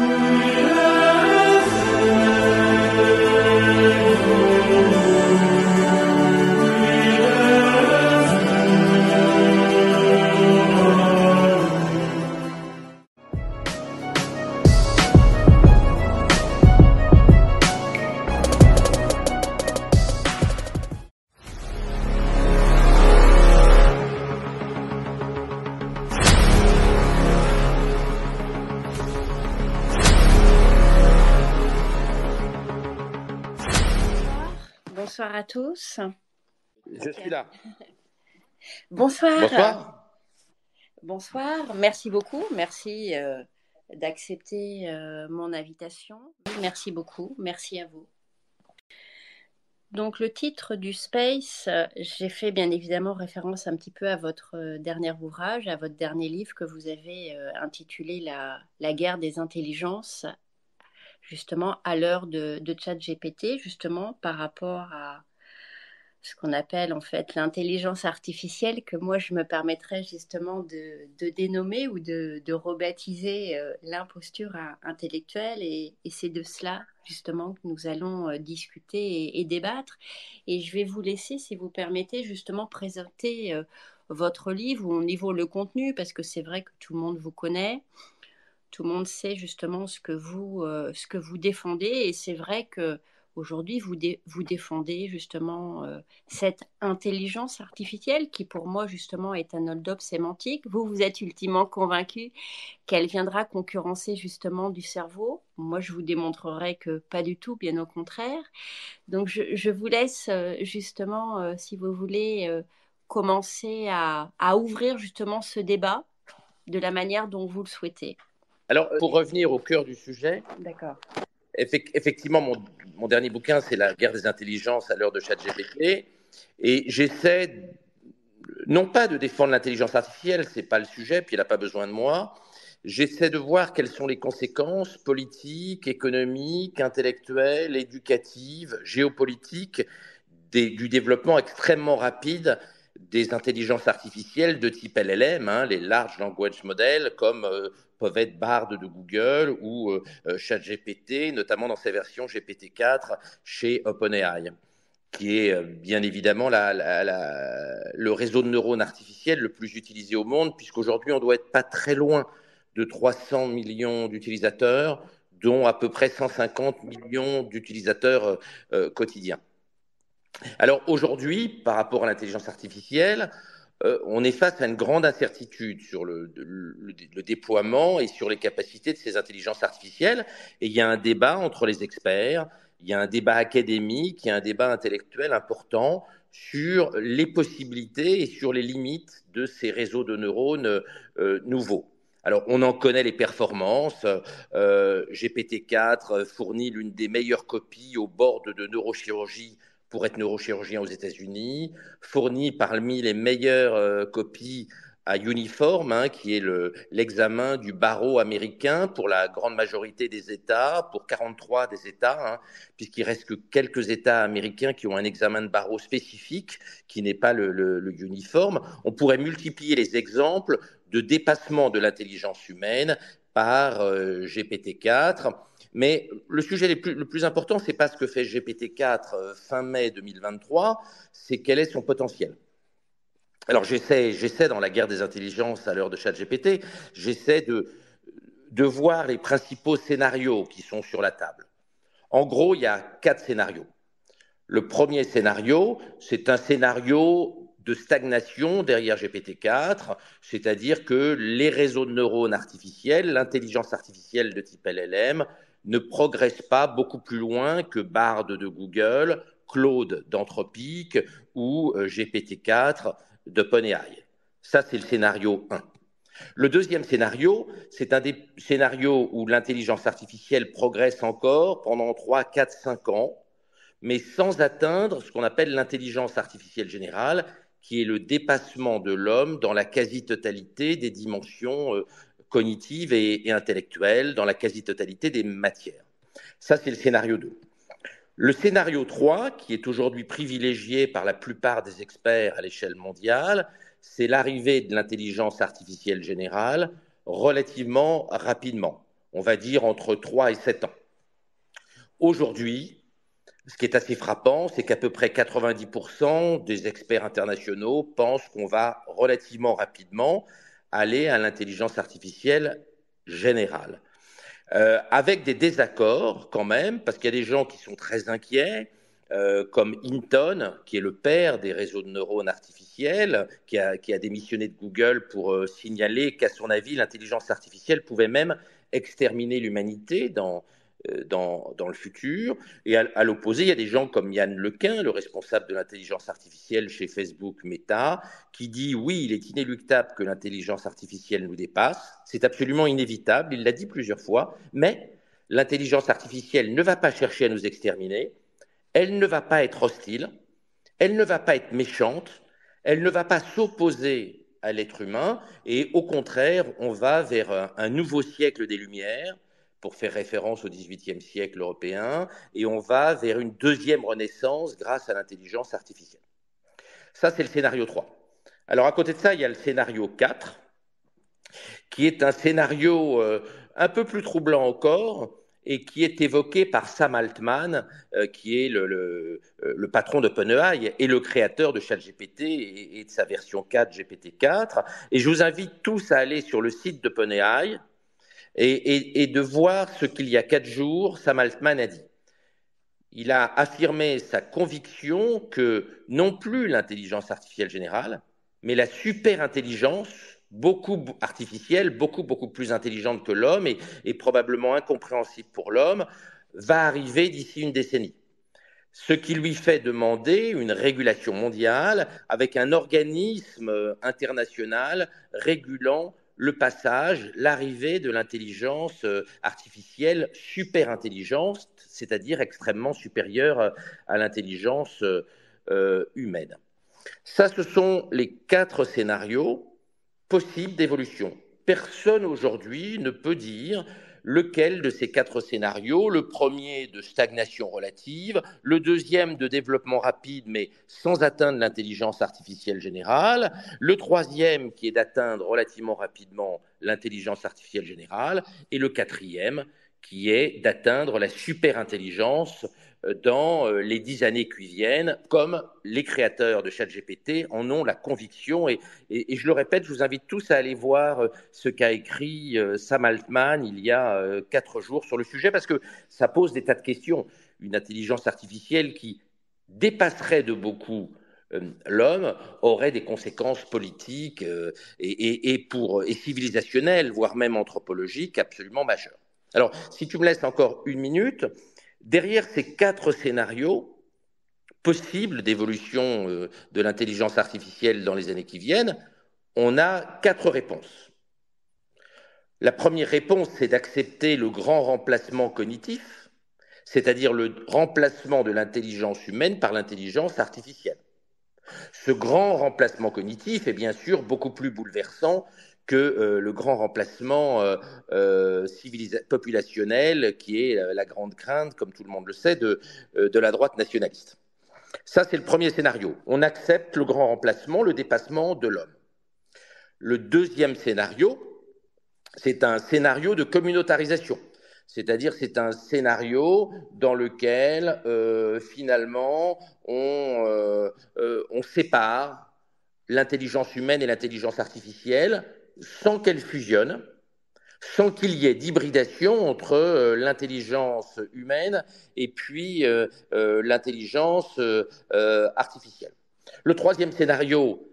Bonsoir tous. Je suis là. Bonsoir. Bonsoir. Bonsoir. Merci beaucoup. Merci euh, d'accepter euh, mon invitation. Merci beaucoup. Merci à vous. Donc le titre du Space, j'ai fait bien évidemment référence un petit peu à votre euh, dernier ouvrage, à votre dernier livre que vous avez euh, intitulé la, la guerre des intelligences, justement à l'heure de, de ChatGPT, justement par rapport à ce qu'on appelle en fait l'intelligence artificielle que moi je me permettrais justement de, dénommer ou de, de rebaptiser euh, l'imposture in- intellectuelle. Et, c'est de cela justement que nous allons euh, discuter et, débattre. Et je vais vous laisser si vous permettez justement présenter euh, votre livre au niveau le contenu parce que c'est vrai que tout le monde vous connaît. Tout le monde sait justement ce que vous ce que vous défendez. Et c'est vrai que Aujourd'hui, vous, dé- vous défendez justement euh, cette intelligence artificielle qui, pour moi, justement, est un hold-up sémantique. Vous, vous êtes ultimement convaincu qu'elle viendra concurrencer justement du cerveau. Moi, je vous démontrerai que pas du tout, bien au contraire. Donc, je, je vous laisse euh, justement, euh, si vous voulez, euh, commencer à, à ouvrir justement ce débat de la manière dont vous le souhaitez. Alors, pour revenir au cœur du sujet, D'accord. Effectivement, mon, dernier bouquin, c'est La guerre des intelligences à l'heure de ChatGPT. Et j'essaie, non pas de défendre l'intelligence artificielle, c'est pas le sujet, puis elle n'a pas besoin de moi. J'essaie de voir quelles sont les conséquences politiques, économiques, intellectuelles, éducatives, géopolitiques du développement extrêmement rapide des intelligences artificielles de type LLM, hein, les Large Language Models, comme euh, peuvent être Bard de Google ou euh, euh, ChatGPT, notamment dans ses versions GPT-4 chez OpenAI, qui est euh, bien évidemment le réseau de neurones artificiels le plus utilisé au monde, puisqu'aujourd'hui on doit être pas très loin de 300 millions d'utilisateurs, dont à peu près 150 millions d'utilisateurs quotidiens. Alors aujourd'hui, par rapport à l'intelligence artificielle, euh, on est face à une grande incertitude sur le, déploiement et sur les capacités de ces intelligences artificielles. Et il y a un débat entre les experts, il y a un débat académique, il y a un débat intellectuel important sur les possibilités et sur les limites de ces réseaux de neurones euh, nouveaux. Alors, on en connaît les performances. Euh, GPT-4 fournit l'une des meilleures copies au bord de neurochirurgie pour être neurochirurgien aux États-Unis, fournit parmi les meilleures euh, copies à Uniform, hein, qui est le- l'examen du barreau américain pour la grande majorité des États, pour 43 des États, hein, puisqu'il reste que quelques États américains qui ont un examen de barreau spécifique, qui n'est pas le, le, le Uniform. On pourrait multiplier les exemples de dépassement de l'intelligence humaine par euh, GPT-4. Mais le sujet le plus, important, c'est pas ce que fait GPT-4 euh, fin mai 2023, c'est quel est son potentiel. Alors j'essaie, j'essaie dans la guerre des intelligences à l'heure de ChatGPT, j'essaie de voir les principaux scénarios qui sont sur la table. En gros, il y a quatre scénarios. Le premier scénario, c'est un scénario de stagnation derrière GPT-4, c'est-à-dire que les réseaux de neurones artificiels, l'intelligence artificielle de type LLM, ne progressent pas beaucoup plus loin que Bard de Google, Claude d'Anthropique ou euh, GPT-4 d'OpenAI. Ça, c'est le scénario 1. Le deuxième scénario, c'est un des scénarios où l'intelligence artificielle progresse encore pendant 3, 4, 5 ans, mais sans atteindre ce qu'on appelle l'intelligence artificielle générale, qui est le dépassement de l'homme dans la quasi-totalité des dimensions cognitives et, intellectuelles, dans la quasi-totalité des matières. Ça, c'est le scénario 2. Le scénario 3, qui est aujourd'hui privilégié par la plupart des experts à l'échelle mondiale, c'est l'arrivée de l'intelligence artificielle générale relativement rapidement. on va dire entre 3 et 7 ans. Aujourd'hui, ce qui est assez frappant, c'est qu'à peu près 90% des experts internationaux pensent qu'on va relativement rapidement aller à l'intelligence artificielle générale. Euh, avec des désaccords quand même, parce qu'il y a des gens qui sont très inquiets, euh, comme Hinton, qui est le père des réseaux de neurones artificiels, qui a, démissionné de Google pour euh, signaler qu'à son avis, l'intelligence artificielle pouvait même exterminer l'humanité dans, dans, dans, le futur. Et à, l'opposé, il y a des gens comme Yann Lequin, le responsable de l'intelligence artificielle chez Facebook Meta, qui dit oui, il est inéluctable que l'intelligence artificielle nous dépasse. C'est absolument inévitable, il l'a dit plusieurs fois, mais l'intelligence artificielle ne va pas chercher à nous exterminer, elle ne va pas être hostile, elle ne va pas être méchante, elle ne va pas s'opposer à l'être humain, et au contraire, on va vers un nouveau siècle des Lumières, pour faire référence au XVIIIe siècle européen, et on va vers une deuxième renaissance grâce à l'intelligence artificielle. Ça, c'est le scénario 3. Alors à côté de ça, il y a le scénario 4, qui est un scénario euh, un peu plus troublant encore, et qui est évoqué par Sam Altman, euh, qui est le, le, euh, le patron et le créateur de ChatGPT et, et de sa version 4, GPT-4. Et je vous invite tous à aller sur le site d'OpenAI, et, de voir ce qu'il y a quatre jours, Sam Altman a dit. Il a affirmé sa conviction que non plus l'intelligence artificielle générale, mais la super-intelligence, beaucoup artificielle, beaucoup, beaucoup plus intelligente que l'homme et, et probablement incompréhensible pour l'homme, va arriver d'ici une décennie ce qui lui fait demander une régulation mondiale avec un organisme international régulant le passage, l'arrivée de l'intelligence euh, artificielle super intelligente, c'est-à-dire extrêmement supérieure euh, à l'intelligence euh, humaine. Ça, ce sont les quatre scénarios possibles d'évolution. Personne aujourd'hui ne peut dire lequel de ces quatre scénarios, le premier de stagnation relative, le deuxième de développement rapide mais sans atteindre l'intelligence artificielle générale, le troisième qui est d'atteindre relativement rapidement l'intelligence artificielle générale, et le quatrième qui est d'atteindre la superintelligence dans euh, les dix années qui viennent, comme les créateurs de ChatGPT en ont la conviction. Et, je le répète, je vous invite tous à aller voir euh, ce qu'a écrit Sam Altman il y a quatre jours sur le sujet, parce que ça pose des tas de questions. Une intelligence artificielle qui dépasserait de beaucoup l'homme aurait des conséquences politiques et, pour, et civilisationnelles, voire même anthropologiques, absolument majeures. Alors, si tu me laisses encore une minute, derrière ces quatre scénarios possibles d'évolution euh, de l'intelligence artificielle dans les années qui viennent, on a quatre réponses. La première réponse, c'est d'accepter le grand remplacement cognitif, c'est-à-dire le remplacement de l'intelligence humaine par l'intelligence artificielle. Ce grand remplacement cognitif est bien sûr beaucoup plus bouleversant que euh, le grand remplacement euh, euh populationnel qui est la grande crainte, comme tout le monde le sait, de, la droite nationaliste. Ça, c'est le premier scénario. On accepte le grand remplacement, le dépassement de l'homme. Le deuxième scénario, c'est un scénario de communautarisation. C'est-à-dire, c'est un scénario dans lequel, finalement, on sépare l'intelligence humaine et l'intelligence artificielle sans qu'elle fusionne, sans qu'il y ait d'hybridation entre euh, l'intelligence humaine et puis euh, euh, l'intelligence artificielle. Le troisième scénario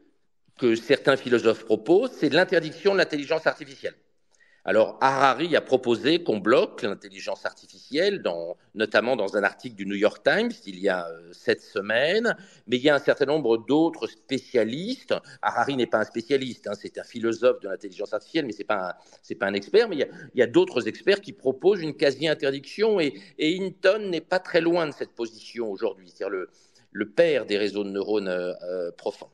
que certains philosophes proposent, c'est l'interdiction de l'intelligence artificielle. Alors, Harari a proposé qu'on bloque l'intelligence artificielle, notamment dans un article du New York Times il y a euh, sept semaines, mais il y a un certain nombre d'autres spécialistes. Harari n'est pas un spécialiste, hein, c'est un philosophe de l'intelligence artificielle, mais ce n'est pas, un expert, mais il y a, d'autres experts qui proposent une quasi-interdiction, et, Hinton n'est pas très loin de cette position aujourd'hui, c'est-à-dire le, père des réseaux de neurones euh, euh, profonds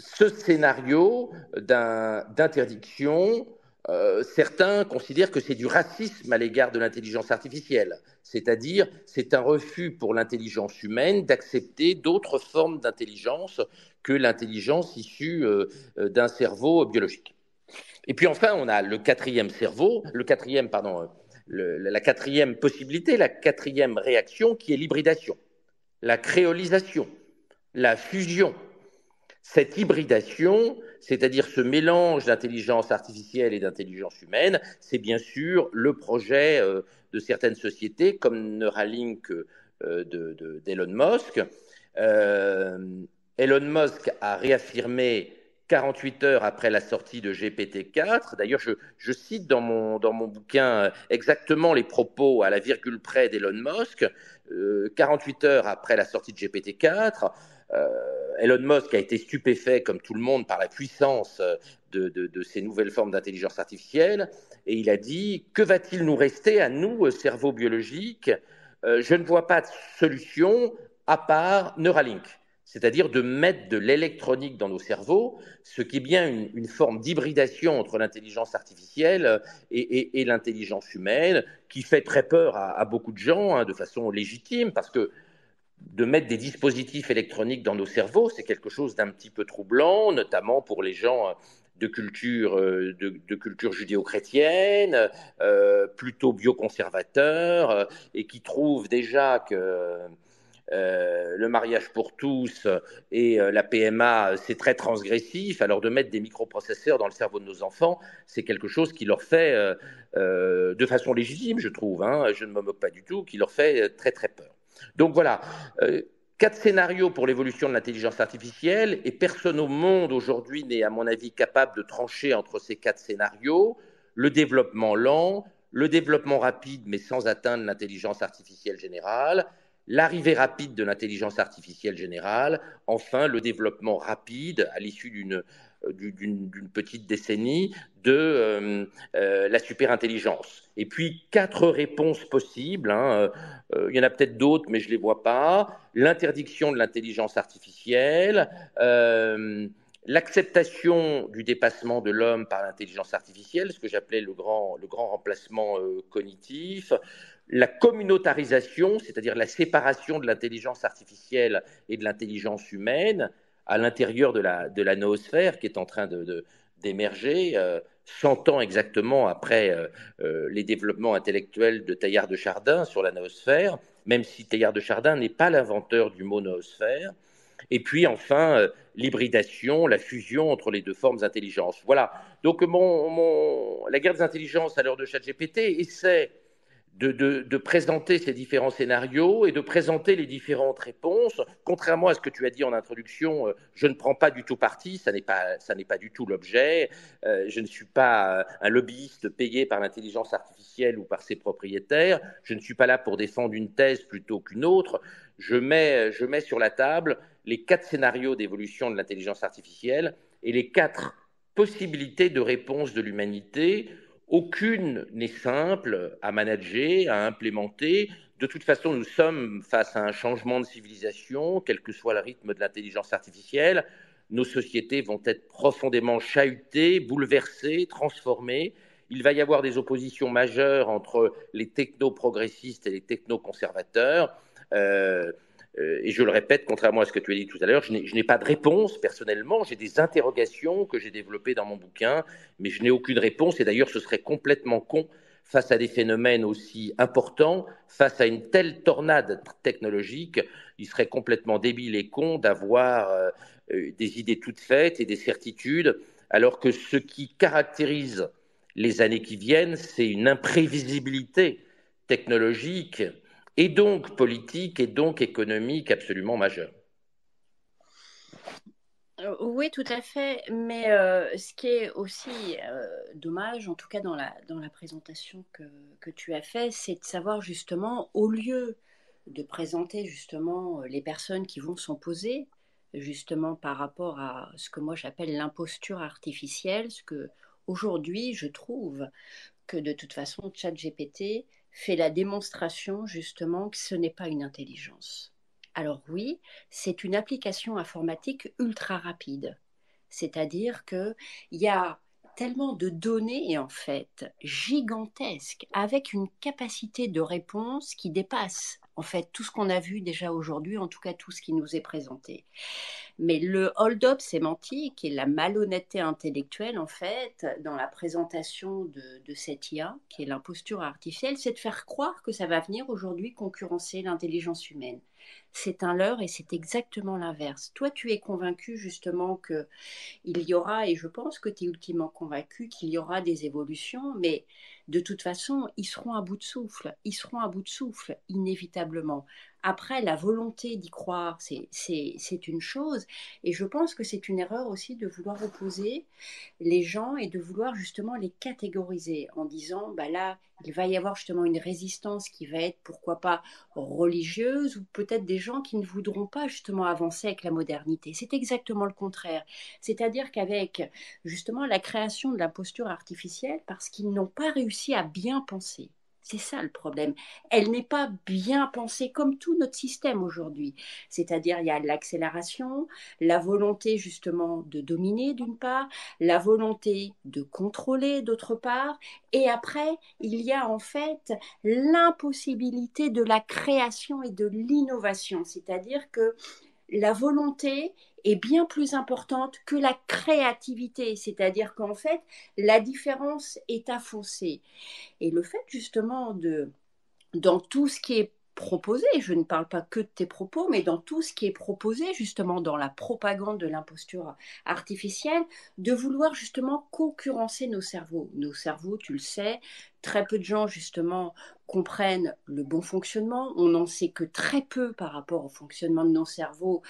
ce scénario d'interdiction, euh, certains considèrent que c'est du racisme à l'égard de l'intelligence artificielle, c'est-à-dire c'est un refus pour l'intelligence humaine d'accepter d'autres formes d'intelligence que l'intelligence issue euh, d'un cerveau biologique. Et puis enfin, on a le quatrième cerveau, le quatrième, pardon, la quatrième possibilité, la quatrième réaction qui est l'hybridation, la créolisation, la fusion. Cette hybridation, c'est-à-dire ce mélange d'intelligence artificielle et d'intelligence humaine, c'est bien sûr le projet euh, de certaines sociétés comme Neuralink euh, d'Elon Musk. Euh, Elon Musk a réaffirmé 48 heures après la sortie de GPT-4. D'ailleurs, je, cite dans mon, dans mon bouquin exactement les propos à la virgule près d'Elon Musk. 48 heures après la sortie de GPT-4, euh, Elon Musk a été stupéfait, comme tout le monde, par la puissance de, ces nouvelles formes d'intelligence artificielle, et il a dit Que va-t-il nous rester à nous, cerveau biologique euh, Je ne vois pas de solution à part Neuralink c'est-à-dire de mettre de l'électronique dans nos cerveaux, ce qui est bien une, forme d'hybridation entre l'intelligence artificielle et, l'intelligence humaine, qui fait très peur à, beaucoup de gens, hein, de façon légitime, parce que de mettre des dispositifs électroniques dans nos cerveaux, c'est quelque chose d'un petit peu troublant, notamment pour les gens de culture, euh, de, culture judéo-chrétienne, euh, plutôt bioconservateurs, euh, et qui trouvent déjà que le mariage pour tous et la PMA, c'est très transgressif. Alors de mettre des microprocesseurs dans le cerveau de nos enfants, c'est quelque chose qui leur fait, de façon légitime, je trouve, hein, je ne me moque pas du tout, qui leur fait très très peur. Donc voilà, euh, quatre scénarios pour l'évolution de l'intelligence artificielle, et personne au monde aujourd'hui n'est, à mon avis, capable de trancher entre ces quatre scénarios. Le développement lent, le développement rapide mais sans atteindre l'intelligence artificielle générale, l'arrivée rapide de l'intelligence artificielle générale, enfin le développement rapide à l'issue d'une euh, d'une petite décennie de euh, euh, la superintelligence. Et puis quatre réponses possibles. Hein, il y en a peut-être d'autres, mais je ne les vois pas. L'interdiction de l'intelligence artificielle, l'acceptation du dépassement de l'homme par l'intelligence artificielle, ce que j'appelais le grand, le grand remplacement cognitif, la communautarisation, c'est-à-dire la séparation de l'intelligence artificielle et de l'intelligence humaine, à l'intérieur de la, de la noosphère qui est en train de, d'émerger, euh, 100 ans exactement après euh, euh, les développements intellectuels de Teilhard de Chardin sur la noosphère, même si Teilhard de Chardin n'est pas l'inventeur du mot noosphère. Et puis enfin, euh, l'hybridation, la fusion entre les deux formes d'intelligence. Voilà. Donc mon, mon, la guerre des intelligences à l'heure de ChatGPT essaie de, présenter ces différents scénarios et de présenter les différentes réponses. Contrairement à ce que tu as dit en introduction, euh, je ne prends pas du tout parti, ça n'est pas, pas du tout l'objet. Euh, je ne suis pas un lobbyiste payé par l'intelligence artificielle ou par ses propriétaires. Je ne suis pas là pour défendre une thèse plutôt qu'une autre. Je mets, je mets sur la table les quatre scénarios d'évolution de l'intelligence artificielle et les quatre possibilités de réponse de l'humanité aucune n'est simple à manager, à implémenter. De toute façon, nous sommes face à un changement de civilisation, quel que soit le rythme de l'intelligence artificielle. Nos sociétés vont être profondément chahutées, bouleversées, transformées. Il va y avoir des oppositions majeures entre les techno-progressistes et les techno-conservateurs. Euh, et je le répète, contrairement à ce que tu as dit tout à l'heure, je n'ai pas de réponse personnellement. J'ai des interrogations que j'ai développées dans mon bouquin, mais je n'ai aucune réponse. Et d'ailleurs, ce serait complètement con face à des phénomènes aussi importants, face à une telle tornade technologique, il serait complètement débile et con d'avoir euh, euh, des idées toutes faites et des certitudes, alors que ce qui caractérise les années qui viennent, c'est une imprévisibilité technologique et donc politique et donc économique absolument majeure. Euh, oui, tout à fait. Mais euh, ce qui est aussi euh, dommage, en tout cas dans la, dans la présentation que, que tu as faite, c'est de savoir justement, au lieu de présenter justement les personnes qui vont s'opposer, justement par rapport à ce que moi j'appelle l'imposture artificielle, ce que aujourd'hui je trouve que de toute façon ChatGPT fait la démonstration justement que ce n'est pas une intelligence. Alors oui, c'est une application informatique ultra rapide. C'est-à-dire qu'il y a tellement de données en fait gigantesques avec une capacité de réponse qui dépasse en fait, tout ce qu'on a vu déjà aujourd'hui, en tout cas tout ce qui nous est présenté. Mais le hold-up sémantique et la malhonnêteté intellectuelle, en fait, dans la présentation de, de cette IA, qui est l'imposture artificielle, c'est de faire croire que ça va venir aujourd'hui concurrencer l'intelligence humaine c'est un leurre et c'est exactement l'inverse. Toi, tu es convaincu justement que il y aura, et je pense que tu es ultimement convaincu qu'il y aura des évolutions, mais de toute façon, ils seront à bout de souffle, ils seront à bout de souffle, inévitablement. Après, la volonté d'y croire, c'est une chose, et je pense que c'est une erreur aussi de vouloir opposer les gens et de vouloir justement les catégoriser en disant, bah là, il va y avoir justement une résistance qui va être, pourquoi pas, religieuse, ou peut-être des gens qui ne voudront pas justement avancer avec la modernité. C'est exactement le contraire. C'est-à-dire qu'avec justement la création de la posture artificielle, parce qu'ils n'ont pas réussi à bien penser, c'est ça le problème. Elle n'est pas bien pensée comme tout notre système aujourd'hui. C'est-à-dire, il y a l'accélération, la volonté justement de dominer d'une part, la volonté de contrôler d'autre part, et après, il y a en fait l'impossibilité de la création et de l'innovation. C'est-à-dire que la volonté est bien plus importante que la créativité, c'est-à-dire qu'en fait, la différence est à fausser. Et le fait justement de, dans tout ce qui est proposé, je ne parle pas que de tes propos, mais dans tout ce qui est proposé justement dans la propagande de l'imposture artificielle, de vouloir justement concurrencer nos cerveaux. Nos cerveaux, tu le sais, très peu de gens justement comprennent le bon fonctionnement. On n'en sait que très peu par rapport au fonctionnement de nos cerveaux,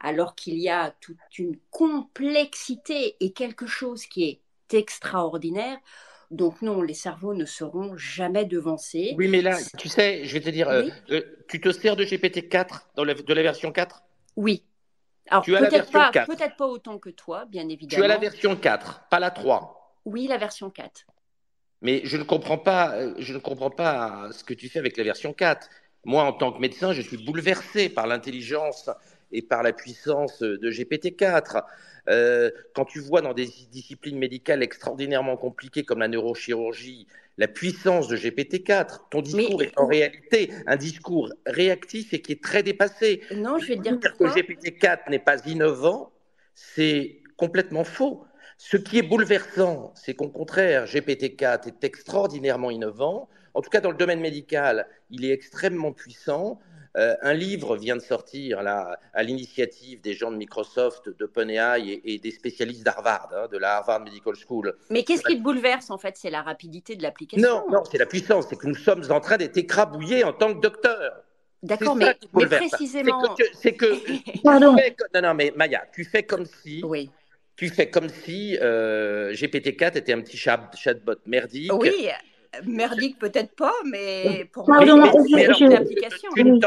alors qu'il y a toute une complexité et quelque chose qui est extraordinaire donc non, les cerveaux ne seront jamais devancés. Oui, mais là, tu sais, je vais te dire, euh, euh, tu te sers de GPT-4 dans la, de la version 4 Oui. Alors peut-être pas, peut-être pas autant que toi, bien évidemment. Tu as la version 4, pas la 3. Oui, la version 4. Mais je ne comprends pas, euh, je ne comprends pas ce que tu fais avec la version 4. Moi, en tant que médecin, je suis bouleversé par l'intelligence et par la puissance de GPT-4. Euh, quand tu vois dans des disciplines médicales extraordinairement compliquées comme la neurochirurgie, la puissance de GPT-4, ton discours est en réalité un discours réactif et qui est très dépassé. Non, je vais te dire, dire que GPT-4 n'est pas innovant, c'est complètement faux. Ce qui est bouleversant, c'est qu'au contraire, GPT-4 est extraordinairement innovant. En tout cas, dans le domaine médical, il est extrêmement puissant. Euh, un livre vient de sortir là, à l'initiative des gens de Microsoft, d'OpenAI et, et, des spécialistes d'Harvard, hein, de la Harvard Medical School. Mais qu'est-ce qui te bouleverse en fait? C'est la rapidité de l'application Non, non, c'est la puissance. C'est que nous sommes en train d'être écrabouillés en tant que docteurs. D'accord, mais, mais, précisément. C'est que, que non, non, mais Maya, tu fais comme si. Oui. Tu fais comme si euh, GPT-4 était un petit chat, chatbot merdique. Oui, merdique peut-être pas, mais pour moi, c'est une application. Tu ne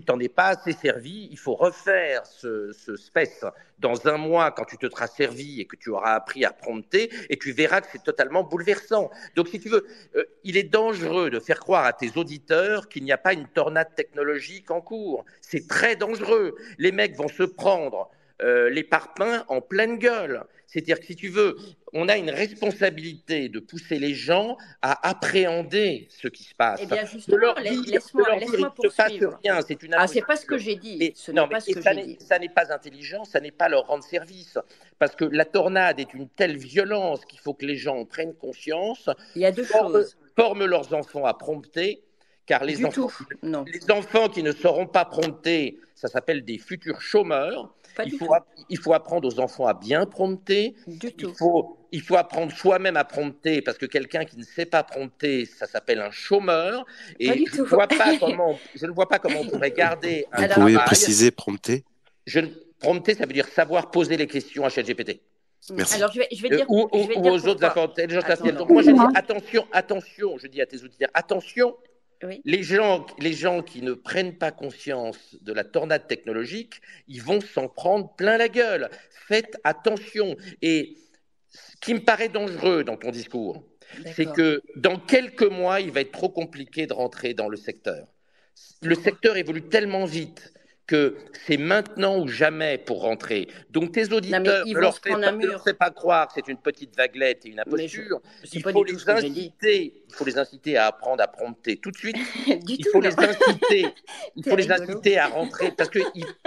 t'en es, pas assez servi. Il faut refaire ce, ce space dans un mois quand tu te seras servi et que tu auras appris à prompter et tu verras que c'est totalement bouleversant. Donc, si tu veux, euh, il est dangereux de faire croire à tes auditeurs qu'il n'y a pas une tornade technologique en cours. C'est très dangereux. Les mecs vont se prendre euh, les parpaings en pleine gueule. C'est-à-dire que si tu veux, on a une responsabilité de pousser les gens à appréhender ce qui se passe. Eh bien, justement, laisse-moi laisse poursuivre. rien, c'est une Ah, c'est pas ce que j'ai dit. ce non, pas ce que ça n'est pas intelligent, ça n'est pas leur rendre service. Parce que la tornade est une telle violence qu'il faut que les gens prennent conscience. Il y a deux choses. Forment leurs enfants à prompter, car les enfants, non. les enfants qui ne sauront pas prompter, ça s'appelle des futurs chômeurs il, faut, il faut apprendre aux enfants à bien prompter. Du il, faut, il faut apprendre soi-même à prompter parce que quelqu'un qui ne sait pas prompter, ça s'appelle un chômeur. Et je, ne vois pas comment, je ne vois pas comment on pourrait garder un Vous pouvez préciser prompter? Je, Prompter, ça veut dire savoir poser les questions à ChatGPT. Merci. Alors, je vais, je vais dire, ou, je vais ou dire aux autres intelligences Donc, moi, je dis attention, attention, je dis à tes auditeurs, attention, les, gens, les gens qui ne prennent pas conscience de la tornade technologique, ils vont s'en prendre plein la gueule. Faites attention. Et ce qui me paraît dangereux dans ton discours, c'est que dans quelques mois, il va être trop compliqué de rentrer dans le secteur. Le secteur évolue tellement vite que c'est maintenant ou jamais pour rentrer. Donc tes auditeurs ne leur, fais pas, pas croire que c'est une petite vaguelette et une imposture. il faut les inciter il faut les inciter à apprendre à prompter tout de suite. il faut les inciter, il faut les inciter à rentrer parce qu'ils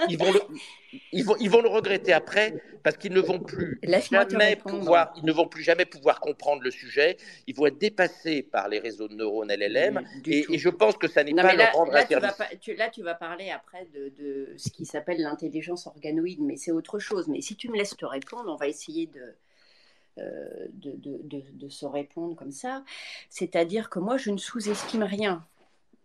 ils vont, le, ils, vont, ils vont le regretter après parce qu'ils ne vont plus jamais pouvoir, ils ne vont plus jamais pouvoir comprendre le sujet. Ils vont être dépassés par les réseaux de neurones LLM et, et, je pense que ça n'est pas leur rendre là, tu vas là, tu vas parler après de, de ce qui s'appelle l'intelligence organoïde, mais c'est autre chose. Mais si tu me laisses te répondre, on va essayer de euh, de, de, se répondre comme ça. C'est-à-dire que moi, je ne sous-estime rien.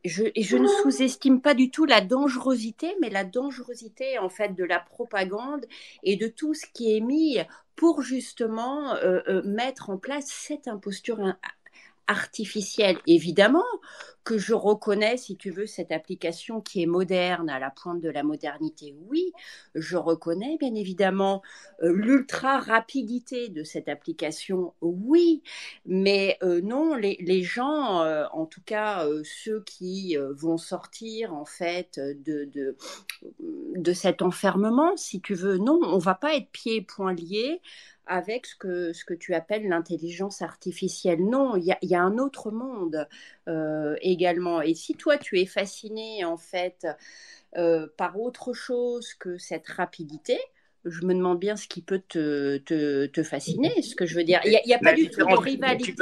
Je, ne sous-estime pas du tout la dangerosité, mais la dangerosité en fait de la propagande et de tout ce qui est mis pour justement euh, euh, mettre en place cette imposture artificielle. Évidemment que je reconnais, si tu veux, cette application qui est moderne, à la pointe de la modernité, oui, je reconnais bien évidemment euh, l'ultra rapidité de cette application, oui, mais euh, non, les, les gens, euh, en tout cas ceux qui vont sortir en fait de, de, de cet enfermement, si tu veux, non, on va pas être pieds et poings liés avec ce que, ce que tu appelles l'intelligence artificielle. Non, il y, y a, un autre monde euh, également. Et si toi, tu es fasciné en fait euh, par autre chose que cette rapidité, je me demande bien ce qui peut te, te, te fasciner, ce que je veux dire. Il n'y a, a, pas du tout de rivalité.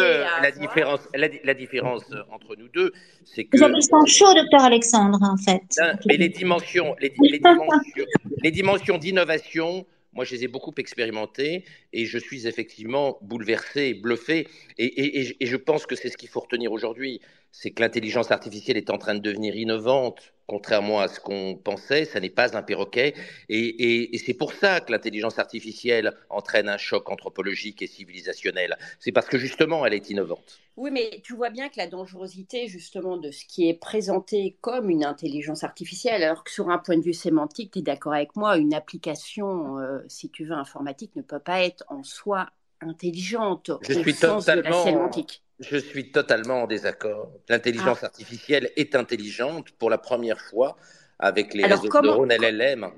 la, différence, la, la, différence entre nous deux, c'est que. Vous avez le chaud, docteur Alexandre, en fait. mais les dimensions, les, les dimensions, les dimensions d'innovation moi, je les ai beaucoup expérimentés et je suis effectivement bouleversé, bluffé. Et, et je pense que c'est ce qu'il faut retenir aujourd'hui. C'est que l'intelligence artificielle est en train de devenir innovante, contrairement à ce qu'on pensait, ça n'est pas un perroquet. Et, c'est pour ça que l'intelligence artificielle entraîne un choc anthropologique et civilisationnel. C'est parce que justement, elle est innovante. Oui, mais tu vois bien que la dangerosité, justement, de ce qui est présenté comme une intelligence artificielle, alors que sur un point de vue sémantique, tu es d'accord avec moi, une application, euh, si tu veux, informatique, ne peut pas être en soi intelligente Je suis sens totalement... de la sémantique. Je suis totalement en désaccord. L'intelligence ah. artificielle est intelligente pour la première fois avec les réseaux de neurones LLM.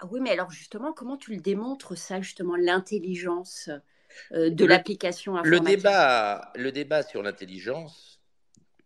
Ah oui, mais alors justement, comment tu le démontres ça, justement, l'intelligence euh, de l'application informatique? le débat, le débat sur l'intelligence,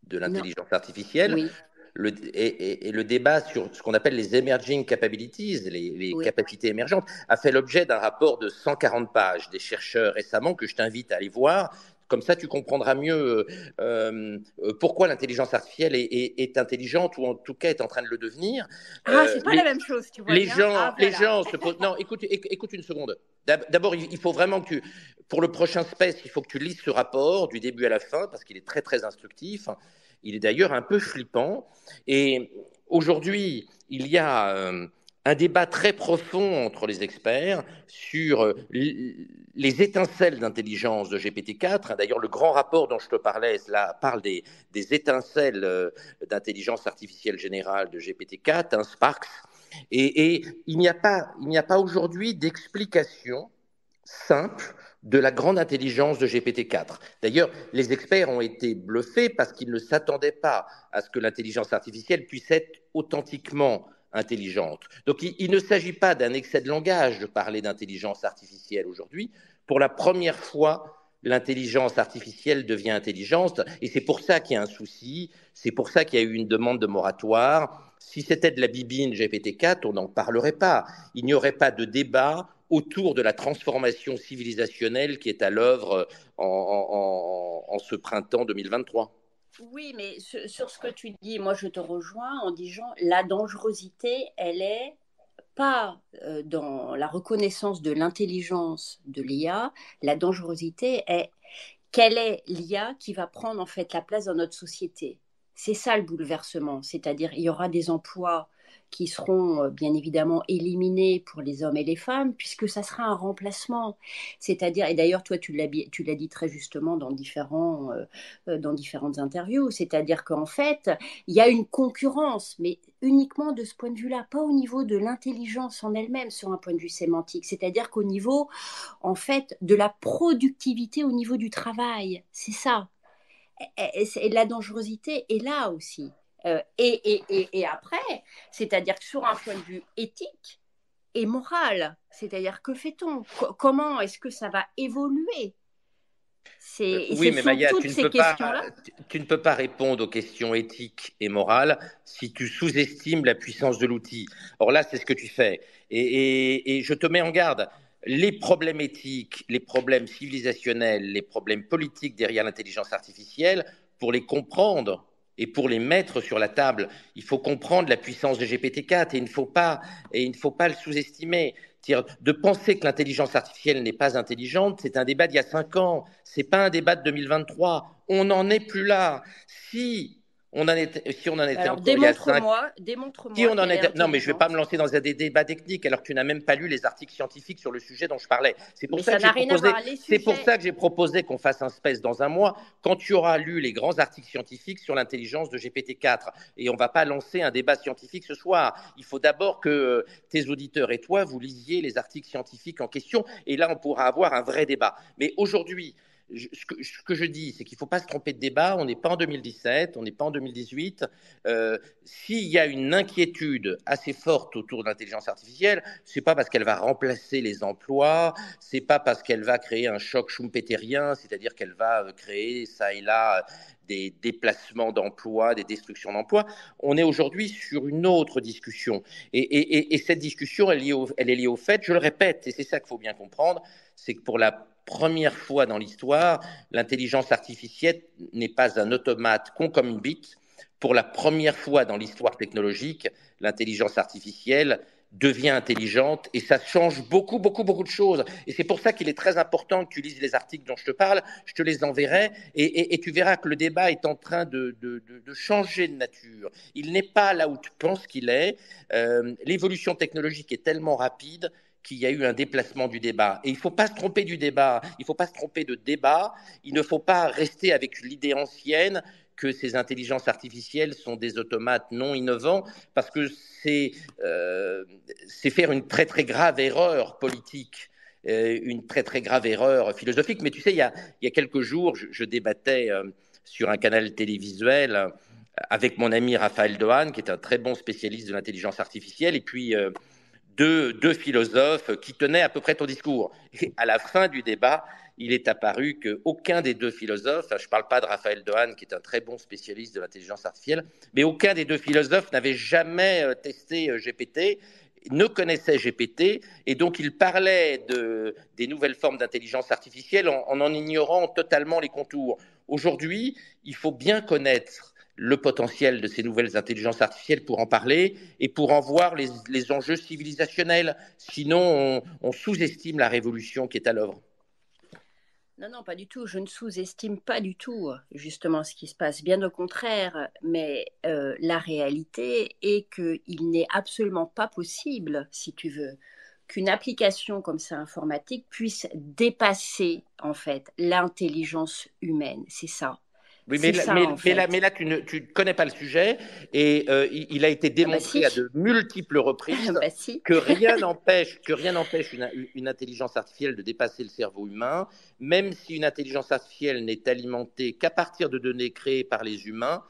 de l'intelligence artificielle, le, et, le débat sur ce qu'on appelle les emerging capabilities, les, capacités émergentes, a fait l'objet d'un rapport de 140 pages des chercheurs récemment que je t'invite à aller voir comme ça, tu comprendras mieux euh, euh, pourquoi l'intelligence artificielle est, intelligente ou en tout cas est en train de le devenir. Ah, c'est pas la même chose, tu vois. Les gens, ah, les gens se posent. Non, écoute, écoute une seconde. D'abord, il faut vraiment que tu, pour le prochain space, il faut que tu lises ce rapport du début à la fin parce qu'il est très très instructif. Il est d'ailleurs un peu flippant. Et aujourd'hui, il y a euh, un débat très profond entre les experts sur euh, les étincelles d'intelligence de GPT-4. D'ailleurs, le grand rapport dont je te parlais là, parle des, étincelles euh, d'intelligence artificielle générale de GPT-4, un Sparks. Et, il n'y a pas, pas aujourd'hui d'explication simple de la grande intelligence de GPT-4. D'ailleurs, les experts ont été bluffés parce qu'ils ne s'attendaient pas à ce que l'intelligence artificielle puisse être authentiquement intelligente. Donc il, ne s'agit pas d'un excès de langage de parler d'intelligence artificielle aujourd'hui. Pour la première fois, l'intelligence artificielle devient intelligente et c'est pour ça qu'il y a un souci, c'est pour ça qu'il y a eu une demande de moratoire. Si c'était de la bibine GPT-4, on n'en parlerait pas. Il n'y aurait pas de débat autour de la transformation civilisationnelle qui est à l'œuvre en, en ce printemps 2023. Oui, mais sur ce que tu dis, moi je te rejoins en disant la dangerosité, elle est pas euh, dans la reconnaissance de l'intelligence de l'IA, la dangerosité est quelle est l'IA qui va prendre en fait la place dans notre société. C'est ça le bouleversement, c'est-à-dire il y aura des emplois qui seront euh, bien évidemment éliminés pour les hommes et les femmes, puisque ça sera un remplacement. C'est-à-dire, et d'ailleurs, toi, tu l'as, dit très justement dans, différents, euh, euh, dans différentes interviews, c'est-à-dire qu'en fait, il y a une concurrence, mais uniquement de ce point de vue-là, pas au niveau de l'intelligence en elle-même, sur un point de vue sémantique. C'est-à-dire qu'au niveau, en fait, de la productivité au niveau du travail. C'est ça. Et la dangerosité est là aussi. Euh, et, et, et, après, c'est-à-dire que sur un point de vue éthique et moral, c'est-à-dire que fait-on? Comment est-ce que ça va évoluer? Oui, mais Maya, tu ne, peux pas, tu, ne peux pas répondre aux questions éthiques et morales si tu sous-estimes la puissance de l'outil. Or là, c'est ce que tu fais. Et, et, je te mets en garde. Les problèmes éthiques, les problèmes civilisationnels, les problèmes politiques derrière l'intelligence artificielle, pour les comprendre, et pour les mettre sur la table, il faut comprendre la puissance de GPT-4 et il ne faut pas, et il ne faut pas le sous-estimer. De penser que l'intelligence artificielle n'est pas intelligente, c'est un débat d'il y a cinq ans. C'est pas un débat de 2023. On n'en est plus là. Si on en était, si on en était alors, démontre-moi, démontre-moi. Si on en était, non, mais je ne vais pas me lancer dans des débats techniques alors que tu n'as même pas lu les articles scientifiques sur le sujet dont je parlais. C'est pour, ça, que j'ai proposé, c'est pour ça que j'ai proposé qu'on fasse un space dans un mois quand tu auras lu les grands articles scientifiques sur l'intelligence de GPT-4. Et on ne va pas lancer un débat scientifique ce soir. Il faut d'abord que tes auditeurs et toi, vous lisiez les articles scientifiques en question. Et là, on pourra avoir un vrai débat. Mais aujourd'hui, ce, que, je dis, c'est qu'il ne faut pas se tromper de débat. On n'est pas en 2017, on n'est pas en 2018. Euh, s'il y a une inquiétude assez forte autour de l'intelligence artificielle, c'est pas parce qu'elle va remplacer les emplois, c'est pas parce qu'elle va créer un choc schumpeterien, c'est-à-dire qu'elle va euh, créer ça et là des déplacements d'emplois, des destructions d'emplois. On est aujourd'hui sur une autre discussion. Et, cette discussion, elle est liée au fait, je le répète, et c'est ça qu'il faut bien comprendre, c'est que pour la première fois dans l'histoire, l'intelligence artificielle n'est pas un automate con comme une bite. Pour la première fois dans l'histoire technologique, l'intelligence artificielle devient intelligente et ça change beaucoup, beaucoup, beaucoup de choses. Et c'est pour ça qu'il est très important que tu lises les articles dont je te parle. Je te les enverrai et, tu verras que le débat est en train de, changer de nature. Il n'est pas là où tu penses qu'il est. Euh, l'évolution technologique est tellement rapide qu'il y a eu un déplacement du débat. Et il ne faut pas se tromper du débat, il ne faut pas se tromper de débat, il ne faut pas rester avec l'idée ancienne que ces intelligences artificielles sont des automates non innovants, parce que c'est euh, faire une très très grave erreur politique. Euh, une très très grave erreur philosophique. Mais tu sais, il y a, quelques jours, je, débattais euh, sur un canal télévisuel avec mon ami Raphaël Dohan, qui est un très bon spécialiste de l'intelligence artificielle, et puis deux, philosophes qui tenaient à peu près ton discours. Et à la fin du débat, il est apparu qu'aucun des deux philosophes, je ne parle pas de Raphaël Dohan, qui est un très bon spécialiste de l'intelligence artificielle, mais aucun des deux philosophes n'avait jamais euh, testé euh, GPT, ne connaissait GPT, et donc il parlait de, des nouvelles formes d'intelligence artificielle en, en ignorant totalement les contours. Aujourd'hui, il faut bien connaître le potentiel de ces nouvelles intelligences artificielles pour en parler et pour en voir les, enjeux civilisationnels. Sinon, on, sous-estime la révolution qui est à l'œuvre. Non, non, pas du tout. Je ne sous-estime pas du tout justement ce qui se passe. Bien au contraire. Mais euh, la réalité est qu'il n'est absolument pas possible, si tu veux, qu'une application comme ça informatique puisse dépasser en fait l'intelligence humaine. C'est ça. Oui, mais, là, tu ne tu connais pas le sujet et euh, il, a été ah bah démontré à de multiples reprises bah que rien n'empêche que rien n'empêche une, une, intelligence artificielle de dépasser le cerveau humain, même si une intelligence artificielle n'est alimentée qu'à partir de données créées par les humains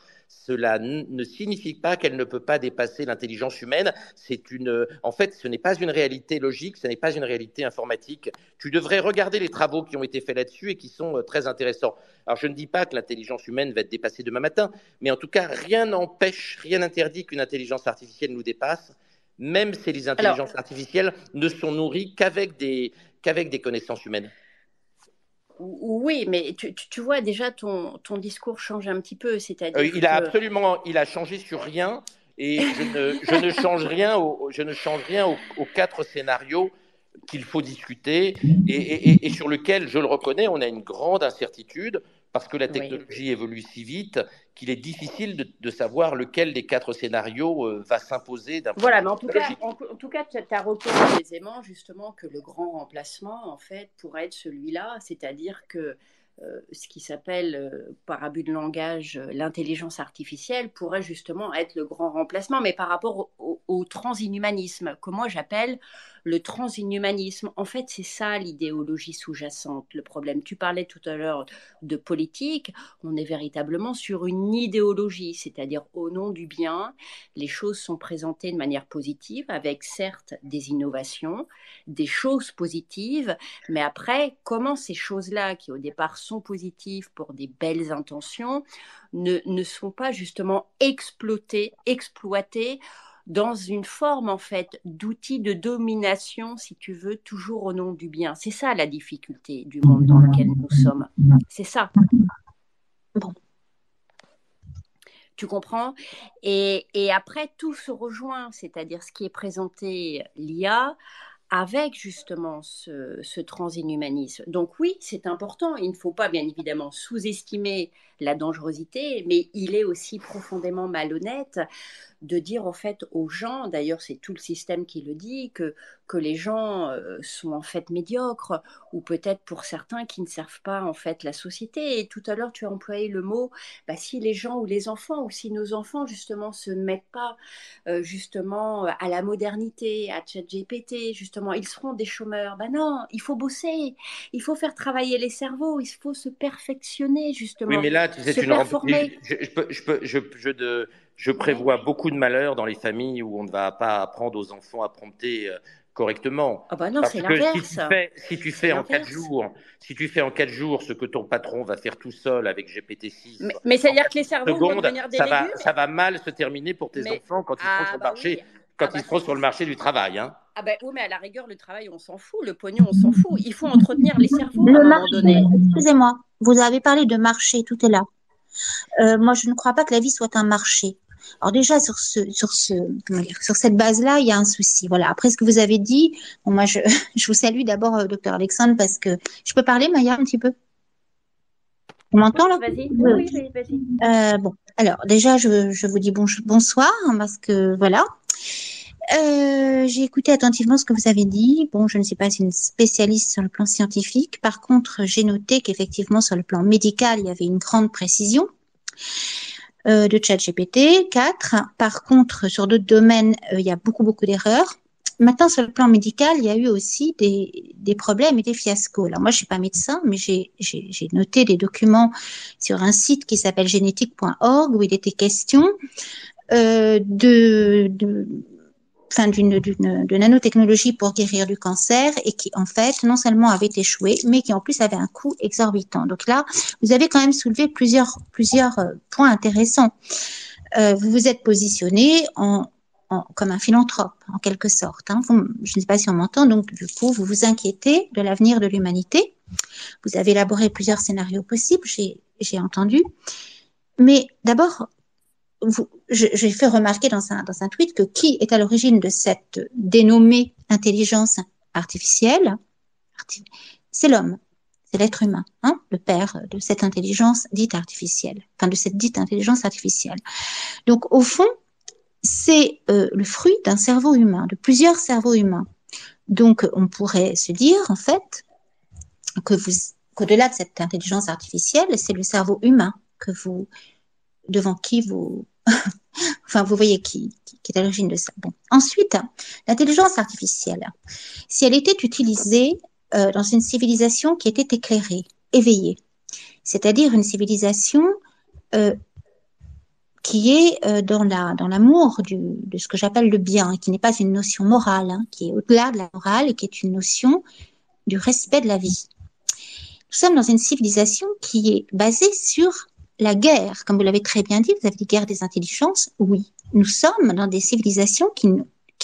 cela ne signifie pas qu'elle ne peut pas dépasser l'intelligence humaine. C'est une, en fait, ce n'est pas une réalité logique, ce n'est pas une réalité informatique. Tu devrais regarder les travaux qui ont été faits là-dessus et qui sont euh, très intéressants. Alors, je ne dis pas que l'intelligence humaine va être dépassée demain matin, mais en tout cas, rien n'empêche, rien n'interdit qu'une intelligence artificielle nous dépasse, même si les intelligences artificielles ne sont nourries qu'avec des, qu'avec des connaissances humaines. Oui, mais tu, vois déjà ton, ton, discours change un petit peu, c'est-à-dire. Euh, il a absolument, il a changé sur rien, et je ne, je ne change rien, je ne change rien aux, quatre scénarios qu'il faut discuter et, et, sur lequel, je le reconnais, on a une grande incertitude parce que la technologie évolue si vite qu'il est difficile de, savoir lequel des quatre scénarios euh, va s'imposer d'un Voilà, mais en tout, cas, en, tout cas, tu as reconnu aisément justement que le grand remplacement, en fait, pourrait être celui-là, c'est-à-dire que euh, ce qui s'appelle, euh, par abus de langage, l'intelligence artificielle pourrait justement être le grand remplacement, mais par rapport au, transinhumanisme, que moi j'appelle le transinhumanisme. En fait, c'est ça l'idéologie sous-jacente, le problème. Tu parlais tout à l'heure de politique, on est véritablement sur une idéologie, c'est-à-dire au nom du bien, les choses sont présentées de manière positive, avec certes des innovations, des choses positives, mais après, comment ces choses-là, qui au départ sont positives pour des belles intentions, ne, ne sont pas justement exploitées, exploitées dans une forme en fait d'outil de domination, si tu veux, toujours au nom du bien. C'est ça la difficulté du monde dans lequel nous sommes. C'est ça. Bon. Tu comprends? Et, et, après, tout se rejoint, c'est-à-dire ce qui est présenté, l'IA, avec justement ce, ce transinhumanisme. Donc oui, c'est important. Il ne faut pas bien évidemment sous-estimer la dangerosité, mais il est aussi profondément malhonnête de dire fait aux gens, d'ailleurs c'est tout le système qui le dit, que, que les gens euh, sont en fait médiocres ou peut-être pour certains qui ne servent pas en fait la société. Et tout à l'heure tu as employé le mot, bah, si les gens ou les enfants ou si nos enfants justement se mettent pas euh, justement à la modernité, à ChatGPT, justement ils seront des chômeurs. Ben non, il faut bosser, il faut faire travailler les cerveaux, il faut se perfectionner justement. Oui, mais là tu sais, une je, je, peux, je, peux, je, je, de, je prévois beaucoup de malheurs dans les familles où on ne va pas apprendre aux enfants à prompter euh, correctement. Ah bah non, c'est l'inverse. Si tu fais, si tu fais en quatre jours, si tu fais en quatre jours ce que ton patron va faire tout seul avec GPT-6, mais, mais c'est-à-dire que les cerveaux vont devenir des ça légumes. va, ça va mal se terminer pour tes enfants quand ils seront ah sur le bah marché, oui. quand ah ils bah seront sur le marché du travail, hein. Ah ben oui, mais à la rigueur, le travail, on s'en fout. Le pognon, on s'en fout. Il faut entretenir les cerveaux le à un moment donné. Excusez-moi, vous avez parlé de marché, tout est là. Euh, moi, je ne crois pas que la vie soit un marché. Alors déjà sur ce, sur ce, sur cette base-là, il y a un souci. Voilà. Après ce que vous avez dit, bon, moi je, je vous salue d'abord, euh, docteur Alexandre, parce que je peux parler, Maya, un petit peu? On m'entend là? Vas-y. Oui, oui, vas-y. Euh, bon, alors déjà, je, je vous dis bon, bonsoir, hein, parce que voilà. Euh, j'ai écouté attentivement ce que vous avez dit. Bon, je ne suis pas une spécialiste sur le plan scientifique. Par contre, j'ai noté qu'effectivement, sur le plan médical, il y avait une grande précision euh, de ChatGPT. 4. Par contre, sur d'autres domaines, euh, il y a beaucoup, beaucoup d'erreurs. Maintenant, sur le plan médical, il y a eu aussi des, des problèmes et des fiascos. Alors moi, je suis pas médecin, mais j'ai noté des documents sur un site qui s'appelle génétique.org où il était question euh, de, de enfin d'une de nanotechnologie pour guérir du cancer et qui en fait non seulement avait échoué, mais qui en plus avait un coût exorbitant. Donc là, vous avez quand même soulevé plusieurs euh, points intéressants. Euh, vous vous êtes positionné en, comme un philanthrope en quelque sorte. Hein. Je ne sais pas si on m'entend. Donc du coup, vous vous inquiétez de l'avenir de l'humanité. Vous avez élaboré plusieurs scénarios possibles. J'ai entendu. Mais d'abord, j'ai fait remarquer dans un, dans un tweet que qui est à l'origine de cette dénommée intelligence artificielle, c'est l'homme, c'est l'être humain, hein, le père de cette intelligence dite artificielle, enfin de cette dite intelligence artificielle. Donc au fond, c'est euh, le fruit d'un cerveau humain, de plusieurs cerveaux humains. Donc on pourrait se dire en fait que vous qu'au-delà de cette intelligence artificielle, c'est le cerveau humain que vous devant qui vous enfin, vous voyez qui, est à l'origine de ça. Bon. Ensuite, l'intelligence artificielle, si elle était utilisée euh, dans une civilisation qui était éclairée, éveillée, c'est-à-dire une civilisation euh, qui est euh, dans l'amour de ce que j'appelle le bien, qui n'est pas une notion morale, hein, qui est au-delà de la morale, et qui est une notion du respect de la vie. Nous sommes dans une civilisation qui est basée sur la guerre, comme vous l'avez très bien dit, vous avez dit guerre des intelligences, oui. Nous sommes dans des civilisations qui,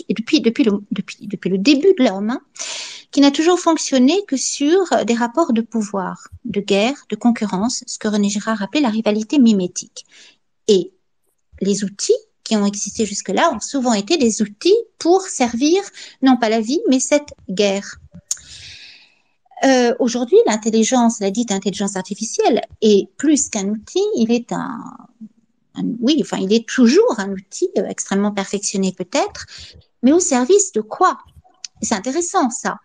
depuis, le début de l'homme, hein, qui n'a toujours fonctionné que sur des rapports de pouvoir, de guerre, de concurrence, ce que René Girard appelait la rivalité mimétique. Et les outils qui ont existé jusque-là ont souvent été des outils pour servir non pas la vie, mais cette guerre. Euh, Aujourd'hui, l'intelligence, la dite intelligence artificielle, est plus qu'un outil, il est un, oui, enfin, il est toujours un outil euh, extrêmement perfectionné peut-être, mais au service de quoi? C'est intéressant ça.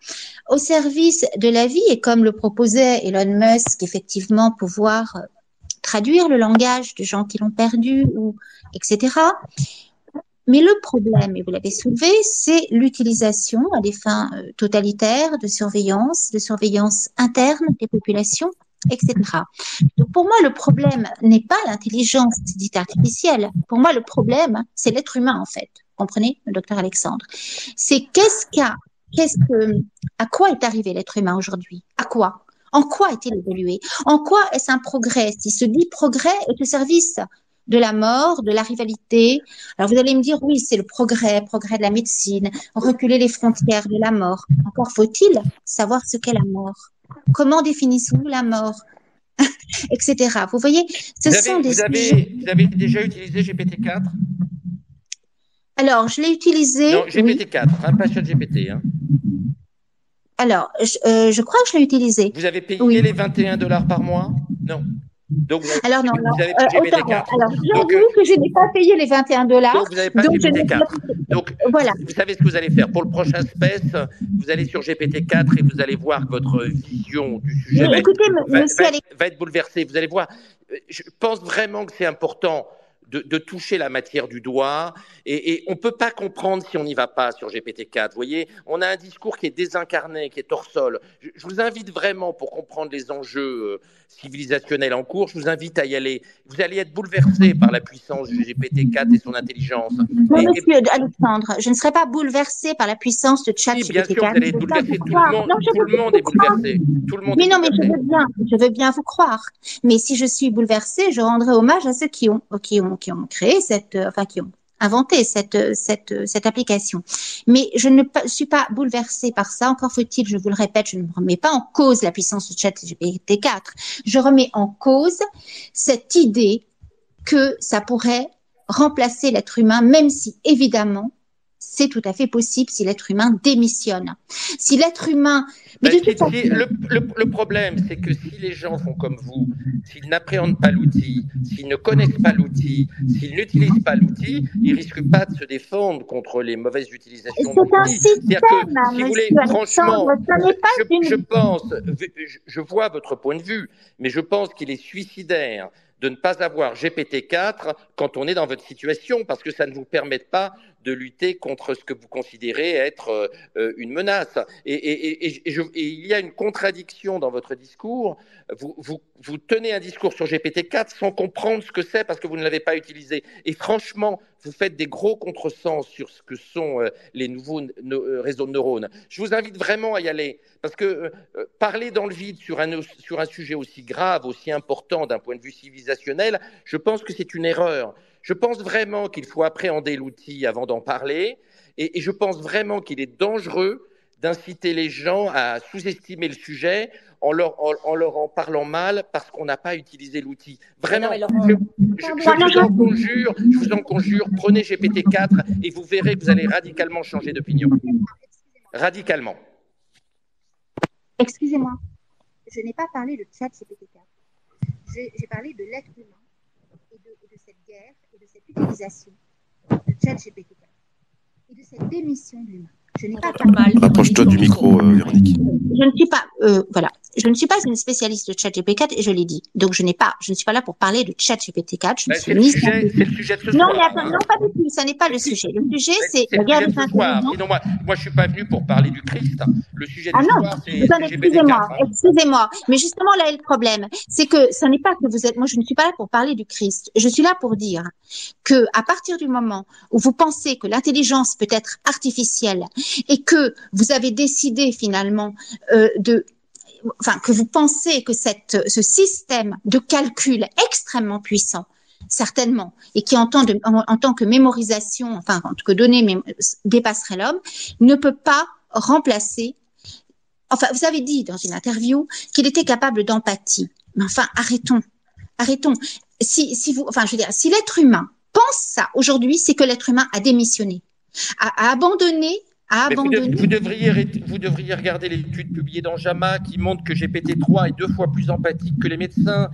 Au service de la vie et comme le proposait Elon Musk, effectivement pouvoir euh, traduire le langage de gens qui l'ont perdu ou etc. Mais le problème, et vous l'avez soulevé, c'est l'utilisation à des fins euh, totalitaires de surveillance, de surveillance interne des populations, etc. Donc pour moi, le problème n'est pas l'intelligence dite artificielle. Pour moi, le problème, c'est l'être humain en fait. Comprenez, le docteur Alexandre? C'est qu'est-ce qu'a, qu'est-ce que, à quoi est arrivé l'être humain aujourd'hui? À quoi? En quoi est-il évolué? En quoi est-ce un progrès? Si se dit progrès est au service de la mort, de la rivalité. Alors vous allez me dire, oui, c'est le progrès, progrès de la médecine, reculer les frontières de la mort. Encore faut-il savoir ce qu'est la mort. Comment définissons-nous la mort Etc. Vous voyez, ce vous sont des vous avez, vous avez déjà utilisé GPT-4 Alors, je l'ai utilisé. Non, GPT-4, hein, pas GPT. Hein. Alors, je, euh, je, crois que je l'ai utilisé. Vous avez payé les 21 dollars par mois? Non. Donc, alors, non, non. Vous avez euh, alors, j'avoue euh, que je n'ai pas payé les 21 dollars. Donc, vous n'avez pas donc, GPT-4. Donc, voilà. vous savez ce que vous allez faire. Pour le prochain space, vous allez sur GPT-4 et vous allez voir que votre vision du sujet va, écoutez, être, va, va, va, être bouleversée. Vous allez voir, euh, je pense vraiment que c'est important de, toucher la matière du doigt. Et, on ne peut pas comprendre si on n'y va pas sur GPT-4. Vous voyez, on a un discours qui est désincarné, qui est hors sol. Je, vous invite vraiment, pour comprendre les enjeux civilisationnels en cours, je vous invite à y aller. Vous allez être bouleversé par la puissance du GPT-4 et son intelligence. Non, monsieur Alexandre, je ne serai pas bouleversé par la puissance de chat GPT-4. bien sûr, vous allez être bouleversé. Tout le monde, tout le monde est bouleversé. Tout le monde mais non, mais je veux bien, je veux bien vous croire. Mais si je suis bouleversé, je rendrai hommage à ceux qui ont, qui ont, qui ont créé cette, euh, enfin qui ont inventé cette, cette, cette application. Mais je ne suis pas bouleversée par ça. Encore faut-il, je vous le répète, je ne remets pas en cause la puissance de ChatGPT 4. Je remets en cause cette idée que ça pourrait remplacer l'être humain, même si évidemment c'est tout à fait possible si l'être humain démissionne. Si l'être humain... Mais le, le, problème, c'est que si les gens font comme vous, s'ils n'appréhendent pas l'outil, s'ils ne connaissent pas l'outil, s'ils n'utilisent pas l'outil, ils risquent pas de se défendre contre les mauvaises utilisations de l'outil. C'est-à-dire que, si vous voulez, franchement, je, je pense, je vois votre point de vue, mais je pense qu'il est suicidaire de ne pas avoir GPT-4 quand on est dans votre situation, parce que ça ne vous permet pas de lutter contre ce que vous considérez être euh, euh, une menace. Et, il y a une contradiction dans votre discours. Vous, tenez un discours sur GPT-4 sans comprendre ce que c'est parce que vous ne l'avez pas utilisé. Et franchement, vous faites des gros contresens sur ce que sont euh, les nouveaux réseaux de neurones. Je vous invite vraiment à y aller parce que parler dans le vide sur un sujet aussi grave, aussi important d'un point de vue civilisationnel, je pense que c'est une erreur. Je pense vraiment qu'il faut appréhender l'outil avant d'en parler, et, je pense vraiment qu'il est dangereux d'inciter les gens à sous-estimer le sujet en leur en, leur en parlant mal parce qu'on n'a pas utilisé l'outil. Vraiment, je, vous en conjure, je vous en conjure, prenez GPT-4 et vous verrez que vous allez radicalement changer d'opinion. Radicalement. Excusez-moi, je n'ai pas parlé de chat GPT-4. J'ai parlé de l'être humain et de cette guerre utilisation de ChatGPT et de cette démission de l'humain. Je n'ai pas mal. Approche-toi du micro, euh, Véronique. Je ne suis pas, euh, voilà, je ne suis pas une spécialiste de ChatGPT4 et je l'ai dit. Donc je n'ai pas, je ne suis pas là pour parler de ChatGPT4. Je ne suis ni. C'est le sujet de ce non, soir. Mais attends, non, pas du tout. Ça n'est pas le sujet. Le sujet, c'est la guerre des intelligences. Sinon, moi, moi, je suis pas venu pour parler du Christ. Le sujet de ah non, excusez-moi, hein. excusez-moi. Mais justement, là est le problème, c'est que ce n'est pas que vous êtes. Moi, je ne suis pas là pour parler du Christ. Je suis là pour dire que à partir du moment où vous pensez que l'intelligence peut être artificielle et que vous avez décidé finalement euh, de enfin que vous pensez que cette, ce système de calcul extrêmement puissant certainement, et qui en tant, de, en, tant que mémorisation, enfin en tant que données dépasserait l'homme, ne peut pas remplacer. Enfin, vous avez dit dans une interview qu'il était capable d'empathie. Mais enfin, arrêtons, arrêtons. Si, si vous, enfin, je veux dire, si l'être humain pense ça aujourd'hui, c'est que l'être humain a démissionné, a, a abandonné vous, devriez, vous devriez regarder l'étude publiée dans JAMA qui montre que GPT-3 est deux fois plus empathique que les médecins.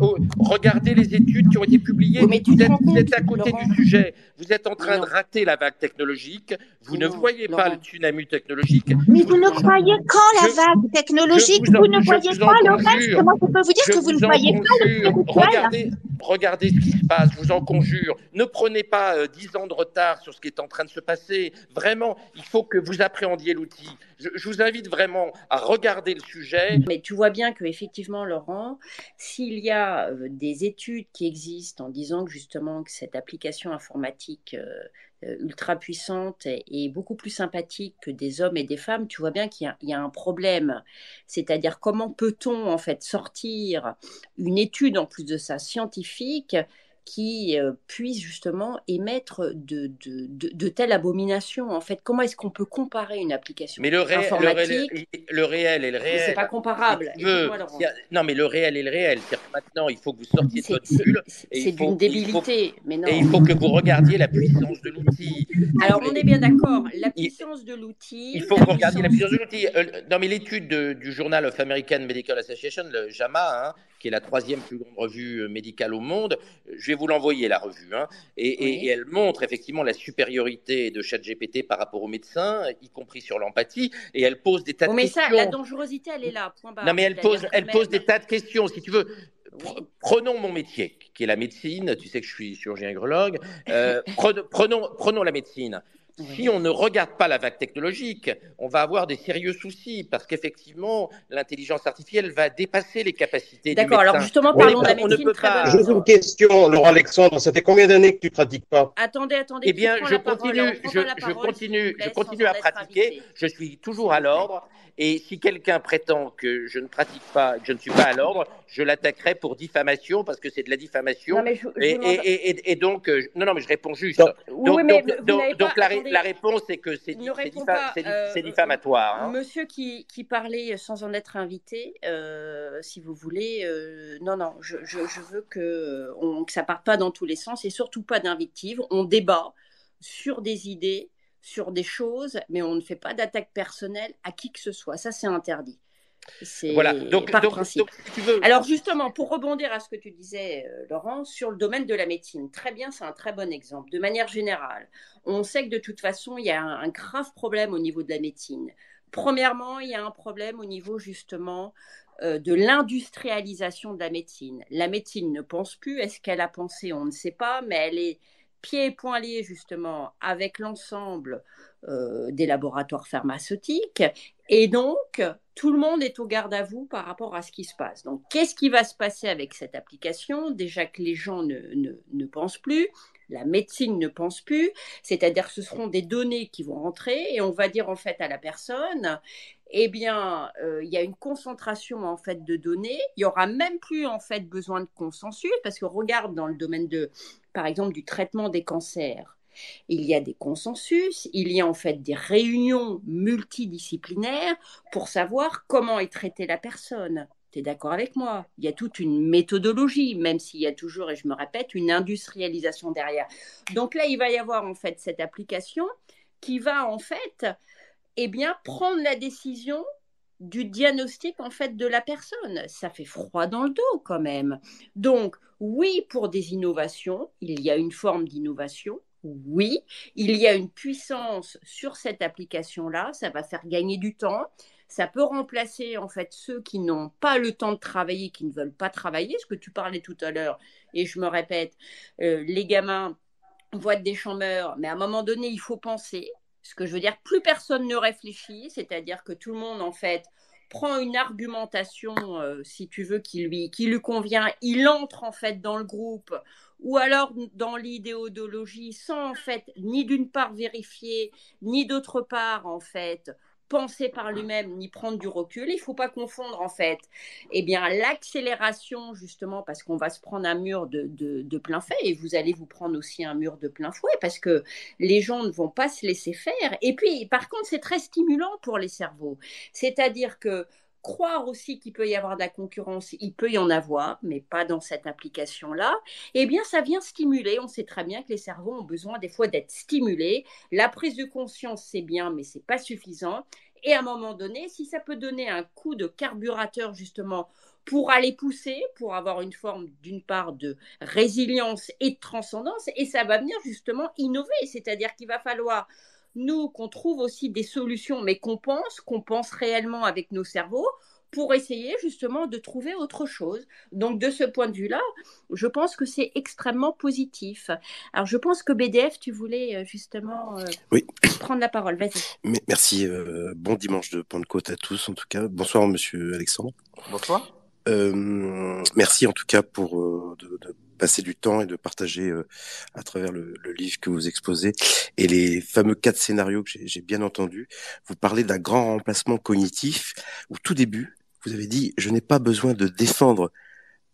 Oh, regardez les études qui ont été publiées. vous, êtes, à côté du sujet. Vous êtes en train de rater la vague technologique. Vous ne voyez pas le tsunami technologique. Mais vous, ne croyez quand la vague technologique Vous, ne voyez pas le reste Moi, je peux vous dire que vous ne voyez pas le. Regardez, regardez ce qui se passe, vous en conjure. Ne prenez pas dix ans de retard sur ce qui est en train de se passer. Vraiment, il faut que vous appréhendiez l'outil. Je, vous invite vraiment à regarder le sujet. Mais tu vois bien que effectivement, Laurent, s'il y a des études qui existent en disant que justement que cette application informatique euh, ultra puissante et, beaucoup plus sympathique que des hommes et des femmes, tu vois bien qu'il y, y, a un problème. C'est-à-dire comment peut-on en fait sortir une étude en plus de ça scientifique qui euh, puisse justement émettre de, de, de, telles abominations. En fait, comment est-ce qu'on peut comparer une application mais le informatique le, réel, et le réel. C'est pas comparable. non, mais le réel et le réel. Maintenant, il faut que vous sortiez de votre bulle. C'est d'une débilité. mais non. Et il faut que vous regardiez la puissance de l'outil. Alors, on est bien d'accord. La puissance de l'outil. Il faut que vous regardiez la puissance de l'outil. Euh, non, mais l'étude du journal of American Medical Association, le JAMA, hein, qui est la troisième plus grande revue euh, médicale au monde. Je vais vous l'envoyer, la revue. Hein. Et, elle montre effectivement la supériorité de ChatGPT par rapport aux médecins, y compris sur l'empathie. Et elle pose des tas de questions. Mais ça, la dangerosité, elle est là. Point barre. Non, mais elle pose, elle pose des tas de questions. Si tu veux, prenons mon métier, qui est la médecine. Tu sais que je suis chirurgien-grologue. Euh, prenons, prenons la médecine. Si on ne regarde pas la vague technologique, on va avoir des sérieux soucis parce qu'effectivement, l'intelligence artificielle va dépasser les capacités D'accord, alors justement, parlons de la médecine. Pas... J'ai une question, Laurent Alexandre. Ça fait combien d'années que tu ne pratiques pas? Attendez, attendez. Eh bien, je continue, je, je, continue, je continue à pratiquer. Je suis toujours à l'ordre. Et si quelqu'un prétend que je ne pratique pas, que je ne suis pas à l'ordre, je l'attaquerai pour diffamation parce que c'est de la diffamation. et, donc, euh, non, non, mais je réponds juste. Donc, oui, mais donc, la, réponse c'est que c'est euh, diffamatoire. Hein. Monsieur qui, qui, parlait sans en être invité, euh, si vous voulez, non, non, je, je, veux que, on, que ça parte pas dans tous les sens et surtout pas d'invective. On débat sur des idées sur des choses, mais on ne fait pas d'attaque personnelle à qui que ce soit. Ça, c'est interdit. C'est voilà. Donc, par principe. Alors justement, pour rebondir à ce que tu disais, euh, Laurent, sur le domaine de la médecine, très bien, c'est un très bon exemple. De manière générale, on sait que de toute façon, il y a un, grave problème au niveau de la médecine. Premièrement, il y a un problème au niveau justement euh, de l'industrialisation de la médecine. La médecine ne pense plus. Est-ce qu'elle a pensé? On ne sait pas, mais elle est pieds et poings liés justement avec l'ensemble euh, des laboratoires pharmaceutiques. Et donc, tout le monde est au garde à vous par rapport à ce qui se passe. Donc, qu'est-ce qui va se passer avec cette application? Déjà que les gens ne, ne, pensent plus, la médecine ne pense plus, c'est-à-dire que ce seront des données qui vont rentrer et on va dire en fait à la personne, eh bien, euh, il y a une concentration en fait de données. Il y aura même plus en fait besoin de consensus parce que regarde dans le domaine de, par exemple, du traitement des cancers. Il y a des consensus, il y a en fait des réunions multidisciplinaires pour savoir comment est traitée la personne. Tu es d'accord avec moi? Il y a toute une méthodologie, même s'il y a toujours, et je me répète, une industrialisation derrière. Donc là, il va y avoir en fait cette application qui va en fait eh bien, prendre la décision du diagnostic en fait de la personne. Ça fait froid dans le dos quand même. Donc oui pour des innovations, il y a une forme d'innovation. Oui, il y a une puissance sur cette application-là, ça va faire gagner du temps, ça peut remplacer en fait ceux qui n'ont pas le temps de travailler, qui ne veulent pas travailler, ce que tu parlais tout à l'heure, et je me répète, euh, les gamins voient des chambeurs, mais à un moment donné, il faut penser, ce que je veux dire, plus personne ne réfléchit, c'est-à-dire que tout le monde, en fait, prend une argumentation, euh, si tu veux, qui lui, qui lui convient, il entre en fait dans le groupe, ou alors dans l'idéologie, sans en fait ni d'une part vérifier, ni d'autre part en fait penser par lui-même ni prendre du recul. Il ne faut pas confondre en fait eh bien l'accélération justement parce qu'on va se prendre un mur de, de, plein fait et vous allez vous prendre aussi un mur de plein fouet parce que les gens ne vont pas se laisser faire. Et puis par contre c'est très stimulant pour les cerveaux. C'est-à-dire que croire aussi qu'il peut y avoir de la concurrence, il peut y en avoir, mais pas dans cette application-là, eh bien, ça vient stimuler. On sait très bien que les cerveaux ont besoin des fois d'être stimulés. La prise de conscience, c'est bien, mais c'est pas suffisant. Et à un moment donné, si ça peut donner un coup de carburateur, justement, pour aller pousser, pour avoir une forme d'une part de résilience et de transcendance, et ça va venir justement innover, c'est-à-dire qu'il va falloir nous, qu'on trouve aussi des solutions, mais qu'on pense, qu'on pense réellement avec nos cerveaux, pour essayer justement de trouver autre chose. Donc de ce point de vue-là, je pense que c'est extrêmement positif. Alors je pense que BDF, tu voulais euh, justement euh, prendre la parole. Vas-y. Merci. Euh, bon dimanche de Pentecôte à tous en tout cas. Bonsoir Monsieur Alexandre. Bonsoir. merci en tout cas pour de, passer du temps et de partager à travers le, le, livre que vous exposez et les fameux quatre scénarios que j'ai bien entendus. Vous parlez d'un grand remplacement cognitif. Au tout début, vous avez dit, je n'ai pas besoin de défendre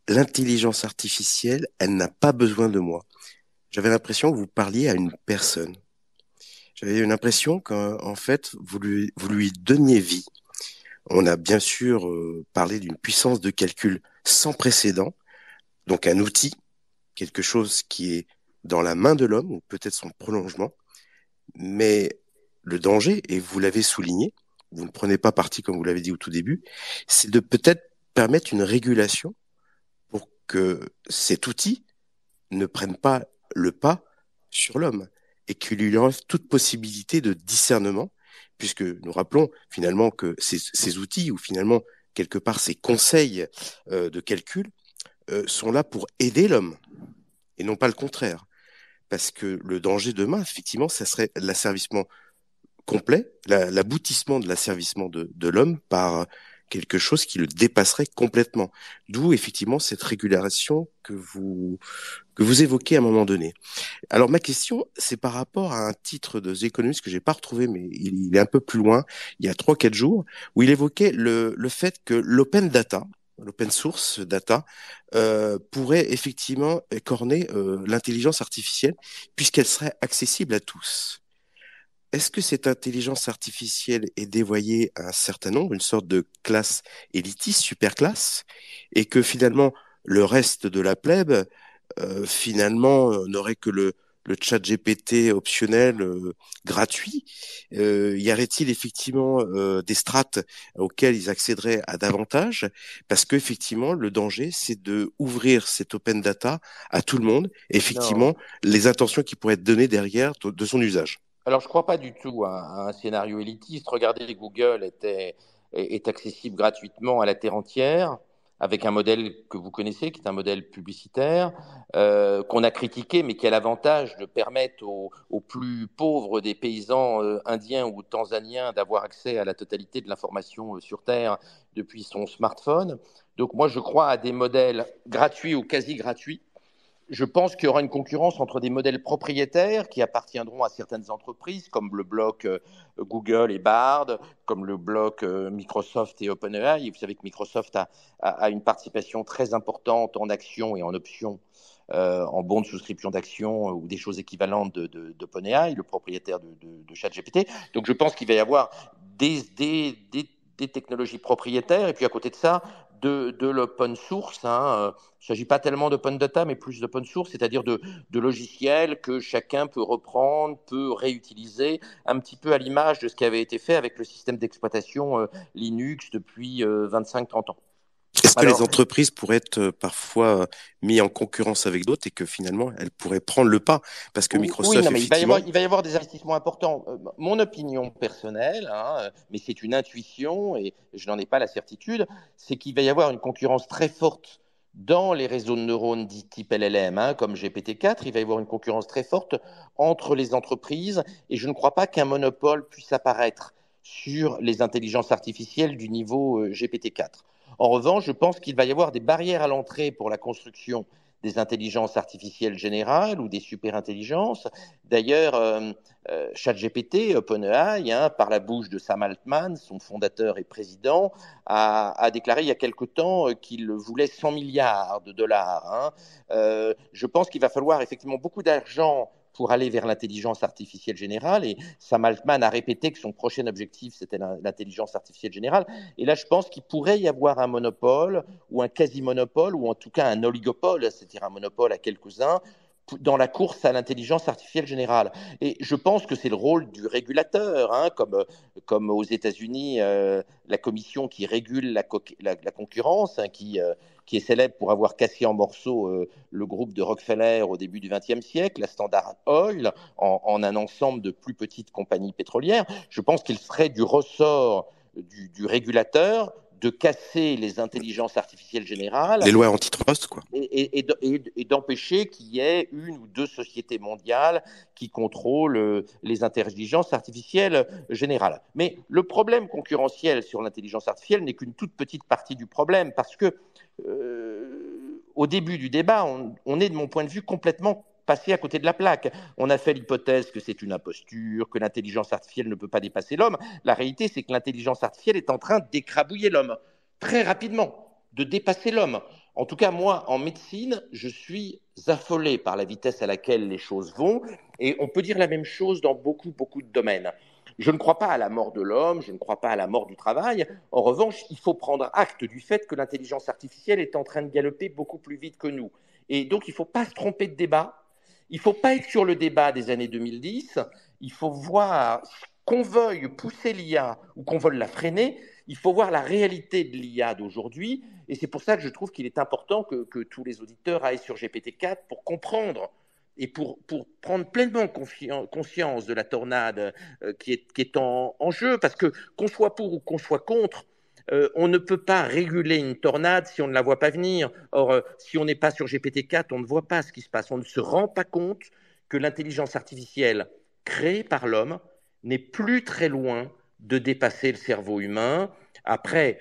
l'intelligence artificielle, elle n'a pas besoin de moi. J'avais l'impression que vous parliez à une personne. J'avais l'impression qu'en fait, vous lui, vous lui donniez vie. On a bien sûr euh, parlé d'une puissance de calcul sans précédent, donc un outil, quelque chose qui est dans la main de l'homme, ou peut-être son prolongement, mais le danger, et vous l'avez souligné, vous ne prenez pas parti comme vous l'avez dit au tout début, c'est de peut-être permettre une régulation pour que cet outil ne prenne pas le pas sur l'homme et qu'il lui enlève toute possibilité de discernement, puisque nous rappelons finalement que ces, outils, ou finalement quelque part ces conseils euh, de calcul, euh, sont là pour aider l'homme, et non pas le contraire. Parce que le danger demain, effectivement, ça serait l'asservissement complet, l'aboutissement de l'asservissement de, l'homme par quelque chose qui le dépasserait complètement. D'où effectivement cette régulation que vous que vous évoquez à un moment donné. Alors ma question, c'est par rapport à un titre de The Economist que j'ai pas retrouvé, mais il, est un peu plus loin, il y a trois quatre jours, où il évoquait le, le fait que l'open data, l'open source data, euh, pourrait effectivement écorner euh, l'intelligence artificielle puisqu'elle serait accessible à tous. Est-ce que cette intelligence artificielle est dévoyée à un certain nombre, une sorte de classe élitiste, super classe, et que finalement le reste de la plèbe, euh, finalement, euh, n'aurait que le, le chat GPT optionnel euh, gratuit Y aurait-il effectivement des strates auxquelles ils accéderaient à davantage? Parce que effectivement, le danger, c'est de ouvrir cette open data à tout le monde. Et effectivement, les intentions qui pourraient être données derrière de son usage. Alors, je ne crois pas du tout à, un scénario élitiste. Regardez, Google était, est accessible gratuitement à la terre entière avec un modèle que vous connaissez, qui est un modèle publicitaire, euh, qu'on a critiqué, mais qui a l'avantage de permettre aux, plus pauvres des paysans euh, indiens ou tanzaniens d'avoir accès à la totalité de l'information euh, sur Terre depuis son smartphone. Donc moi, je crois à des modèles gratuits ou quasi gratuits je pense qu'il y aura une concurrence entre des modèles propriétaires qui appartiendront à certaines entreprises, comme le bloc euh, Google et Bard, comme le bloc euh, Microsoft et OpenAI. Vous savez que Microsoft a, une participation très importante en actions et en options, euh, en bons de souscription d'actions ou des choses équivalentes d'OpenAI, de, le propriétaire de, de, ChatGPT. Donc je pense qu'il va y avoir des, des, des technologies propriétaires et puis à côté de ça, de, l'open source. Hein. Il ne s'agit pas tellement d'open data, mais plus d'open source, c'est-à-dire de, de, logiciels que chacun peut reprendre, peut réutiliser, un petit peu à l'image de ce qui avait été fait avec le système d'exploitation euh, Linux depuis 25-30 euh, ans. Est-ce que les entreprises pourraient être euh, parfois euh, mises en concurrence avec d'autres et que finalement elles pourraient prendre le pas? Parce que Microsoft oui, mais il, va y avoir, des investissements importants. Euh, mon opinion personnelle, hein, mais c'est une intuition et je n'en ai pas la certitude, c'est qu'il va y avoir une concurrence très forte dans les réseaux de neurones dits type LLM, hein, comme GPT-4, il va y avoir une concurrence très forte entre les entreprises et je ne crois pas qu'un monopole puisse apparaître sur les intelligences artificielles du niveau GPT-4. En revanche, je pense qu'il va y avoir des barrières à l'entrée pour la construction des intelligences artificielles générales ou des superintelligences. D'ailleurs, euh, euh, ChatGPT, OpenAI, hein, par la bouche de Sam Altman, son fondateur et président, a, déclaré il y a quelque temps euh, qu'il voulait 100 milliards de dollars. Hein. je pense qu'il va falloir effectivement beaucoup d'argent pour aller vers l'intelligence artificielle générale. Et Sam Altman a répété que son prochain objectif, c'était l'intelligence artificielle générale. Et là, je pense qu'il pourrait y avoir un monopole ou un quasi-monopole, ou en tout cas un oligopole, c'est-à-dire un monopole à quelques-uns, dans la course à l'intelligence artificielle générale. Et je pense que c'est le rôle du régulateur, hein, comme, comme aux États-Unis, euh, la commission qui régule la, concurrence, hein, qui, euh, qui est célèbre pour avoir cassé en morceaux euh, le groupe de Rockefeller au début du XXe siècle, la Standard Oil, en, un ensemble de plus petites compagnies pétrolières. Je pense qu'il serait du ressort du régulateur de casser les intelligences artificielles générales. Les lois antitrust, quoi. Et, et, d'empêcher qu'il y ait une ou deux sociétés mondiales qui contrôlent euh, les intelligences artificielles générales. Mais le problème concurrentiel sur l'intelligence artificielle n'est qu'une toute petite partie du problème, parce que euh, au début du débat, on, on est, de mon point de vue, complètement passer à côté de la plaque. On a fait l'hypothèse que c'est une imposture, que l'intelligence artificielle ne peut pas dépasser l'homme. La réalité, c'est que l'intelligence artificielle est en train d'écrabouiller l'homme très rapidement, de dépasser l'homme. En tout cas, moi, en médecine, je suis affolé par la vitesse à laquelle les choses vont, et on peut dire la même chose dans beaucoup, beaucoup de domaines. Je ne crois pas à la mort de l'homme, je ne crois pas à la mort du travail. En revanche, il faut prendre acte du fait que l'intelligence artificielle est en train de galoper beaucoup plus vite que nous. Et donc, il ne faut pas se tromper de débat. Il ne faut pas être sur le débat des années 2010. Il faut voir qu'on veuille pousser l'IA ou qu'on veuille la freiner. Il faut voir la réalité de l'IA d'aujourd'hui. Et c'est pour ça que je trouve qu'il est important que, tous les auditeurs aillent sur GPT-4 pour comprendre et pour, prendre pleinement conscience de la tornade euh, qui est, en, en, jeu. Parce que qu'on soit pour ou qu'on soit contre, euh, on ne peut pas réguler une tornade si on ne la voit pas venir. Or, euh, si on n'est pas sur GPT-4, on ne voit pas ce qui se passe. On ne se rend pas compte que l'intelligence artificielle créée par l'homme n'est plus très loin de dépasser le cerveau humain. Après,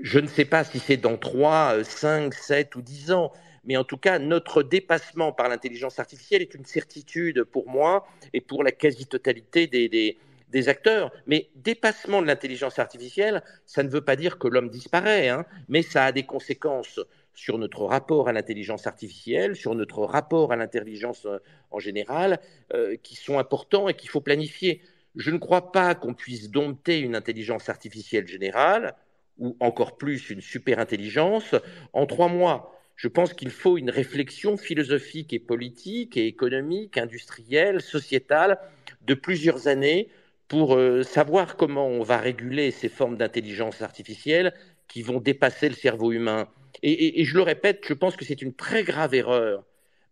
je ne sais pas si c'est dans 3, 5, 7 ou 10 ans, mais en tout cas, notre dépassement par l'intelligence artificielle est une certitude pour moi et pour la quasi-totalité des, des acteurs. Mais dépassement de l'intelligence artificielle, ça ne veut pas dire que l'homme disparaît, hein, mais ça a des conséquences sur notre rapport à l'intelligence artificielle, sur notre rapport à l'intelligence euh, en général, euh, qui sont importants et qu'il faut planifier. Je ne crois pas qu'on puisse dompter une intelligence artificielle générale, ou encore plus une super intelligence, en trois mois. Je pense qu'il faut une réflexion philosophique et politique et économique, industrielle, sociétale de plusieurs années pour euh, savoir comment on va réguler ces formes d'intelligence artificielle qui vont dépasser le cerveau humain. Et, je le répète, je pense que c'est une très grave erreur,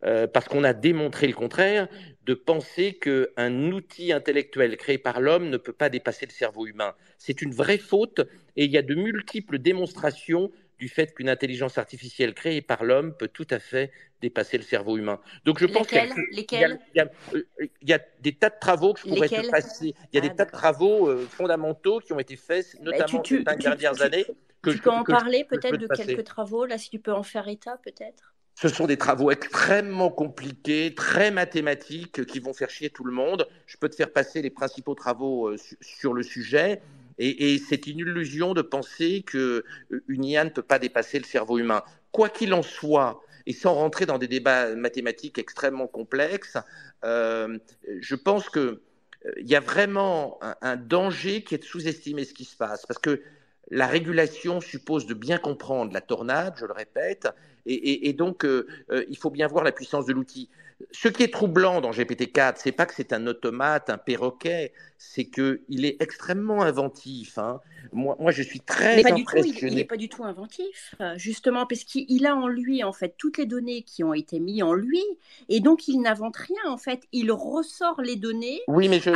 euh, parce qu'on a démontré le contraire, de penser qu'un outil intellectuel créé par l'homme ne peut pas dépasser le cerveau humain. C'est une vraie faute, et il y a de multiples démonstrations du fait qu'une intelligence artificielle créée par l'homme peut tout à fait dépasser le cerveau humain. Donc je pense qu'il y, a des tas de travaux que je pourrais te passer. Il y a des ah, tas de travaux euh, fondamentaux qui ont été faits, bah, notamment ces dernières années. Que tu peux en parler peut-être de quelques travaux, là, si tu peux en faire état peut-être? Ce sont des travaux extrêmement compliqués, très mathématiques, qui vont faire chier tout le monde. Je peux te faire passer les principaux travaux euh, sur le sujet. Et, c'est une illusion de penser qu'une euh, IA ne peut pas dépasser le cerveau humain. Quoi qu'il en soit, et sans rentrer dans des débats mathématiques extrêmement complexes, euh, je pense qu'il euh, y a vraiment un, danger qui est de sous-estimer ce qui se passe. Parce que la régulation suppose de bien comprendre la tornade, je le répète, et, donc il faut bien voir la puissance de l'outil. Ce qui est troublant dans GPT-4, c'est pas que c'est un automate, un perroquet, c'est qu'il est extrêmement inventif. Hein. Moi, moi, je suis très pas impressionné. Du tout, il n'est pas du tout inventif, justement, parce qu'il a en lui, en fait, toutes les données qui ont été mises en lui, et donc il n'invente rien, en fait. Il ressort les données. Oui, mais, je,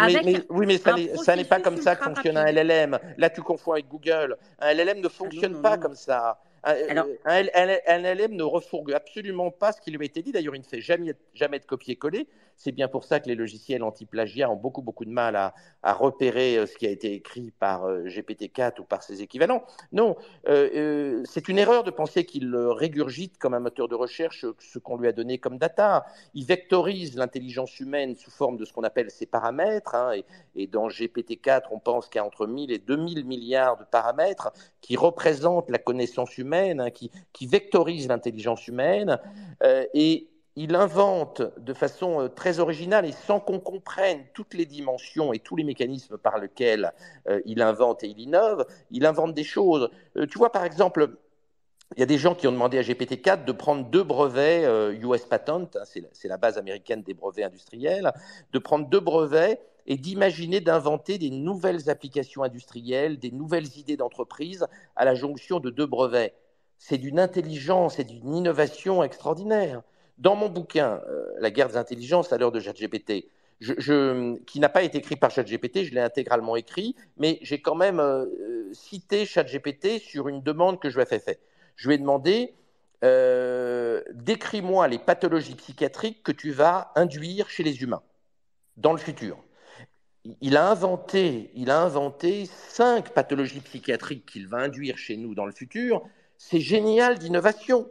oui, mais ça n'est pas comme ça que fonctionne un LLM. Là, tu confonds avec Google. Un LLM ne ah fonctionne pas comme ça. Un, LLM ne refourgue absolument pas ce qui lui a été dit. D'ailleurs, il ne fait jamais, jamais de copier-coller. C'est bien pour ça que les logiciels anti-plagiat ont beaucoup, beaucoup de mal à, repérer euh, ce qui a été écrit par euh, GPT-4 ou par ses équivalents. Non, euh, c'est une erreur de penser qu'il régurgite comme un moteur de recherche ce qu'on lui a donné comme data. Il vectorise l'intelligence humaine sous forme de ce qu'on appelle ses paramètres. Hein, et, dans GPT-4, on pense qu'il y a entre 1000 et 2000 milliards de paramètres qui représentent la connaissance humaine, hein, qui, qui vectorisent l'intelligence humaine. et il invente de façon euh, très originale et sans qu'on comprenne toutes les dimensions et tous les mécanismes par lesquels euh, il invente et il innove, il invente des choses. Euh, tu vois, par exemple, il y a des gens qui ont demandé à GPT-4 de prendre deux brevets US Patent, hein, c'est la base américaine des brevets industriels, de prendre deux brevets et d'imaginer d'inventer des nouvelles applications industrielles, des nouvelles idées d'entreprise à la jonction de deux brevets. C'est d'une intelligence et d'une innovation extraordinaire. Dans mon bouquin, euh, La guerre des intelligences à l'heure de ChatGPT, je, qui n'a pas été écrit par ChatGPT, je l'ai intégralement écrit, mais j'ai quand même euh, cité ChatGPT sur une demande que je lui ai fait. Je lui ai demandé euh, décris-moi les pathologies psychiatriques que tu vas induire chez les humains dans le futur. Il a inventé, il a inventé cinq pathologies psychiatriques qu'il va induire chez nous dans le futur. C'est génial d'innovation.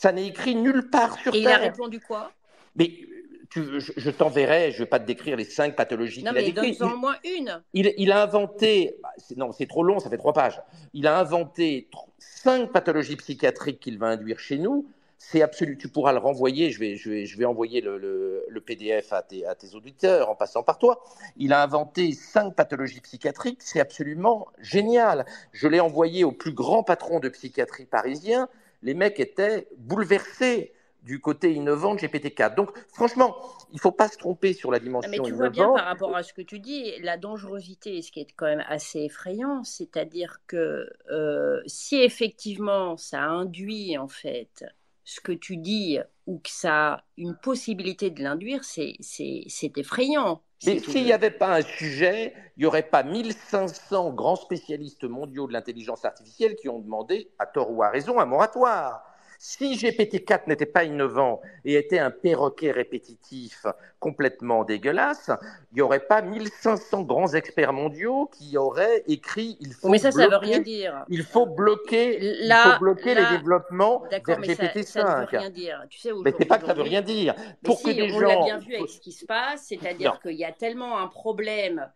Ça n'est écrit nulle part sur Et Terre. il a répondu quoi? Mais tu, je, je t'enverrai, je ne vais pas te décrire les cinq pathologies Non, qu'il a mais décrites. donne-en au moins une. Il, il a inventé, non, c'est trop long, ça fait trois pages. Il a inventé cinq pathologies psychiatriques qu'il va induire chez nous. C'est absolu. Tu pourras le renvoyer. Je vais, je vais, je vais envoyer le, le- le PDF à tes, à tes auditeurs en passant par toi. Il a inventé cinq pathologies psychiatriques. C'est absolument génial. Je l'ai envoyé au plus grand patron de psychiatrie parisien. Les mecs étaient bouleversés du côté innovant de GPT-4. Donc, franchement, il ne faut pas se tromper sur la Ah, dimension Mais tu vois bien innovante. par rapport à ce que tu dis, la dangerosité, ce qui est quand même assez effrayant, c'est-à-dire que euh, si effectivement ça induit en fait ce que tu dis ou que ça a une possibilité de l'induire, c'est c'est- c'est effrayant. S'il n'y avait pas un sujet, il n'y aurait pas 1500 grands spécialistes mondiaux de l'intelligence artificielle qui ont demandé, à tort ou à raison, un moratoire. Si GPT-4 n'était pas innovant et était un perroquet répétitif complètement dégueulasse, il n'y aurait pas 1500 grands experts mondiaux qui auraient écrit il faut, Mais ça, ça veut bloquer, rien dire. il faut bloquer, il Là- faut bloquer là- les développements vers mais ça, GPT-5. ça ne veut rien dire. Tu sais, Mais c'est pas que ça veut rien dire. Pour si, que des on l'a gens. bien vu avec ce qui se passe, c'est-à-dire qu'il y a tellement un problème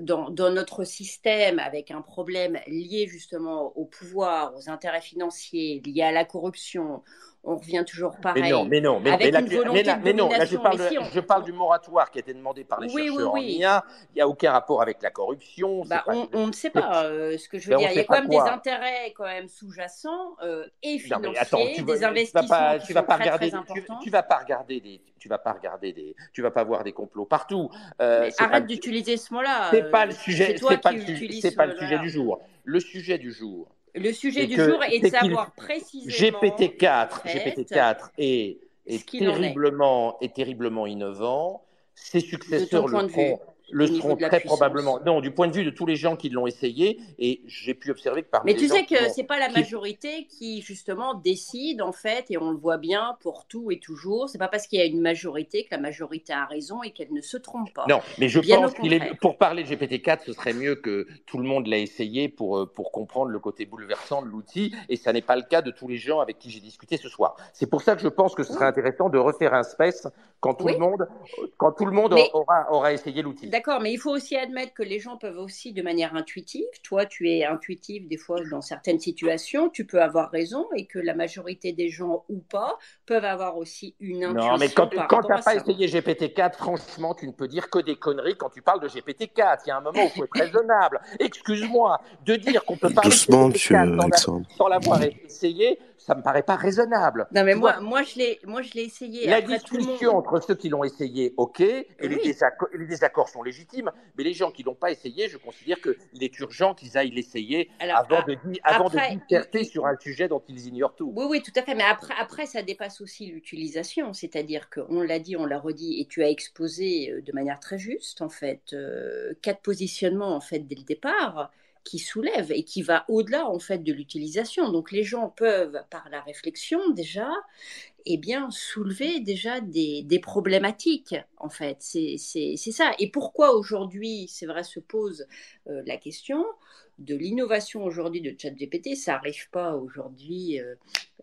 dans, dans notre système, avec un problème lié justement au pouvoir, aux intérêts financiers, lié à la corruption. On revient toujours pareil. Mais non, mais non, mais, Avec mais là, une volonté mais mais non, là je parle, Mais si, de- on- je parle du moratoire qui a été demandé par les Oui, chercheurs oui, en oui. IA. Il n'y a aucun rapport avec la corruption. Bah, pas- on, ne sait pas euh, ce que je veux Ben, dire. Il y a quand même quoi. des intérêts quand même sous-jacents euh, et Non, financiers, mais attends, tu vas, des tu vas investissements pas, qui tu vas sont pas très, regarder, très tu, importants. tu vas pas regarder des, tu vas pas regarder des, tu vas pas voir des complots partout. Euh, arrête d'utiliser ce mot-là. C'est pas le sujet, C'est pas le sujet, du jour. Le sujet du jour. Le sujet du jour est de savoir précisément. GPT-4, en fait, GPT-4 est, est en est. terriblement, est terriblement innovant. Ses successeurs le vue, le seront la très probablement. Non, du point de vue de tous les gens qui l'ont essayé, et j'ai pu observer que parmi Mais les tu gens sais que c'est pas la majorité qui justement décide en fait, et on le voit bien pour tout et toujours. C'est pas parce qu'il y a une majorité que la majorité a raison et qu'elle ne se trompe pas. Non, mais je Bien pense qu'il est pour parler de GPT-4, ce serait mieux que tout le monde l'ait essayé pour euh, pour comprendre le côté bouleversant de l'outil, et ça n'est pas le cas de tous les gens avec qui j'ai discuté ce soir. C'est pour ça que je pense que ce serait Oui. intéressant de refaire un space quand tout Oui. le monde quand tout le monde Mais- aura aura essayé l'outil. D'accord, mais il faut aussi admettre que les gens peuvent aussi de manière intuitive, toi tu es intuitif des fois dans certaines situations, tu peux avoir raison et que la majorité des gens ou pas peuvent avoir aussi une intuition. Non, mais quand, tu n'as pas ça. essayé GPT-4, franchement, tu ne peux dire que des conneries quand tu parles de GPT-4. Il y a un moment où il faut être raisonnable. Excuse-moi, de dire qu'on peut parler Doucement, de monsieur GPT-4 sans la- Alexandre. sans l'avoir essayé, ça me paraît pas raisonnable. Non mais Tu moi, vois, moi je l'ai, moi je l'ai essayé. la Après, tout le monde- discussion entre ceux qui l'ont essayé, ok, et les, désaccords, les désaccords sont légitimes, mais les gens qui l'ont pas essayé, je considère qu'il est urgent qu'ils aillent l'essayer avant, a- de, di- avant après, de disserter sur un sujet dont ils ignorent tout. Oui, oui, tout à fait. Mais après, après ça dépasse aussi l'utilisation. C'est-à-dire qu'on l'a dit, on l'a redit, et tu as exposé euh, de manière très juste, en fait, euh, quatre positionnements, en fait, dès le départ, qui soulèvent et qui va au-delà, en fait, de l'utilisation. Donc, les gens peuvent, par la réflexion, déjà, eh bien, soulever déjà des, problématiques, en fait. C'est ça. Et pourquoi aujourd'hui, c'est vrai, se pose euh, la question? De l'innovation aujourd'hui de ChatGPT, ça n'arrive pas aujourd'hui euh,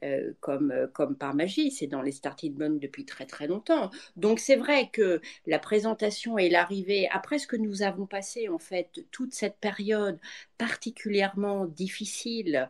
euh, comme, euh, comme par magie, c'est dans les starting blocks depuis très très longtemps. Donc c'est vrai que la présentation et l'arrivée, après ce que nous avons passé en fait toute cette période particulièrement difficile,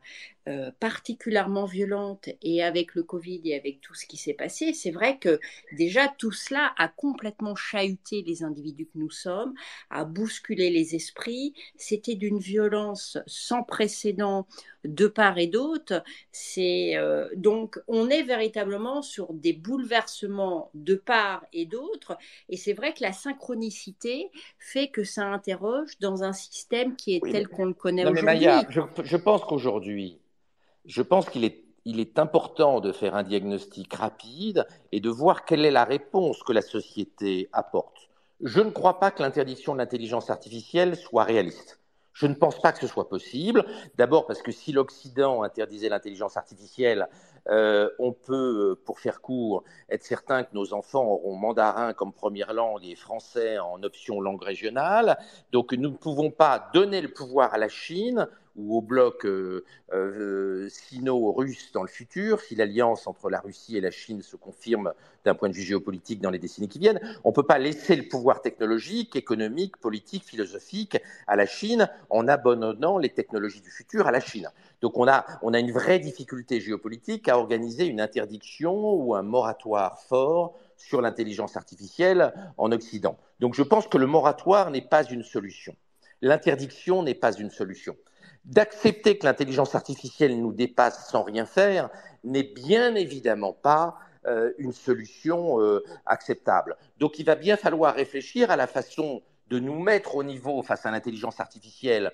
particulièrement violente, et avec le Covid et avec tout ce qui s'est passé, c'est vrai que déjà tout cela a complètement chahuté les individus que nous sommes, a bousculé les esprits, c'était d'une violence sans précédent de part et d'autre. C'est euh, donc on est véritablement sur des bouleversements de part et d'autre, et c'est vrai que la synchronicité fait que ça interroge dans un système qui est Oui, tel qu'on le connaît aujourd'hui. Maya, je, je pense qu'aujourd'hui, je pense qu'il est, il est important de faire un diagnostic rapide et de voir quelle est la réponse que la société apporte. Je ne crois pas que l'interdiction de l'intelligence artificielle soit réaliste. Je ne pense pas que ce soit possible. D'abord parce que si l'Occident interdisait l'intelligence artificielle, euh, on peut, euh, pour faire court, être certain que nos enfants auront mandarin comme première langue et français en option langue régionale. Donc nous ne pouvons pas donner le pouvoir à la Chine ou au bloc euh, euh, sino-russe dans le futur, si l'alliance entre la Russie et la Chine se confirme d'un point de vue géopolitique dans les décennies qui viennent, on ne peut pas laisser le pouvoir technologique, économique, politique, philosophique à la Chine en abandonnant les technologies du futur à la Chine. Donc on a, on a une vraie difficulté géopolitique à organiser une interdiction ou un moratoire fort sur l'intelligence artificielle en Occident. Donc je pense que le moratoire n'est pas une solution. L'interdiction n'est pas une solution d'accepter que l'intelligence artificielle nous dépasse sans rien faire n'est bien évidemment pas euh, une solution euh, acceptable. Donc il va bien falloir réfléchir à la façon de nous mettre au niveau face à l'intelligence artificielle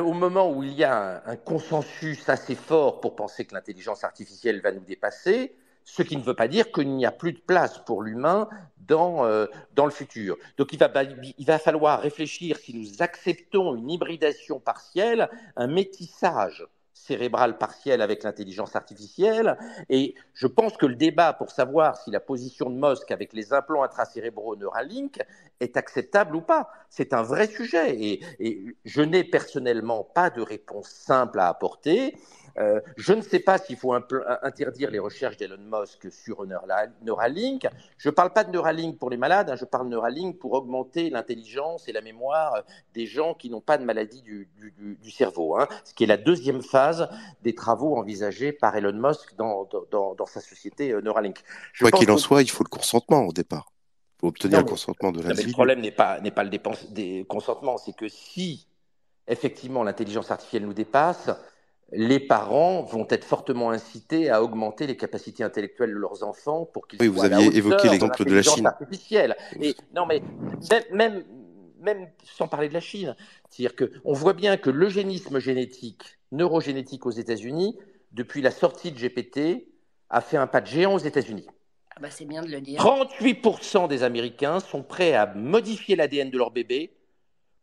au moment où il y a un consensus assez fort pour penser que l'intelligence artificielle va nous dépasser, ce qui ne veut pas dire qu'il n'y a plus de place pour l'humain dans, euh, dans le futur. Donc il va, il va falloir réfléchir si nous acceptons une hybridation partielle, un métissage cérébral partiel avec l'intelligence artificielle. Et je pense que le débat pour savoir si la position de Musk avec les implants intracérébraux Neuralink est acceptable ou pas, c'est un vrai sujet. Et, et je n'ai personnellement pas de réponse simple à apporter. Euh, je ne sais pas s'il faut interdire les recherches d'Elon Musk sur Neuralink. Je ne parle pas de Neuralink pour les malades, hein, je parle de Neuralink pour augmenter l'intelligence et la mémoire des gens qui n'ont pas de maladie du, cerveau, hein, ce qui est la deuxième phase des travaux envisagés par Elon Musk dans, sa société euh, Neuralink. Quoi qu'il en soit, il faut le consentement au départ. Obtenir le consentement de l'individu. Le problème n'est pas, pas le consentement, c'est que si effectivement l'intelligence artificielle nous dépasse, les parents vont être fortement incités à augmenter les capacités intellectuelles de leurs enfants pour qu'ils oui, vous aviez évoqué l'exemple de la Chine. Artificielle. Et, non, mais même, même, sans parler de la Chine, c'est-à-dire qu'on voit bien que l'eugénisme génétique, neurogénétique aux États-Unis, depuis la sortie de GPT, a fait un pas de géant aux États-Unis. Ah bah c'est bien de le dire. 38% des Américains sont prêts à modifier l'ADN de leur bébé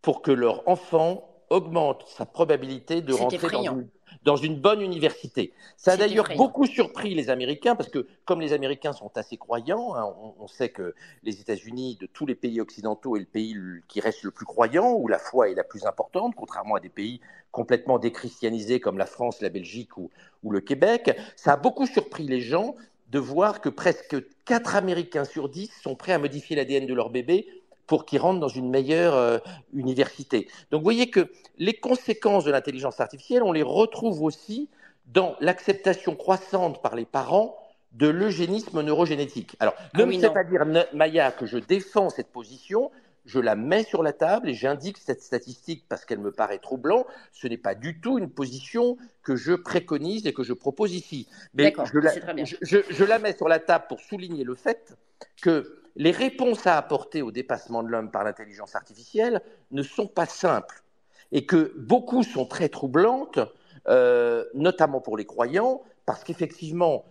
pour que leur enfant augmente sa probabilité de rentrer dans une dans une bonne université. Ça a d'ailleurs beaucoup surpris les Américains parce que comme les Américains sont assez croyants, hein, on, sait que les États-Unis, de tous les pays occidentaux, est le pays qui reste le plus croyant, où la foi est la plus importante, contrairement à des pays complètement déchristianisés comme la France, la Belgique ou, ou le Québec. Ça a beaucoup surpris les gens de voir que presque 4 Américains sur 10 sont prêts à modifier l'ADN de leur bébé pour qu'ils rentrent dans une meilleure euh, université. Donc vous voyez que les conséquences de l'intelligence artificielle, on les retrouve aussi dans l'acceptation croissante par les parents de l'eugénisme neurogénétique. Alors, ne ah me faites pas dire, Maya, que je défends cette position, je la mets sur la table et j'indique cette statistique parce qu'elle me paraît troublante. Ce n'est pas du tout une position que je préconise et que je propose ici. Mais je je, je la mets sur la table pour souligner le fait que les réponses à apporter au dépassement de l'homme par l'intelligence artificielle ne sont pas simples et que beaucoup sont très troublantes, euh, notamment pour les croyants, parce qu'effectivement,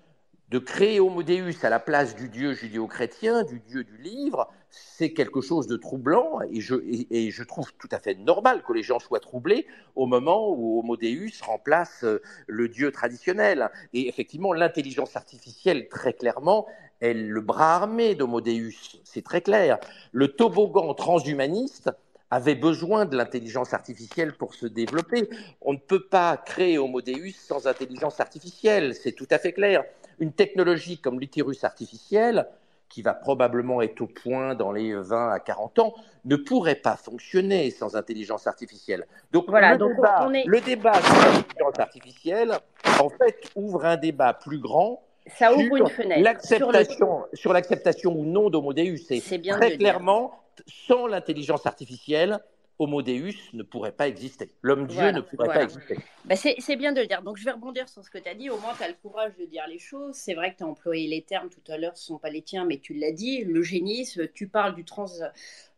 de créer Homo Deus à la place du Dieu judéo-chrétien, du Dieu du livre, c'est quelque chose de troublant et je, trouve tout à fait normal que les gens soient troublés au moment où Homo Deus remplace euh, le Dieu traditionnel. Et effectivement, l'intelligence artificielle, très clairement, est le bras armé d'Homo Deus, c'est très clair. Le toboggan transhumaniste avait besoin de l'intelligence artificielle pour se développer. On ne peut pas créer Homo sans intelligence artificielle, c'est tout à fait clair. Une technologie comme l'utérus artificiel, qui va probablement être au point dans les 20 à 40 ans, ne pourrait pas fonctionner sans intelligence artificielle. Donc, voilà, le, débat, le débat sur l'intelligence artificielle, en fait, ouvre un débat plus grand ça ouvre une fenêtre. L'acceptation, sur l'acceptation ou non d'Homo Deus, c'est très clairement, sans l'intelligence artificielle, Homo Deus ne pourrait pas exister. L'homme-dieu ne pourrait pas exister. Bah c'est bien de le dire. Donc je vais rebondir sur ce que tu as dit. Au moins, tu as le courage de dire les choses. C'est vrai que tu as employé les termes tout à l'heure, ce ne sont pas les tiens, mais tu l'as dit. L'eugénisme, tu parles du trans,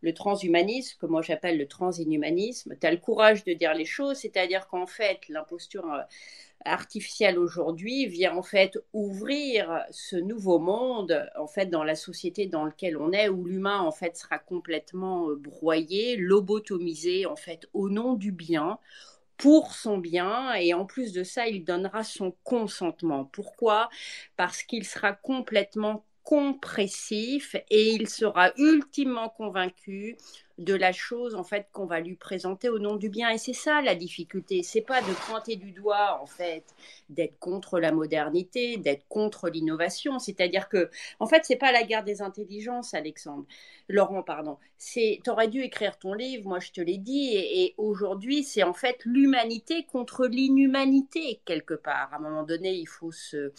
le transhumanisme, que moi j'appelle le transinhumanisme. Tu as le courage de dire les choses, c'est-à-dire qu'en fait, l'imposture artificielle aujourd'hui vient en fait ouvrir ce nouveau monde en fait dans la société dans laquelle on est où l'humain en fait sera complètement euh, broyé, lobotomisé en fait au nom du bien pour son bien et en plus de ça, il donnera son consentement. Pourquoi? Parce qu'il sera complètement compressif et il sera ultimement convaincu de la chose en fait qu'on va lui présenter au nom du bien. Et c'est ça la difficulté. C'est pas de pointer du doigt en fait d'être contre la modernité d'être contre l'innovation. C'est-à-dire que en fait c'est pas la guerre des intelligences Alexandre. Laurent pardon. C'est t'aurais dû écrire ton livre moi je te l'ai dit. Et, aujourd'hui c'est en fait l'humanité contre l'inhumanité quelque part. À un moment donné il faut se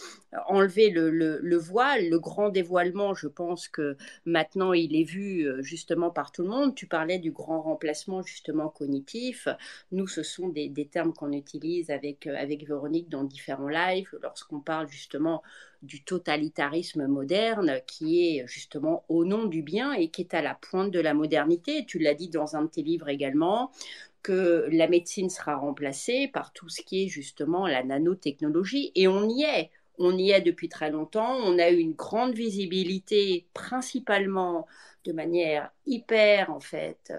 enlever le, le voile le grand dévoilement. Je pense que maintenant il est vu euh, justement par tout le monde parlais du grand remplacement justement cognitif. Nous, ce sont des, termes qu'on utilise avec, euh, avec Véronique dans différents lives lorsqu'on parle justement du totalitarisme moderne qui est justement au nom du bien et qui est à la pointe de la modernité. Tu l'as dit dans un de tes livres également que la médecine sera remplacée par tout ce qui est justement la nanotechnologie et on y est. On y est depuis très longtemps. On a eu une grande visibilité principalement de manière hyper, en fait,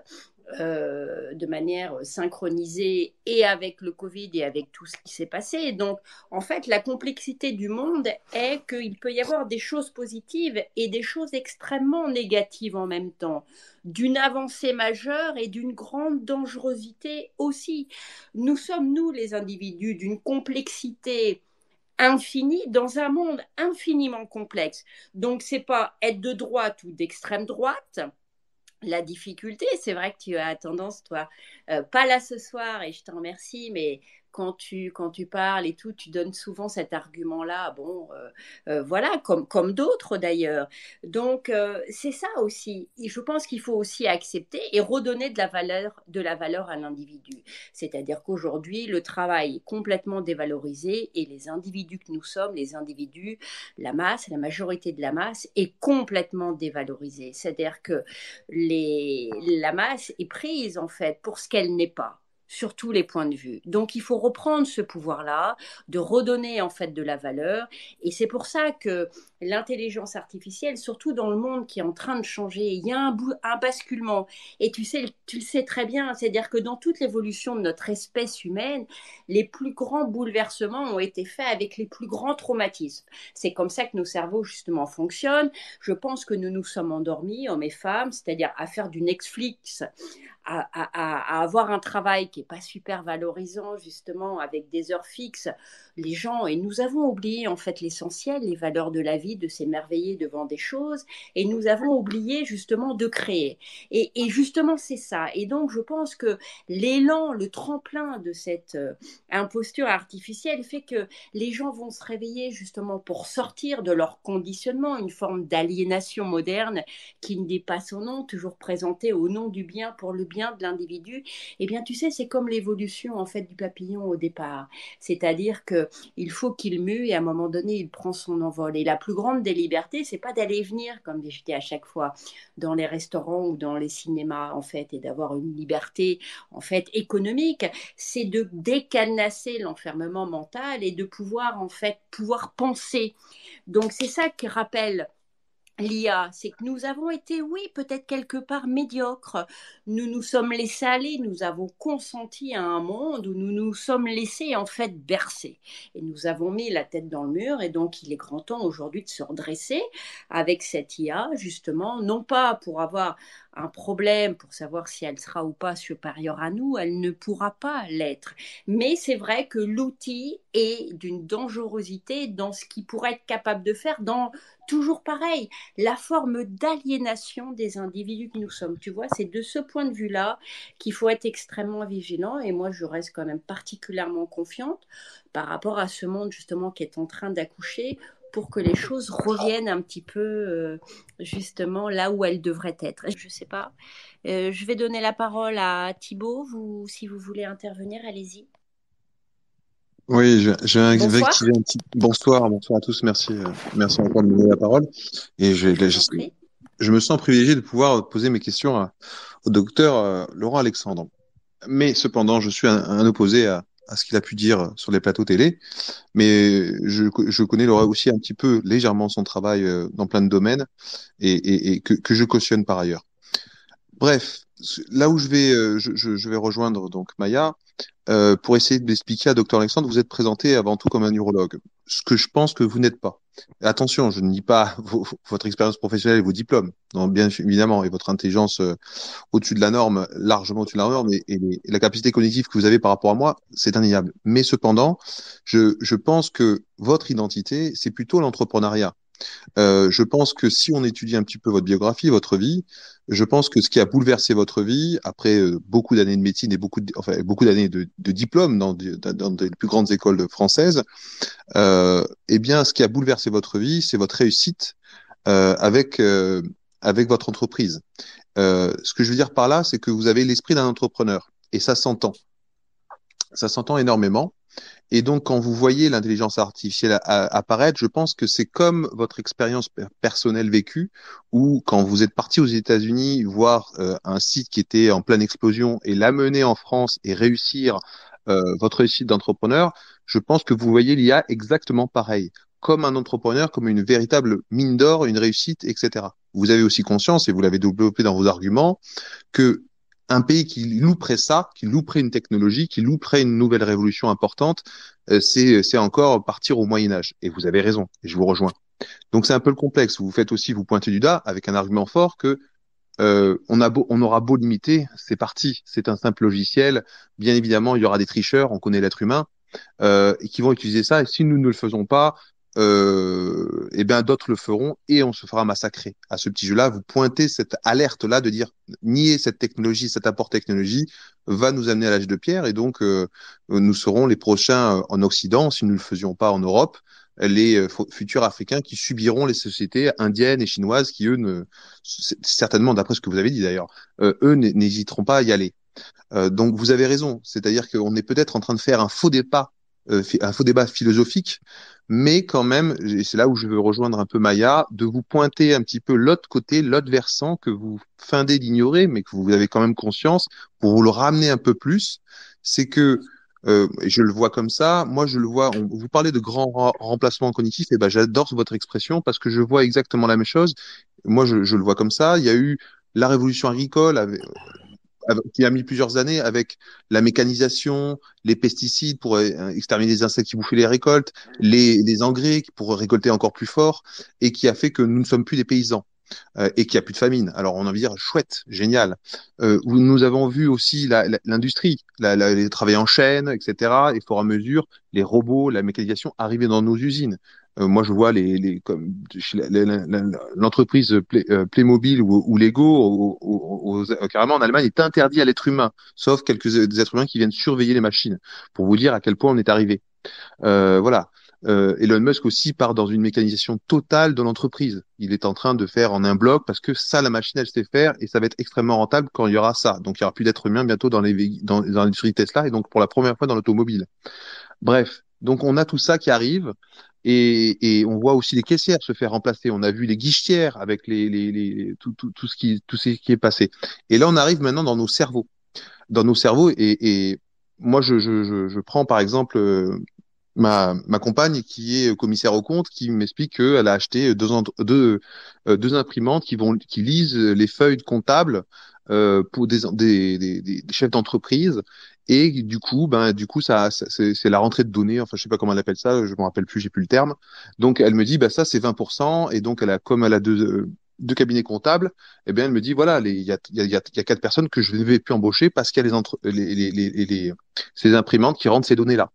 euh, de manière synchronisée et avec le Covid et avec tout ce qui s'est passé. Donc, en fait, la complexité du monde est qu'il peut y avoir des choses positives et des choses extrêmement négatives en même temps, d'une avancée majeure et d'une grande dangerosité aussi. Nous sommes, nous, les individus, d'une complexité infini dans un monde infiniment complexe. Donc, c'est pas être de droite ou d'extrême droite. La difficulté, c'est vrai que tu as tendance, toi, euh, pas là ce soir, et je t'en remercie, mais quand tu, quand tu parles et tout, tu donnes souvent cet argument-là, bon, euh, euh, voilà, comme, comme d'autres d'ailleurs. Donc, euh, c'est ça aussi. Je pense qu'il faut aussi accepter et redonner de la valeur, de la valeur à l'individu. C'est-à-dire qu'aujourd'hui, le travail est complètement dévalorisé et les individus que nous sommes, les individus, la masse, la majorité de la masse est complètement dévalorisée. C'est-à-dire que la masse est prise en fait pour ce qu'elle n'est pas sur tous les points de vue. Donc il faut reprendre ce pouvoir-là, de redonner en fait de la valeur. Et c'est pour ça que l'intelligence artificielle, surtout dans le monde qui est en train de changer, il y a un, basculement. Et tu sais, tu le sais très bien, c'est-à-dire que dans toute l'évolution de notre espèce humaine, les plus grands bouleversements ont été faits avec les plus grands traumatismes. C'est comme ça que nos cerveaux justement fonctionnent. Je pense que nous nous sommes endormis, hommes et femmes, c'est-à-dire à faire du Netflix, à, à, avoir un travail qui n'est pas super valorisant, justement, avec des heures fixes, les gens, et nous avons oublié en fait l'essentiel, les valeurs de la vie, de s'émerveiller devant des choses, et nous avons oublié justement de créer. Et, justement, c'est ça. Et donc, je pense que l'élan, le tremplin de cette euh, imposture artificielle fait que les gens vont se réveiller justement pour sortir de leur conditionnement, une forme d'aliénation moderne qui ne dit pas son nom, toujours présentée au nom du bien pour le bien de l'individu, eh bien, tu sais, c'est comme l'évolution en fait du papillon au départ. C'est-à-dire que il faut qu'il mue et à un moment donné, il prend son envol. Et la plus grande des libertés, c'est pas d'aller venir, comme je dis à chaque fois, dans les restaurants ou dans les cinémas, en fait, et d'avoir une liberté, en fait, économique. C'est de décanasser l'enfermement mental et de pouvoir, en fait, pouvoir penser. Donc, c'est ça qui rappelle l'IA, c'est que nous avons été, oui, peut-être quelque part médiocres. Nous nous sommes laissés aller, nous avons consenti à un monde où nous nous sommes laissés en fait bercer. Et nous avons mis la tête dans le mur et donc il est grand temps aujourd'hui de se redresser avec cette IA, justement, non pas pour avoir un problème pour savoir si elle sera ou pas supérieure à nous, elle ne pourra pas l'être. Mais c'est vrai que l'outil est d'une dangerosité dans ce qu'il pourrait être capable de faire dans toujours pareil, la forme d'aliénation des individus que nous sommes. Tu vois, c'est de ce point de vue-là qu'il faut être extrêmement vigilant et moi je reste quand même particulièrement confiante par rapport à ce monde justement qui est en train d'accoucher pour que les choses reviennent un petit peu euh, justement là où elles devraient être. Je ne sais pas. Euh, je vais donner la parole à Thibaut. Vous, si vous voulez intervenir, allez-y. Oui, je vais bonsoir. un petit bonsoir, bonsoir à tous. Merci, euh, merci encore de me donner la parole. Et je, je, je, me sens privilégié de pouvoir poser mes questions à, au docteur Laurent Alexandre. Mais cependant, je suis un, un opposé à, à ce qu'il a pu dire sur les plateaux télé, mais je, je connais aussi un petit peu légèrement son travail euh, dans plein de domaines et, et, que, je cautionne par ailleurs. Bref, là où je vais, euh, je, vais rejoindre donc Maya euh, pour essayer d'expliquer à Dr Alexandre, vous êtes présenté avant tout comme un urologue, ce que je pense que vous n'êtes pas. Attention, je ne nie pas votre expérience professionnelle et vos diplômes, non, bien évidemment, et votre intelligence euh, au-dessus de la norme, largement au-dessus de la norme, et, et, la capacité cognitive que vous avez par rapport à moi, c'est indéniable. Mais cependant, je, je pense que votre identité, c'est plutôt l'entrepreneuriat. Euh, je pense que si on étudie un petit peu votre biographie, votre vie, je pense que ce qui a bouleversé votre vie, après euh, beaucoup d'années de médecine et beaucoup, de, enfin, beaucoup d'années de, de diplômes dans, dans, des plus grandes écoles françaises, euh, eh bien, ce qui a bouleversé votre vie, c'est votre réussite euh, avec euh, avec votre entreprise. Ce que je veux dire par là, c'est que vous avez l'esprit d'un entrepreneur et ça s'entend. Ça s'entend énormément. Et donc, quand vous voyez l'intelligence artificielle apparaître, je pense que c'est comme votre expérience personnelle vécue, où quand vous êtes parti aux États-Unis voir euh, un site qui était en pleine explosion et l'amener en France et réussir euh, votre réussite d'entrepreneur, je pense que vous voyez l'IA exactement pareil, comme un entrepreneur, comme une véritable mine d'or, une réussite, etc. Vous avez aussi conscience, et vous l'avez développé dans vos arguments, que un pays qui louperait ça, qui louperait une technologie, qui louperait une nouvelle révolution importante, euh, c'est encore partir au Moyen Âge. Et vous avez raison, et je vous rejoins. Donc c'est un peu le complexe. Vous faites aussi vous pointer du doigt avec un argument fort que euh, on, a beau, on aura beau limiter, c'est parti, c'est un simple logiciel. Bien évidemment, il y aura des tricheurs, on connaît l'être humain, euh, et qui vont utiliser ça. Et si nous ne le faisons pas, euh, et eh bien d'autres le feront et on se fera massacrer. À ce petit jeu-là, vous pointez cette alerte-là de dire nier cette technologie, cet apport technologie va nous amener à l'âge de pierre et donc euh, nous serons les prochains euh, en Occident, si nous ne le faisions pas en Europe, les euh, futurs Africains qui subiront les sociétés indiennes et chinoises qui eux ne certainement d'après ce que vous avez dit d'ailleurs, eux n'hésiteront pas à y aller. donc vous avez raison, c'est-à-dire qu'on est peut-être en train de faire un faux départ un faux débat philosophique mais quand même, c'est là où je veux rejoindre un peu Maya, de vous pointer un petit peu l'autre côté, l'autre versant que vous feindez d'ignorer, mais que vous avez quand même conscience, pour vous le ramener un peu plus, c'est que euh, je le vois comme ça. Moi, je le vois. Vous parlez de grand remplacement cognitif, et ben j'adore votre expression parce que je vois exactement la même chose. Moi, je, je, le vois comme ça. Il y a eu la révolution agricole qui a mis plusieurs années avec la mécanisation, les pesticides pour euh, exterminer les insectes qui bouffaient les récoltes, les, engrais pour récolter encore plus fort, et qui a fait que nous ne sommes plus des paysans. Euh, et qu'il n'y a plus de famine. Alors on a envie de dire chouette, génial. Euh, nous avons vu aussi l'industrie, les travail en chaîne, etc. Et et à mesure, les robots, la mécanisation arriver dans nos usines. Euh, moi, je vois les, les comme l'entreprise euh, Playmobil ou, Lego, carrément en Allemagne, est interdit à l'être humain, sauf quelques des êtres humains qui viennent surveiller les machines, pour vous dire à quel point on est arrivé. Euh, voilà. Euh, Elon Musk aussi part dans une mécanisation totale de l'entreprise. Il est en train de faire en un bloc parce que ça, la machine, elle sait faire et ça va être extrêmement rentable quand il y aura ça. Donc, il y aura plus d'êtres humains bientôt dans les dans, dans l'industrie Tesla et donc pour la première fois dans l'automobile. Bref, donc on a tout ça qui arrive. Et, et, on voit aussi les caissières se faire remplacer. On a vu les guichetières avec les, les, les tout, tout, tout, ce qui tout ce qui est passé. Et là, on arrive maintenant dans nos cerveaux, dans nos cerveaux. Et, et moi, je, je, je, prends par exemple euh, ma, ma compagne qui est commissaire au compte, qui m'explique qu'elle a acheté deux, deux, euh, deux imprimantes qui vont qui lisent les feuilles comptables euh, pour des, des, des, des chefs d'entreprise et du coup, ben, du coup, ça, c'est la rentrée de données. Enfin, je sais pas comment elle appelle ça. Je me rappelle plus. J'ai plus le terme. Donc, elle me dit, bah ça, c'est 20%. Et donc, elle a, comme elle a deux, deux cabinets comptables, eh bien, elle me dit, voilà, il y a, y, a, y a quatre personnes que je ne vais plus embaucher parce qu'il y a les, entre, les, les, les, les, ces imprimantes qui rendent ces données-là.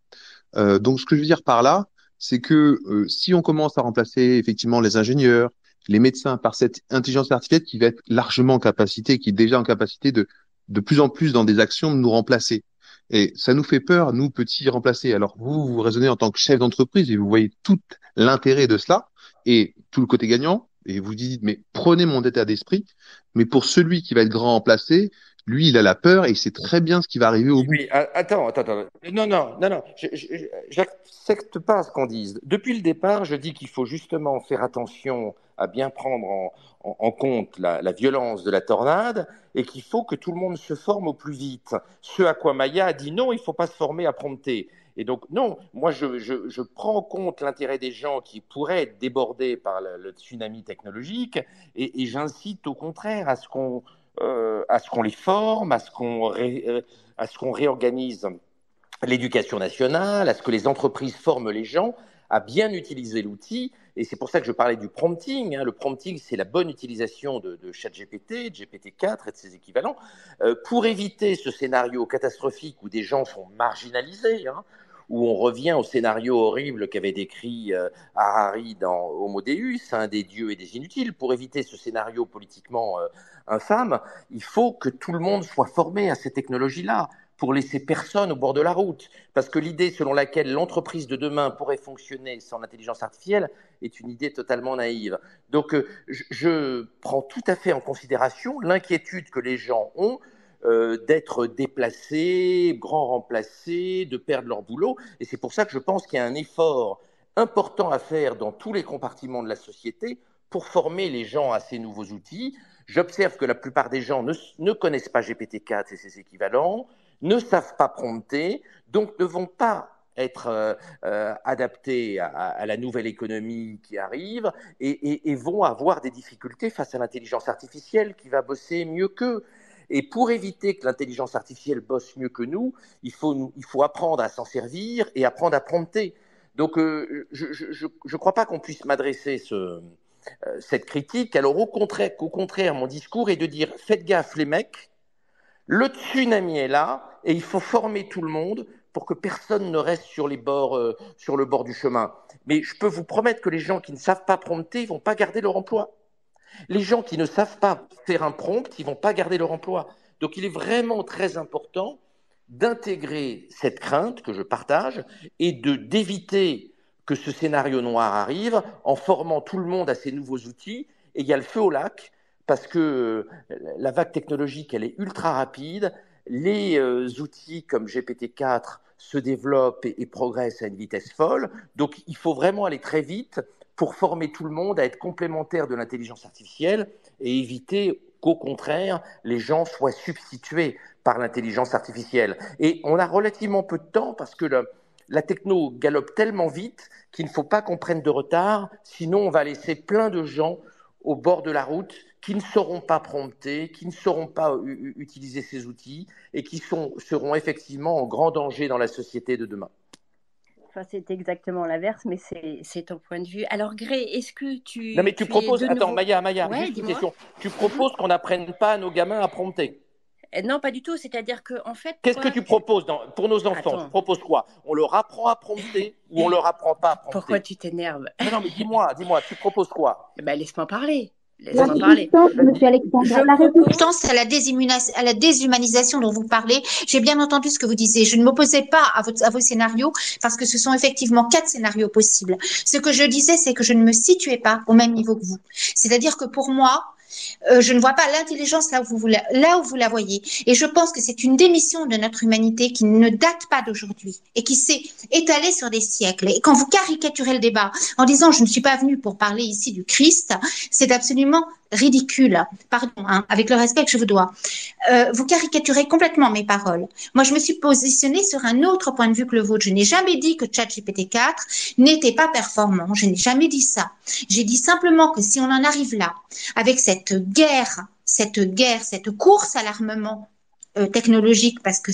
Euh, donc, ce que je veux dire par là, c'est que euh, si on commence à remplacer effectivement les ingénieurs, les médecins par cette intelligence artificielle qui va être largement en capacité, qui est déjà en capacité de de plus en plus dans des actions de nous remplacer. Et ça nous fait peur, nous, petits remplacés. Alors, vous, vous raisonnez en tant que chef d'entreprise et vous voyez tout l'intérêt de cela et tout le côté gagnant. Et vous dites, mais prenez mon état d'esprit. Mais pour celui qui va être grand remplacé, Lui, il a la peur et il sait très bien ce qui va arriver au bout. Oui, attends, attends, attends. Non, non, non, non. Je- J'accepte pas ce qu'on dise. Depuis le départ, je dis qu'il faut justement faire attention à bien prendre en, compte la, violence de la tornade et qu'il faut que tout le monde se forme au plus vite. Ce à quoi Maya a dit non, il faut pas se former à prompter. Et donc, non, moi, je, prends en compte l'intérêt des gens qui pourraient être débordés par le, tsunami technologique et j'incite au contraire à ce qu'on euh, à ce qu'on les forme, à ce qu'on à ce qu'on réorganise l'éducation nationale, à ce que les entreprises forment les gens à bien utiliser l'outil. Et c'est pour ça que je parlais du prompting. hein. Le prompting, c'est la bonne utilisation de, de GPT-4 et de ses équivalents, euh, pour éviter ce scénario catastrophique où des gens sont marginalisés, hein, où on revient au scénario horrible qu'avait décrit euh, Harari dans Homo Deus, hein, des dieux et des inutiles. Pour éviter ce scénario politiquement euh, infâme, il faut que tout le monde soit formé à ces technologies-là pour laisser personne au bord de la route. Parce que l'idée selon laquelle l'entreprise de demain pourrait fonctionner sans l'intelligence artificielle est une idée totalement naïve. Donc euh, je, prends tout à fait en considération l'inquiétude que les gens ont euh, d'être déplacés, grands remplacés, de perdre leur boulot. Et c'est pour ça que je pense qu'il y a un effort important à faire dans tous les compartiments de la société pour former les gens à ces nouveaux outils. J'observe que la plupart des gens ne, connaissent pas GPT-4 et ses équivalents, ne savent pas prompter, donc ne vont pas être euh, euh, adaptés à, la nouvelle économie qui arrive et, vont avoir des difficultés face à l'intelligence artificielle qui va bosser mieux qu'eux. Et pour éviter que l'intelligence artificielle bosse mieux que nous, il faut, apprendre à s'en servir et apprendre à prompter. Donc, euh, je ne crois pas qu'on puisse m'adresser ce, cette critique. Alors, au contraire, au contraire, mon discours est de dire faites gaffe, les mecs, le tsunami est là et il faut former tout le monde pour que personne ne reste sur, les bords, euh, sur le bord du chemin. Mais je peux vous promettre que les gens qui ne savent pas prompter, ils vont pas garder leur emploi. Les gens qui ne savent pas faire un prompt, ils vont pas garder leur emploi. Donc il est vraiment très important d'intégrer cette crainte que je partage et de d'éviter que ce scénario noir arrive en formant tout le monde à ces nouveaux outils. Et il y a le feu au lac parce que la vague technologique, elle est ultra rapide. Les euh, outils comme GPT-4 se développent et, et, progressent à une vitesse folle. Donc, il faut vraiment aller très vite pour former tout le monde à être complémentaire de l'intelligence artificielle et éviter qu'au contraire, les gens soient substitués par l'intelligence artificielle. Et on a relativement peu de temps parce que le, la techno galope tellement vite qu'il ne faut pas qu'on prenne de retard, sinon on va laisser plein de gens au bord de la route qui ne sauront pas prompter, qui ne sauront pas utiliser ces outils et qui sont, seront effectivement en grand danger dans la société de demain. Enfin, c'est exactement l'inverse, mais c'est ton point de vue. Alors, Gré, est-ce que tu. Non, mais tu, tu proposes. Attends, nouveau... Maya, Maya, ouais, juste une question. Tu proposes qu'on n'apprenne pas à nos gamins à prompter non, pas du tout. C'est-à-dire que, en fait. Qu'est-ce que tu proposes dans, pour nos enfants? Attends. Tu proposes quoi? On leur apprend à prompter ou on leur apprend pas à prompter? Pourquoi tu t'énerves? Non, non, mais dis-moi, dis-moi, tu proposes quoi? Ben, Laisse-moi parler. La Laisse-moi parler. résistance, monsieur Alexandre, Je la propose- résistance à la, à la déshumanisation dont vous parlez, j'ai bien entendu ce que vous disiez. Je ne m'opposais pas à, votre, à vos scénarios parce que ce sont effectivement quatre scénarios possibles. Ce que je disais, c'est que je ne me situais pas au même niveau que vous. C'est-à-dire que pour moi, euh, je ne vois pas l'intelligence là où vous, la, là où vous la voyez. Et je pense que c'est une démission de notre humanité qui ne date pas d'aujourd'hui et qui s'est étalée sur des siècles. Et quand vous caricaturez le débat en disant je ne suis pas venu pour parler ici du Christ, c'est absolument ridicule. Pardon, hein, avec le respect que je vous dois. Euh, vous caricaturez complètement mes paroles. Moi, je me suis positionnée sur un autre point de vue que le vôtre. Je n'ai jamais dit que ChatGPT 4 n'était pas performant. Je n'ai jamais dit ça. J'ai dit simplement que si on en arrive là, avec cette guerre, cette guerre, cette course à l'armement euh, technologique, parce que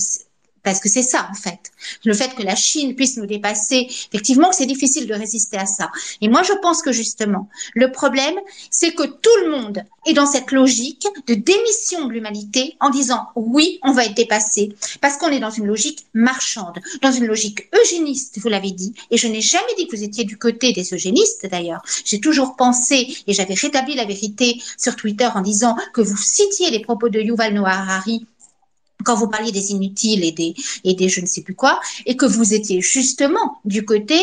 parce que c'est ça en fait. Le fait que la Chine puisse nous dépasser, effectivement, c'est difficile de résister à ça. Et moi, je pense que justement, le problème, c'est que tout le monde est dans cette logique de démission de l'humanité en disant oui, on va être dépassé, parce qu'on est dans une logique marchande, dans une logique eugéniste, vous l'avez dit. Et je n'ai jamais dit que vous étiez du côté des eugénistes d'ailleurs. J'ai toujours pensé, et j'avais rétabli la vérité sur Twitter en disant que vous citiez les propos de Yuval Noah Harari quand vous parliez des inutiles et des, et je ne sais plus quoi, et que vous étiez justement du côté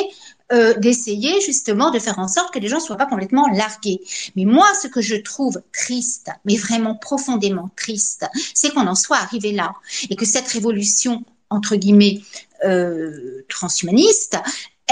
euh, d'essayer justement de faire en sorte que les gens ne soient pas complètement largués. Mais moi, ce que je trouve triste, mais vraiment profondément triste, c'est qu'on en soit arrivé là et que cette révolution entre guillemets euh, transhumaniste,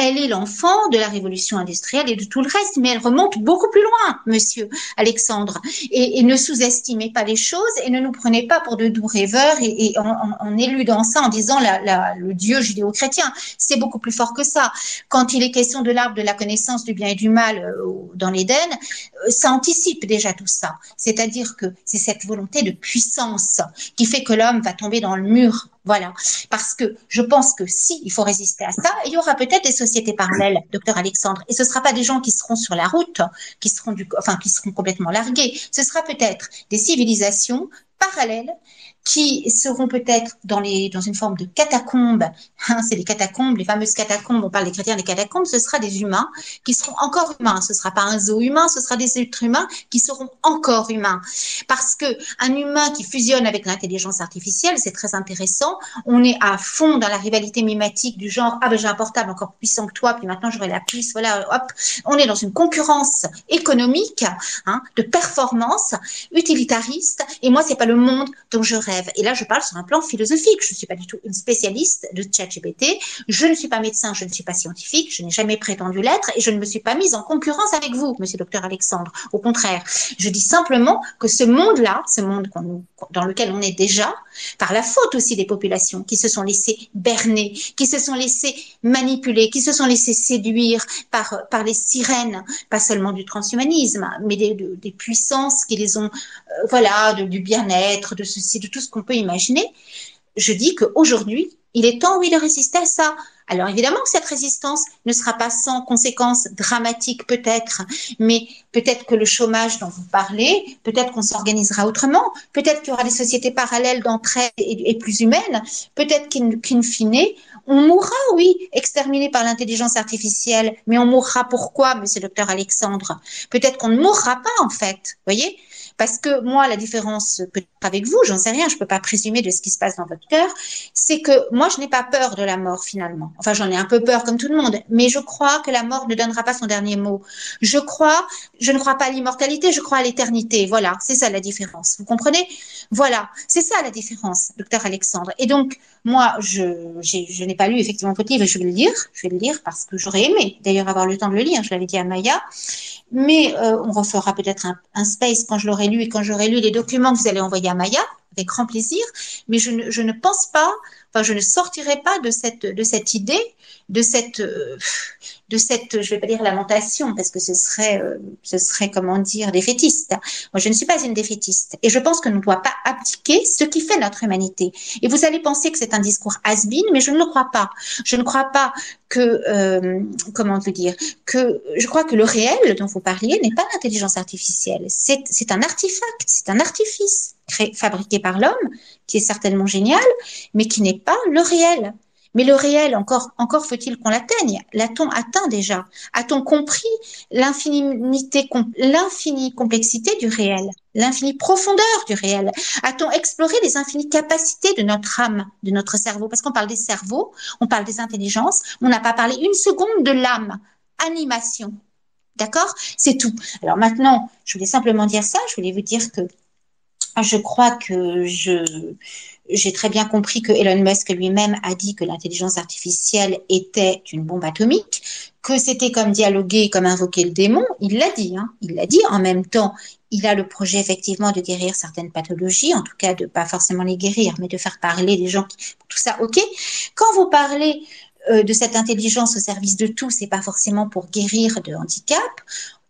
elle est l'enfant de la révolution industrielle et de tout le reste, mais elle remonte beaucoup plus loin, monsieur Alexandre. Et, ne sous-estimez pas les choses et ne nous prenez pas pour de doux rêveurs et, en, éludant ça, en disant le Dieu judéo-chrétien. C'est beaucoup plus fort que ça. Quand il est question de l'arbre de la connaissance du bien et du mal euh, dans l'Éden, euh, ça anticipe déjà tout ça. C'est-à-dire que c'est cette volonté de puissance qui fait que l'homme va tomber dans le mur voilà. Parce que je pense que si il faut résister à ça, il y aura peut-être des sociétés parallèles, docteur Alexandre. Et ce ne sera pas des gens qui seront sur la route, qui seront du, enfin, qui seront complètement largués. Ce sera peut-être des civilisations parallèles qui seront peut-être dans, dans une forme de catacombes. Hein, c'est les catacombes, les fameuses catacombes, on parle des chrétiens des catacombes, ce sera des humains qui seront encore humains. Ce ne sera pas un zoo humain, ce sera des êtres humains qui seront encore humains. Parce que un humain qui fusionne avec l'intelligence artificielle, c'est très intéressant. On est à fond dans la rivalité mimétique du genre, ah ben j'ai un portable encore puissant que toi, puis maintenant j'aurai la puce, voilà, hop. On est dans une concurrence économique, hein, de performance, utilitariste, et moi, c'est pas le monde dont je rêve. Et là, je parle sur un plan philosophique. Je ne suis pas du tout une spécialiste de ChatGPT. Je ne suis pas médecin, je ne suis pas scientifique, je n'ai jamais prétendu l'être et je ne me suis pas mise en concurrence avec vous, monsieur docteur Alexandre. Au contraire, je dis simplement que ce monde-là, ce monde dans lequel on est déjà, par la faute aussi des populations qui se sont laissées berner, qui se sont laissées manipuler, qui se sont laissées séduire par, par les sirènes, pas seulement du transhumanisme, mais des, des puissances qui les ont, euh, voilà, du bien-être, de ceci, de tout ce qu'on peut imaginer, je dis qu'aujourd'hui, il est temps, oui, de résister à ça. Alors évidemment que cette résistance ne sera pas sans conséquences dramatiques peut-être, mais peut-être que le chômage dont vous parlez, peut-être qu'on s'organisera autrement, peut-être qu'il y aura des sociétés parallèles d'entraide et, plus humaines, peut-être qu'in fine, on mourra, oui, exterminé par l'intelligence artificielle, mais on mourra pourquoi, monsieur le docteur Alexandre? Peut-être qu'on ne mourra pas en fait, voyez? Parce que moi, la différence peut-être avec vous, j'en sais rien, je peux pas présumer de ce qui se passe dans votre cœur, c'est que moi, je n'ai pas peur de la mort finalement. Enfin, j'en ai un peu peur comme tout le monde, mais je crois que la mort ne donnera pas son dernier mot. Je crois, je ne crois pas à l'immortalité, je crois à l'éternité. Voilà, c'est ça la différence. Vous comprenez? Voilà, c'est ça la différence, docteur Alexandre. Et donc, moi, je, n'ai pas lu effectivement votre livre, je vais le lire, je vais le lire parce que j'aurais aimé d'ailleurs avoir le temps de le lire, je l'avais dit à Maya. Mais euh, on refera peut-être un, space quand je l'aurai lu et quand j'aurai lu les documents que vous allez envoyer à Maya, avec grand plaisir. Mais je ne, je ne pense pas, enfin, je ne sortirai pas de cette, de cette idée, de cette, euh, de cette, je vais pas dire lamentation, parce que ce serait, euh, ce serait comment dire, défaitiste. Moi, je ne suis pas une défaitiste. Et je pense que ne doit pas abdiquer ce qui fait notre humanité. Et vous allez penser que c'est un discours has mais je ne le crois pas. Je ne crois pas que, euh, comment vous dire, que je crois que le réel dont vous parliez n'est pas l'intelligence artificielle. C'est un artefact, c'est un artifice créé, fabriqué par l'homme, qui est certainement génial, mais qui n'est pas le réel. Mais le réel, encore, encore faut-il qu'on l'atteigne. L'a-t-on atteint déjà? A-t-on compris l'infinité, l'infinie complexité du réel, l'infinie profondeur du réel? A-t-on exploré les infinies capacités de notre âme, de notre cerveau? Parce qu'on parle des cerveaux, on parle des intelligences, on n'a pas parlé une seconde de l'âme, animation. D'accord? C'est tout. Alors maintenant, je voulais simplement dire ça, je voulais vous dire que je crois que je, j'ai très bien compris que Elon Musk lui-même a dit que l'intelligence artificielle était une bombe atomique, que c'était comme dialoguer, comme invoquer le démon. Il l'a dit, hein. il l'a dit. En même temps, il a le projet effectivement de guérir certaines pathologies, en tout cas de pas forcément les guérir, mais de faire parler des gens. Qui... Tout ça, ok. Quand vous parlez euh, de cette intelligence au service de tous, c'est pas forcément pour guérir de handicap.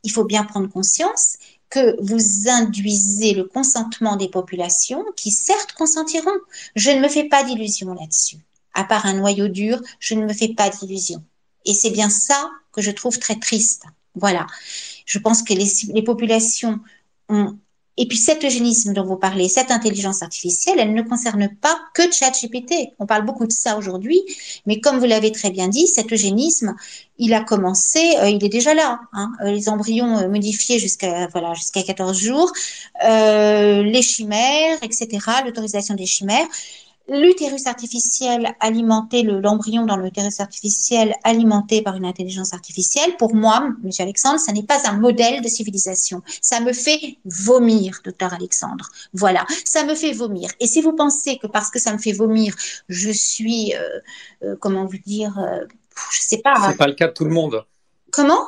Il faut bien prendre conscience que vous induisez le consentement des populations qui certes consentiront. Je ne me fais pas d'illusions là-dessus. À part un noyau dur, je ne me fais pas d'illusions. Et c'est bien ça que je trouve très triste. Voilà. Je pense que les, les populations ont et puis cet eugénisme dont vous parlez, cette intelligence artificielle, elle ne concerne pas que ChatGPT. On parle beaucoup de ça aujourd'hui, mais comme vous l'avez très bien dit, cet eugénisme, il a commencé, euh, il est déjà là. Hein, euh, les embryons euh, modifiés jusqu'à voilà jusqu'à 14 jours, les chimères, etc. L'autorisation des chimères. L'utérus artificiel alimenté, l'embryon dans l'utérus artificiel alimenté par une intelligence artificielle, pour moi, Monsieur Alexandre, ça n'est pas un modèle de civilisation. Ça me fait vomir, docteur Alexandre. Voilà, ça me fait vomir. Et si vous pensez que parce que ça me fait vomir, je suis, euh, euh, comment vous dire, euh, je sais pas. C'est pas le cas de tout le monde. Comment?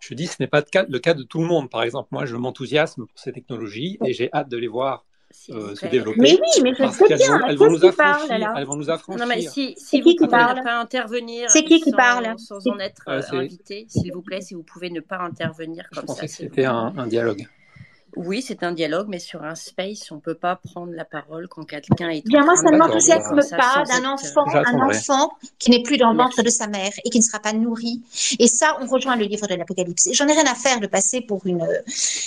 Je dis, ce n'est pas le cas de tout le monde. Par exemple, moi, je m'enthousiasme pour ces technologies et j'ai hâte de les voir euh, se développer. Mais oui, mais je sais bien. Vont, elles, vont nous affranchir, alors elles vont nous affranchir. Non, mais si, si qui vous qui parle ne pas intervenir C'est qui qui sans, parle sans en être Euh, c'est- invité, s'il vous plaît, si vous pouvez ne pas intervenir Je comme pensais ça. que s'il vous c'était un, un dialogue. Oui, c'est un dialogue, mais sur un space, on ne peut pas prendre la parole quand quelqu'un est. Bien, en moi, train ça de ne m'enthousiasme pas d'un être- enfant, un enfant qui n'est plus dans le ventre de sa mère et qui ne sera pas nourri. Et ça, on rejoint le livre de l'Apocalypse. Et J'en ai rien à faire de passer pour une.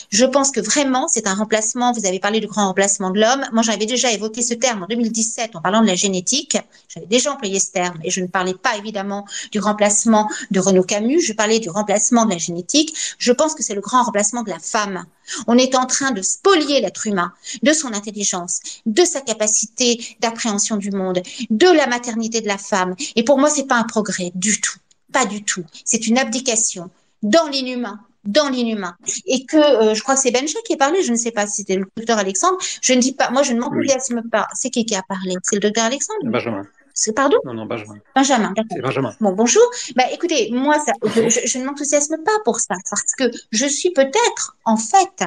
Je pense que vraiment, c'est un remplacement. Vous avez parlé du grand remplacement de l'homme. Moi, j'avais déjà évoqué ce terme en 2017 en parlant de la génétique. J'avais déjà employé ce terme et je ne parlais pas évidemment du remplacement de Renaud Camus. Je parlais du remplacement de la génétique. Je pense que c'est le grand remplacement de la femme. On est en train de spolier l'être humain de son intelligence, de sa capacité d'appréhension du monde, de la maternité de la femme. Et pour moi, c'est pas un progrès du tout, pas du tout. C'est une abdication dans l'inhumain dans l'inhumain et que euh, je crois que c'est Benja qui a parlé je ne sais pas si c'était le docteur Alexandre je ne dis pas moi je ne m'enthousiasme pas c'est qui qui a parlé? C'est le docteur Alexandre? Benjamin. C'est pardon? Non, non, Benjamin. Benjamin d'accord Benjamin. Bon, bonjour. Bah, écoutez, moi, ça, je, je- je ne m'enthousiasme pas pour ça, parce que je suis peut-être, en fait,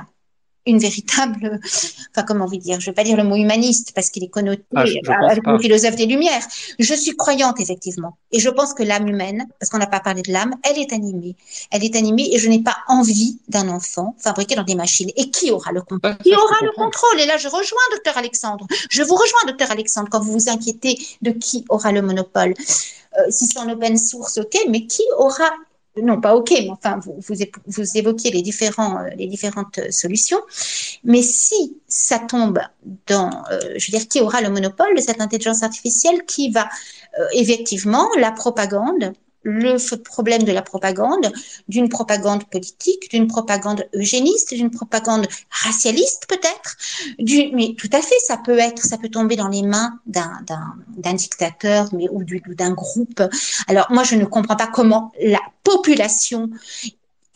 une véritable, enfin, comment vous dire, je vais pas dire le mot humaniste, parce qu'il est connoté Ah, avec le philosophe des Lumières. Je suis croyante, effectivement. Et je pense que l'âme humaine, parce qu'on n'a pas parlé de l'âme, elle est animée. Elle est animée et je n'ai pas envie d'un enfant fabriqué dans des machines. Et qui aura le contrôle? Qui aura le contrôle? Et là, je rejoins docteur Alexandre. Je vous rejoins, docteur Alexandre, quand vous vous inquiétez de qui aura le monopole. Euh, si c'est en open source, ok, mais qui aura non pas ok, mais enfin vous, vous, vous évoquiez les différents euh, les différentes euh, solutions, mais si ça tombe dans, euh, je veux dire, qui aura le monopole de cette intelligence artificielle qui va effectivement la propagande, le problème de la propagande, d'une propagande politique, d'une propagande eugéniste, d'une propagande racialiste peut-être, mais tout à fait, ça peut être, ça peut tomber dans les mains d'un dictateur, mais ou d'un groupe. Alors moi, je ne comprends pas comment la population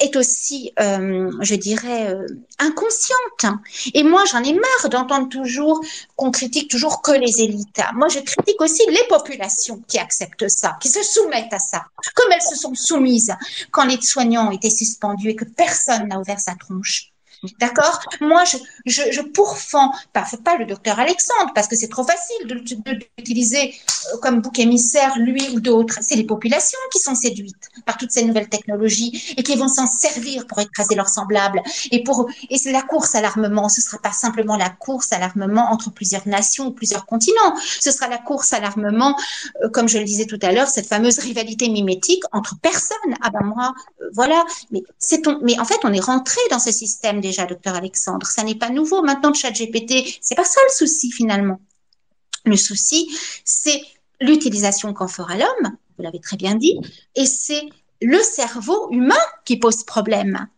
est aussi, euh, je dirais, euh, inconsciente. Et moi, j'en ai marre d'entendre toujours qu'on critique toujours que les élites. Moi, je critique aussi les populations qui acceptent ça, qui se soumettent à ça, comme elles se sont soumises quand les soignants étaient suspendus et que personne n'a ouvert sa tronche. D'accord? Moi, je, je, je pourfends, pas, pas le docteur Alexandre, parce que c'est trop facile de, euh, comme bouc émissaire, lui ou d'autres. C'est les populations qui sont séduites par toutes ces nouvelles technologies et qui vont s'en servir pour écraser leurs semblables. Et, pour, et c'est la course à l'armement. Ce ne sera pas simplement la course à l'armement entre plusieurs nations ou plusieurs continents. Ce sera la course à l'armement, euh, comme je le disais tout à l'heure, cette fameuse rivalité mimétique entre personnes. Ah ben moi, euh, voilà. Mais, ton... Mais en fait, on est rentré dans ce système déjà, docteur Alexandre. Ça n'est pas nouveau. Maintenant, le chat GPT, c'est pas ça le souci finalement. Le souci, c'est l'utilisation qu'en fera l'homme, vous l'avez très bien dit, et c'est le cerveau humain qui pose problème.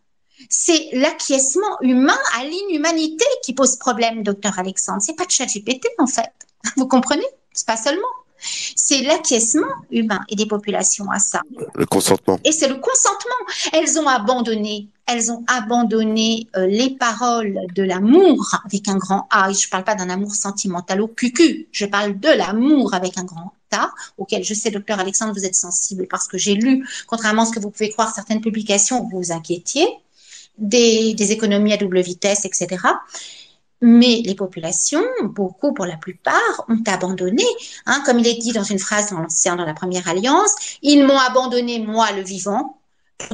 C'est l'acquiescement humain à l'inhumanité qui pose problème, docteur Alexandre. C'est pas de chat GPT en fait. Vous comprenez? C'est pas seulement. C'est l'acquiescement humain et des populations à ça. Le consentement. Et c'est le consentement. Elles ont abandonné, elles ont abandonné euh, les paroles de l'amour avec un grand A. Je ne parle pas d'un amour sentimental au cucu. Je parle de l'amour avec un grand A, auquel je sais, docteur Alexandre, vous êtes sensible parce que j'ai lu, contrairement à ce que vous pouvez croire, certaines publications vous vous inquiétiez, des, des économies à double vitesse, etc. Mais les populations, beaucoup pour la plupart, ont abandonné. Hein, comme il est dit dans une phrase dans l'ancien, dans la première alliance, ils m'ont abandonné, moi, le vivant,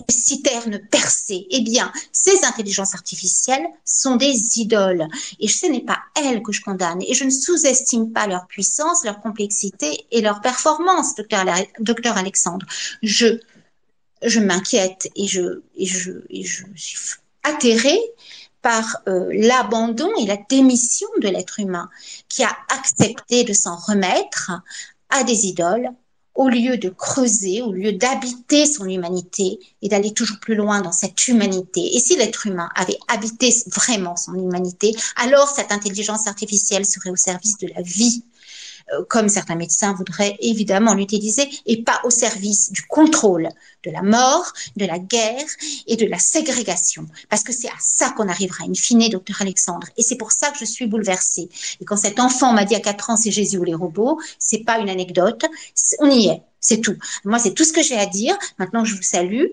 citernes percées. Eh bien, ces intelligences artificielles sont des idoles. Et ce n'est pas elles que je condamne. Et je ne sous-estime pas leur puissance, leur complexité et leur performance, docteur, Alexandre. Je, je m'inquiète et je, je, je suis atterrée par euh, l'abandon et la démission de l'être humain qui a accepté de s'en remettre à des idoles au lieu de creuser, au lieu d'habiter son humanité et d'aller toujours plus loin dans cette humanité. Et si l'être humain avait habité vraiment son humanité, alors cette intelligence artificielle serait au service de la vie. Euh, comme certains médecins voudraient évidemment l'utiliser, et pas au service du contrôle de la mort, de la guerre et de la ségrégation. Parce que c'est à ça qu'on arrivera, in fine, docteur Alexandre. Et c'est pour ça que je suis bouleversée. Et quand cet enfant m'a dit à 4 ans, c'est Jésus ou les robots, c'est pas une anecdote, on y est. C'est tout. Moi, c'est tout ce que j'ai à dire. Maintenant, je vous salue.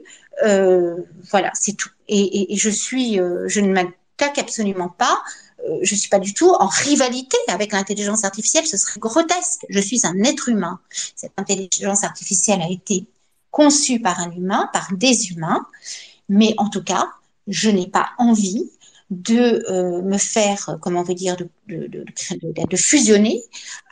Euh, voilà, c'est tout. Et, je suis, euh, je ne m'attaque absolument pas. Euh, je suis pas du tout en rivalité avec l'intelligence artificielle. Ce serait grotesque. Je suis un être humain. Cette intelligence artificielle a été conçue par un humain, par des humains. Mais en tout cas, je n'ai pas envie de euh, me faire, comment on veut dire, de, fusionner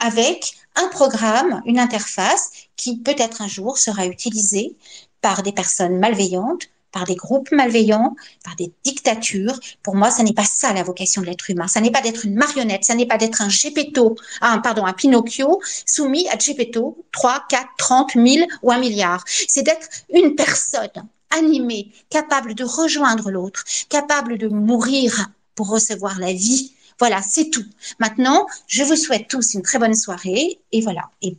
avec un programme, une interface qui peut-être un jour sera utilisée par des personnes malveillantes, par des groupes malveillants, par des dictatures. Pour moi, ça n'est pas ça la vocation de l'être humain. Ça n'est pas d'être une marionnette, ça n'est pas d'être un Gepetto, pardon, un Pinocchio soumis à Gepetto 3, 4, 30, 1000 ou un milliard. C'est d'être une personne animée, capable de rejoindre l'autre, capable de mourir pour recevoir la vie voilà, c'est tout. Maintenant, je vous souhaite tous une très bonne soirée et voilà. Et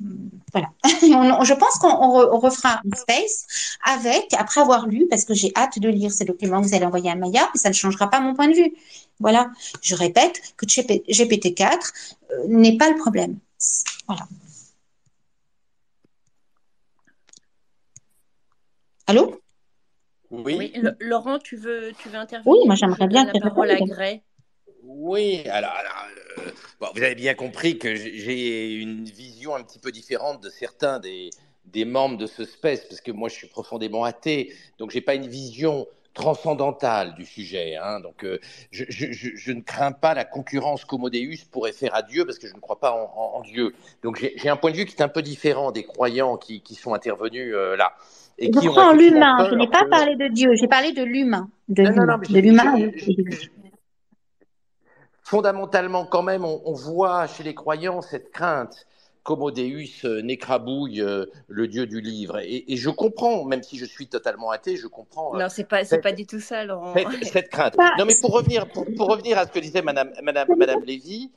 voilà. je pense qu'on refera un space avec, après avoir lu, parce que j'ai hâte de lire ces documents que vous allez envoyer à Maya, mais ça ne changera pas mon point de vue. Voilà. Je répète que GPT-4 euh, n'est pas le problème. Voilà. Allô? Oui. Laurent, tu veux, tu veux intervenir Oui, moi j'aimerais bien la parole à Gray. Oui, alors, euh, vous avez bien compris que j'ai une vision un petit peu différente de certains des, des membres de ce space, parce que moi je suis profondément athée, donc j'ai pas une vision transcendantale du sujet. Hein, donc euh, je, je, je, ne crains pas la concurrence qu'Homodeus pourrait faire à Dieu, parce que je ne crois pas en, en, Dieu. Donc j'ai un point de vue qui est un peu différent des croyants qui, qui sont intervenus euh, là. Et je qui prends l'humain, je n'ai pas parlé de Dieu, j'ai parlé de l'humain. De l'humain fondamentalement, quand même, on, voit chez les croyants cette crainte qu'Homodeus euh, n'écrabouille euh, le dieu du livre. Et, je comprends, même si je suis totalement athée, je comprends. Euh, non, c'est pas, c'est pas du tout ça, Laurent. Cette, crainte. Non, mais pour revenir, pour, revenir à ce que disait Madame, Madame, Madame Lévy,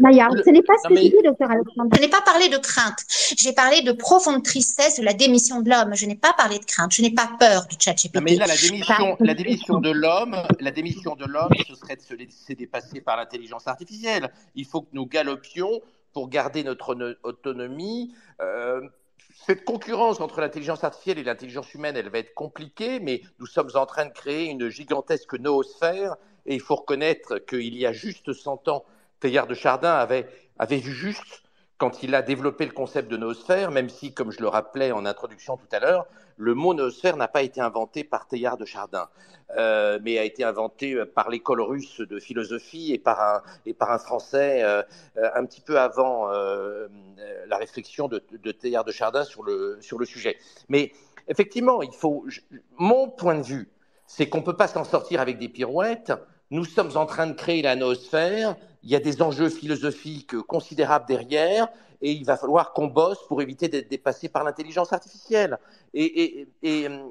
Maya, ce n'est pas ce que j'ai dit, docteur Alexandre. Je n'ai pas parlé de crainte. J'ai parlé de profonde tristesse de la démission de l'homme. Je n'ai pas parlé de crainte. Je n'ai pas peur du chat GPT. Mais là, la démission, la démission de l'homme, la démission de l'homme, ce serait de se laisser dépasser par l'intelligence artificielle. Il faut que nous galopions pour garder notre autonomie. Euh, cette concurrence entre l'intelligence artificielle et l'intelligence humaine, elle va être compliquée, mais nous sommes en train de créer une gigantesque noosphère et il faut reconnaître qu'il y a juste 100 ans, Teilhard de Chardin avait, vu juste quand il a développé le concept de noosphère, même si, comme je le rappelais en introduction tout à l'heure, le mot noosphère n'a pas été inventé par Teilhard de Chardin, euh, mais a été inventé par l'école russe de philosophie et par un, Français euh, un petit peu avant euh, la réflexion de, de Teilhard de Chardin sur le, sur le sujet. Mais effectivement, il faut, mon point de vue, c'est qu'on ne peut pas s'en sortir avec des pirouettes nous sommes en train de créer la noosphère, il y a des enjeux philosophiques considérables derrière, et il va falloir qu'on bosse pour éviter d'être dépassé par l'intelligence artificielle. Et, euh,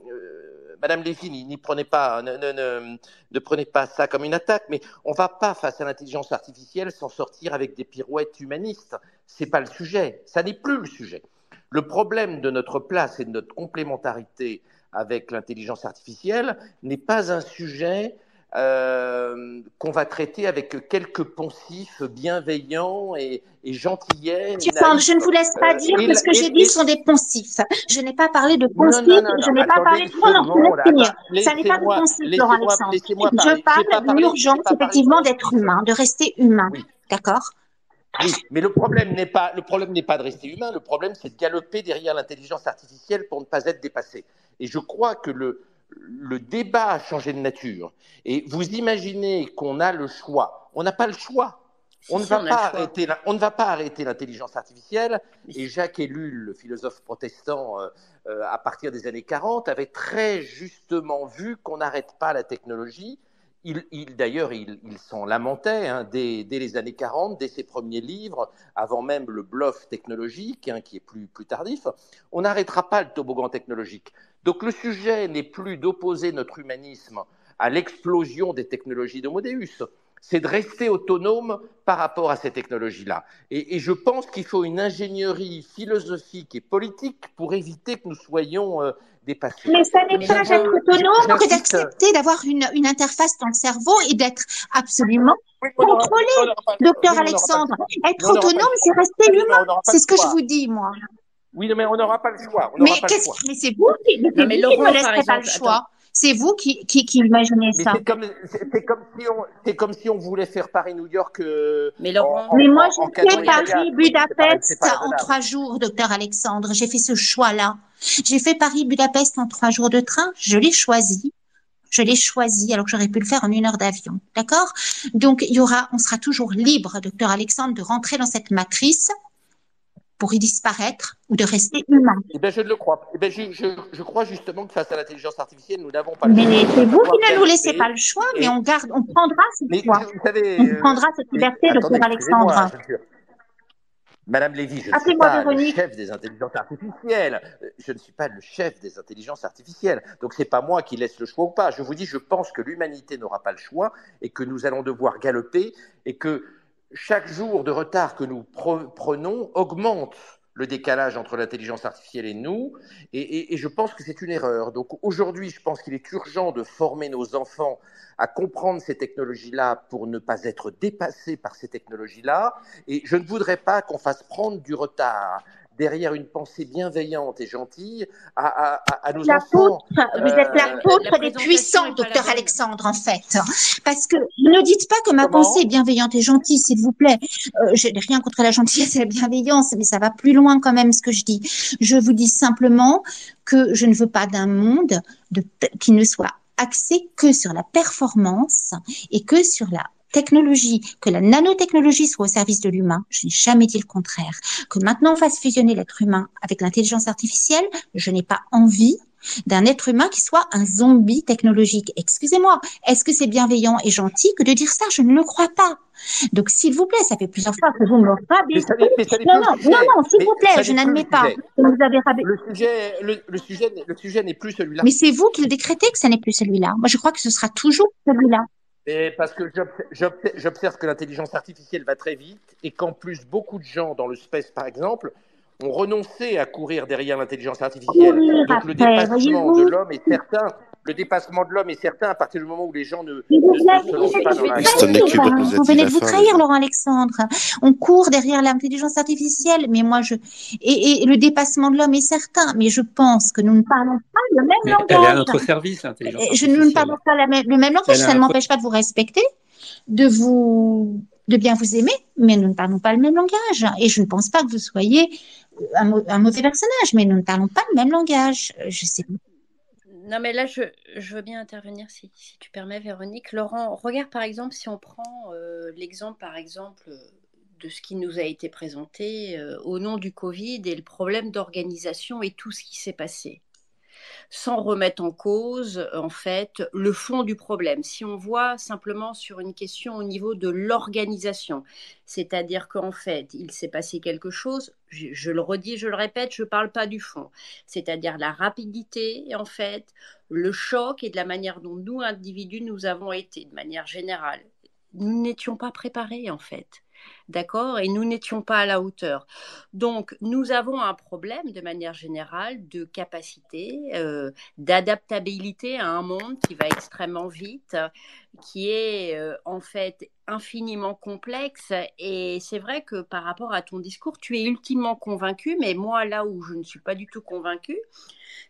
Madame Lévy, n'y prenez pas, ne, prenez pas ça comme une attaque, mais on ne va pas face à l'intelligence artificielle s'en sortir avec des pirouettes humanistes. C'est pas le sujet. Ça n'est plus le sujet. Le problème de notre place et de notre complémentarité avec l'intelligence artificielle n'est pas un sujet euh, qu'on va traiter avec quelques poncifs bienveillants et, et gentillets. je ne vous laisse pas euh, dire que ce que j'ai dit sont des poncifs. Je n'ai pas parlé de poncifs, je n'ai pas parlé de... Non, non, Ça n'est pas de poncifs, Laurent Alexandre. Je parle d'une urgence, effectivement, d'être humain, de rester humain. D'accord? Oui, mais le problème n'est pas le problème n'est pas de rester humain. Le problème, c'est de galoper derrière l'intelligence artificielle pour ne pas être dépassé. Et je crois que le le débat a changé de nature. Et vous imaginez qu'on a le choix. On n'a pas le choix. On, ne va pas arrêter on ne va pas arrêter l'intelligence artificielle. Et Jacques Ellul, le philosophe protestant euh, euh, à partir des années 40, avait très justement vu qu'on n'arrête pas la technologie. Il, D'ailleurs, il, s'en lamentait hein, dès, les années 40, dès ses premiers livres, avant même le bluff technologique, hein, qui est plus, plus tardif. On n'arrêtera pas le toboggan technologique. Donc le sujet n'est plus d'opposer notre humanisme à l'explosion des technologies d'Homo c'est de rester autonome par rapport à ces technologies-là. Et, je pense qu'il faut une ingénierie philosophique et politique pour éviter que nous soyons euh, dépassés. Mais ça n'est pas être autonome que d'accepter d'avoir une, une, interface dans le cerveau et d'être absolument contrôlé, docteur Alexandre. Être autonome, c'est rester humain. C'est ce que je vous dis, moi. Oui, mais on n'aura pas le choix. mais, mais c'est vous qui, ne laisserez pas le choix. C'est vous qui, qui, qui imaginez ça. C'est comme, comme, si on, comme si on voulait faire Paris-New York. Euh, mais, Laurent, mais moi, j'ai fait Paris-Budapest en trois jours, docteur Alexandre. J'ai fait ce choix-là. J'ai fait Paris-Budapest en trois jours de train. Je l'ai choisi. Je l'ai choisi alors que j'aurais pu le faire en une heure d'avion. D'accord? Donc, il y aura, on sera toujours libre, docteur Alexandre, de rentrer dans cette matrice pour y disparaître ou de rester humain Eh bien, je ne le crois pas. Eh bien, je, je, je, crois justement que face à l'intelligence artificielle, nous n'avons pas le choix. Mais c'est vous qui ne nous laissez pas le choix, mais on garde, on prendra ce choix. Vous savez, on prendra cette liberté, de docteur Alexandre. Madame Lévy, je ne suis pas le chef des intelligences artificielles. Je ne suis pas le chef des intelligences artificielles. Donc, c'est pas moi qui laisse le choix ou pas. Je vous dis, je pense que l'humanité n'aura pas le choix et que nous allons devoir galoper et que chaque jour de retard que nous prenons augmente le décalage entre l'intelligence artificielle et nous, et, je pense que c'est une erreur. Donc aujourd'hui, je pense qu'il est urgent de former nos enfants à comprendre ces technologies-là pour ne pas être dépassés par ces technologies-là, et je ne voudrais pas qu'on fasse prendre du retard derrière une pensée bienveillante et gentille à, à, à nos enfants. Vous êtes l'apôtre euh, des puissants, docteur Alexandre, en fait. Parce que ne dites pas que ma pensée est bienveillante et gentille, s'il vous plaît. Euh, je n'ai rien contre la gentillesse et la bienveillance, mais ça va plus loin quand même ce que je dis. Je vous dis simplement que je ne veux pas d'un monde de, qui ne soit axé que sur la performance et que sur la technologie, que la nanotechnologie soit au service de l'humain, je n'ai jamais dit le contraire. Que maintenant on fasse fusionner l'être humain avec l'intelligence artificielle, je n'ai pas envie d'un être humain qui soit un zombie technologique. Excusez-moi, est-ce que c'est bienveillant et gentil que de dire ça? Je ne le crois pas. Donc, s'il vous plaît, ça fait plusieurs fois que vous me le Non, non, non, non, s'il vous plaît, je n'admets pas. Vous avez le sujet, le, sujet, le sujet n'est plus celui-là. Mais c'est vous qui le décrétez que ça n'est plus celui-là. Moi, je crois que ce sera toujours celui-là. Et parce que j'observe que l'intelligence artificielle va très vite et qu'en plus, beaucoup de gens dans le space, par exemple, ont renoncé à courir derrière l'intelligence artificielle. Donc le dépassement de l'homme est certain. Le dépassement de l'homme est certain à partir du moment où les gens ne, ne, se lancent pas dans la Vous venez de vous trahir, Laurent Alexandre. On court derrière l'intelligence artificielle, mais moi je et, et le dépassement de l'homme est certain, mais je pense que nous ne parlons pas le même mais langage. Elle est à notre service, l'intelligence artificielle. Nous ne parlons pas la même, le même langage. Ça ne m'empêche pas de vous respecter, de vous de bien vous aimer, mais nous ne parlons pas le même langage. Et je ne pense pas que vous soyez un, mauvais personnage, mais nous ne parlons pas le même langage. Je sais pas. Non, mais là, je, veux bien intervenir si, tu permets, Véronique. Laurent, regarde par exemple, si on prend euh, l'exemple, par exemple, de ce qui nous a été présenté euh, au nom du Covid et le problème d'organisation et tout ce qui s'est passé sans remettre en cause, en fait, le fond du problème. Si on voit simplement sur une question au niveau de l'organisation, c'est-à-dire qu'en fait, il s'est passé quelque chose, je, le redis, je le répète, je ne parle pas du fond, c'est-à-dire la rapidité, en fait, le choc et de la manière dont nous, individus, nous avons été, de manière générale. Nous n'étions pas préparés, en fait d'accord? Et nous n'étions pas à la hauteur. Donc, nous avons un problème de manière générale de capacité, euh, d'adaptabilité à un monde qui va extrêmement vite, qui est euh, en fait infiniment complexe. Et c'est vrai que par rapport à ton discours, tu es ultimement convaincu, mais moi, là où je ne suis pas du tout convaincu,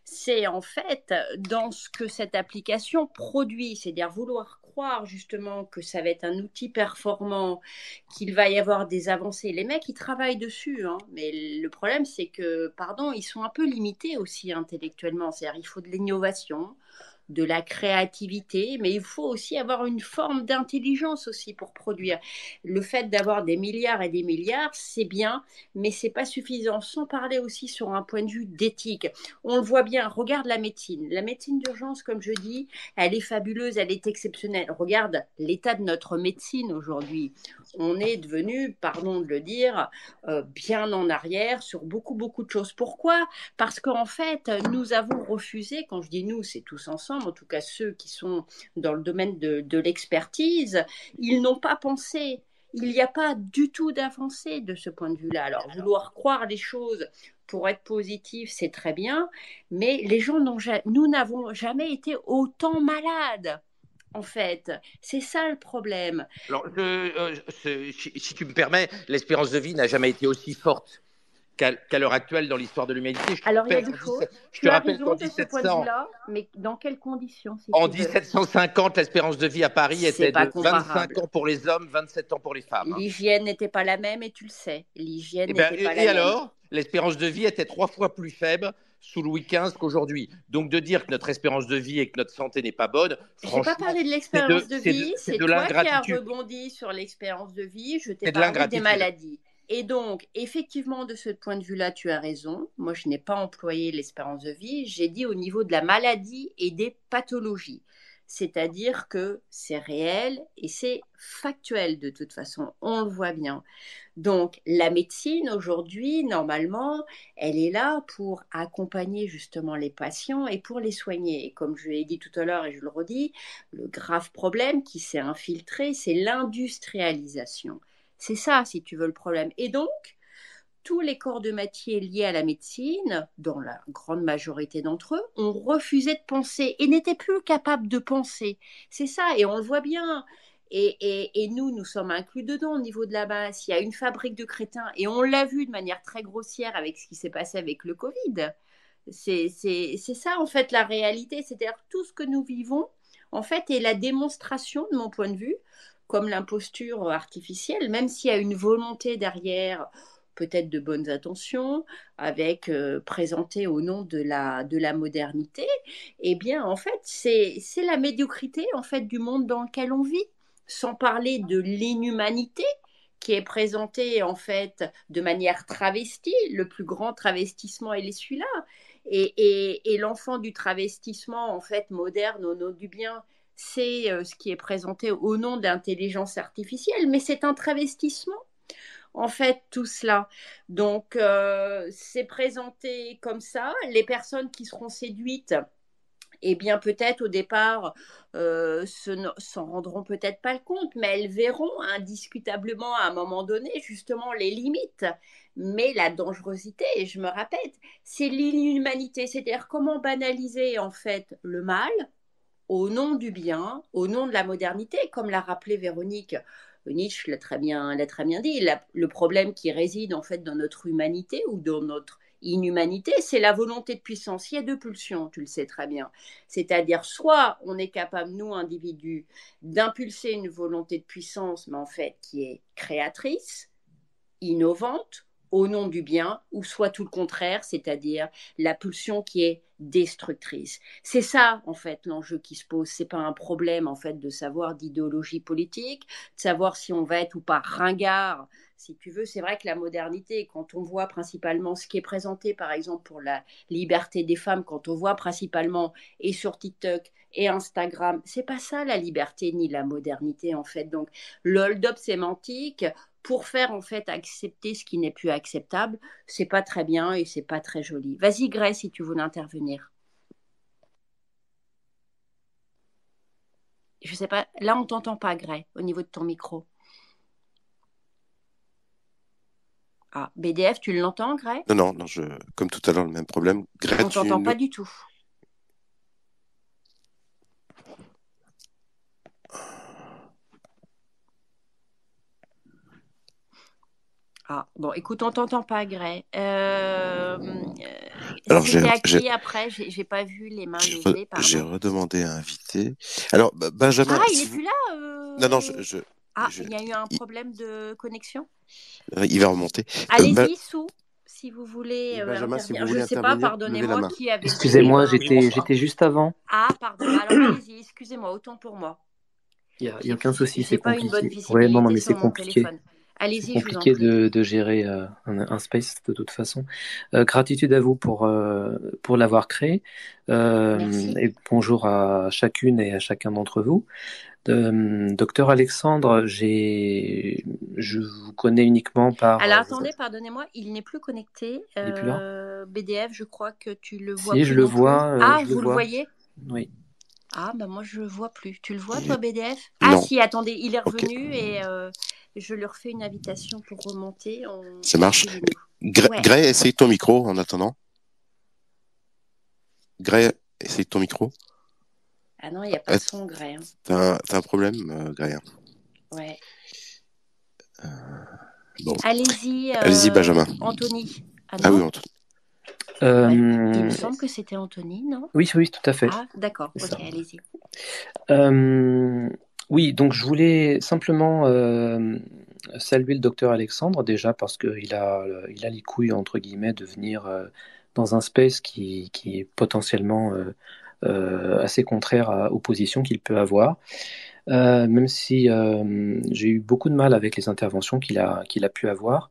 c'est en fait dans ce que cette application produit, c'est-à-dire vouloir justement que ça va être un outil performant, qu'il va y avoir des avancées. Les mecs, ils travaillent dessus, hein. mais le problème, c'est que, pardon, ils sont un peu limités aussi intellectuellement. C'est-à-dire, il faut de l'innovation, de la créativité, mais il faut aussi avoir une forme d'intelligence aussi pour produire. Le fait d'avoir des milliards et des milliards, c'est bien, mais c'est pas suffisant. Sans parler aussi sur un point de vue d'éthique. On le voit bien. Regarde la médecine. La médecine d'urgence, comme je dis, elle est fabuleuse, elle est exceptionnelle. Regarde l'état de notre médecine aujourd'hui. On est devenu, pardon de le dire, euh, bien en arrière sur beaucoup beaucoup de choses. Pourquoi? Parce qu'en fait, nous avons refusé. Quand je dis nous, c'est tous ensemble ensemble, en tout cas ceux qui sont dans le domaine de, de l'expertise, ils n'ont pas pensé. Il n'y a pas du tout d'avancée de ce point de vue-là. Alors, vouloir croire les choses pour être positif, c'est très bien, mais les gens n'ont nous n'avons jamais été autant malades. En fait, c'est ça le problème. Alors, euh, si tu me permets, l'espérance de vie n'a jamais été aussi forte qu'à l'heure actuelle dans l'histoire de l'humanité. Alors, il y a des choses. Je te rappelle qu'en 1700. mais dans quelles conditions En 1750, l'espérance de vie à Paris était de 25 ans pour les hommes, 27 ans pour les femmes. L'hygiène n'était pas la même et tu le sais. L'hygiène eh ben, n'était pas la même. Et alors? L'espérance de vie était trois fois plus faible sous Louis XV qu'aujourd'hui. Donc de dire que notre espérance de vie et que notre santé n'est pas bonne, franchement, je n'ai pas parlé de l'expérience de, vie, c'est toi qui as rebondi sur l'expérience de vie, je t'ai parlé des maladies. Et donc, effectivement, de ce point de vue-là, tu as raison. Moi, je n'ai pas employé l'espérance de vie. J'ai dit au niveau de la maladie et des pathologies. C'est-à-dire que c'est réel et c'est factuel de toute façon. On le voit bien. Donc, la médecine aujourd'hui, normalement, elle est là pour accompagner justement les patients et pour les soigner. Et comme je l'ai dit tout à l'heure et je le redis, le grave problème qui s'est infiltré, c'est l'industrialisation. C'est ça, si tu veux, le problème. Et donc, tous les corps de métier liés à la médecine, dans la grande majorité d'entre eux, ont refusé de penser et n'étaient plus capables de penser. C'est ça, et on le voit bien. Et, nous, nous sommes inclus dedans au niveau de la base. Il y a une fabrique de crétins, et on l'a vu de manière très grossière avec ce qui s'est passé avec le Covid. C'est ça, en fait, la réalité. C'est-à-dire tout ce que nous vivons, en fait, est la démonstration, de mon point de vue, comme l'imposture artificielle, même s'il y a une volonté derrière, peut-être de bonnes intentions, avec euh, présenté au nom de la, de la modernité, eh bien, en fait, c'est la médiocrité, en fait, du monde dans lequel on vit, sans parler de l'inhumanité qui est présentée, en fait, de manière travestie. Le plus grand travestissement, est celui-là. Et, et, et l'enfant du travestissement, en fait, moderne, au nom du bien, c'est euh, ce qui est présenté au nom d'intelligence artificielle, mais c'est un travestissement. En fait, tout cela. Donc, euh, c'est présenté comme ça. Les personnes qui seront séduites, eh bien, peut-être au départ, euh, s'en rendront peut-être pas compte, mais elles verront indiscutablement à un moment donné justement les limites. Mais la dangerosité, et je me répète, c'est l'inhumanité, c'est-à-dire comment banaliser en fait le mal, au nom du bien, au nom de la modernité, comme l'a rappelé Véronique. Nietzsche l'a très bien, l'a très bien dit. le problème qui réside en fait dans notre humanité ou dans notre inhumanité, c'est la volonté de puissance. Il y a deux pulsions, tu le sais très bien. C'est-à-dire, soit on est capable, nous, individus, d'impulser une volonté de puissance, mais en fait qui est créatrice, innovante, au nom du bien, ou soit tout le contraire, c'est-à-dire la pulsion qui est destructrice. C'est ça, en fait, l'enjeu qui se pose. C'est pas un problème, en fait, de savoir d'idéologie politique, de savoir si on va être ou pas ringard. Si tu veux, c'est vrai que la modernité, quand on voit principalement ce qui est présenté, par exemple, pour la liberté des femmes, quand on voit principalement, et sur TikTok, et Instagram. C'est pas ça la liberté ni la modernité en fait. Donc le hold-up sémantique pour faire en fait accepter ce qui n'est plus acceptable, c'est pas très bien et c'est pas très joli. Vas-y Grès si tu veux intervenir. Je sais pas, là on t'entend pas Grès au niveau de ton micro. Ah, BDF, tu l'entends, Grès Non, non, non, je, comme tout à l'heure, le même problème. Grès, on t'entend pas du tout. Ah, bon, écoute, on t'entend pas, Gray. Euh, Alors, j'ai acquis après, j'ai pas vu les mains levées. J'ai redemandé à inviter. Alors, Benjamin. Ah, il est plus là euh... Non, non, je. ah, il y a eu un problème de connexion? Euh, Il va remonter. Euh, Allez-y, sous, si vous voulez. Benjamin, si vous voulez je sais pas, pardonnez-moi qui avait. Excusez-moi, j'étais j'étais juste avant. Ah, pardon. Alors, allez-y, excusez-moi, autant pour moi. Il n'y a, a, aucun souci, c'est compliqué. Oui, non, non, mais c'est compliqué. C'est compliqué de, de, gérer euh, un, space de toute façon. Euh, gratitude à vous pour, euh, pour l'avoir créé. et bonjour à chacune et à chacun d'entre vous. docteur Alexandre, j'ai, je vous connais uniquement par. Alors attendez, pardonnez-moi, il n'est plus connecté. Il est plus là. BDF, je crois que tu le vois. Si, je le vois. ah, je vous le, voyez? Oui. Ah, bah moi je le vois plus. Tu le vois, toi, BDF Ah, si, attendez, il est revenu et euh, je lui refais une invitation pour remonter. Ça marche. Gray, essaye ton micro en attendant. Gray, essaye ton micro. Ah non, il n'y a pas de son, Gray. Hein. T'as un, un, problème, euh, Gray hein Ouais. Euh, bon. Allez-y. Allez-y, Benjamin. Anthony. Ah, ah oui, Anthony. Euh... Il me semble que c'était Anthony, non? Oui, oui, tout à fait. Ah, d'accord, ok, allez-y. Euh, oui, donc je voulais simplement euh, saluer le docteur Alexandre, déjà parce qu'il a, il a les couilles, entre guillemets, de venir dans un space qui, qui est potentiellement assez contraire à, aux positions qu'il peut avoir. même si j'ai eu beaucoup de mal avec les interventions qu'il a, qu'il a pu avoir.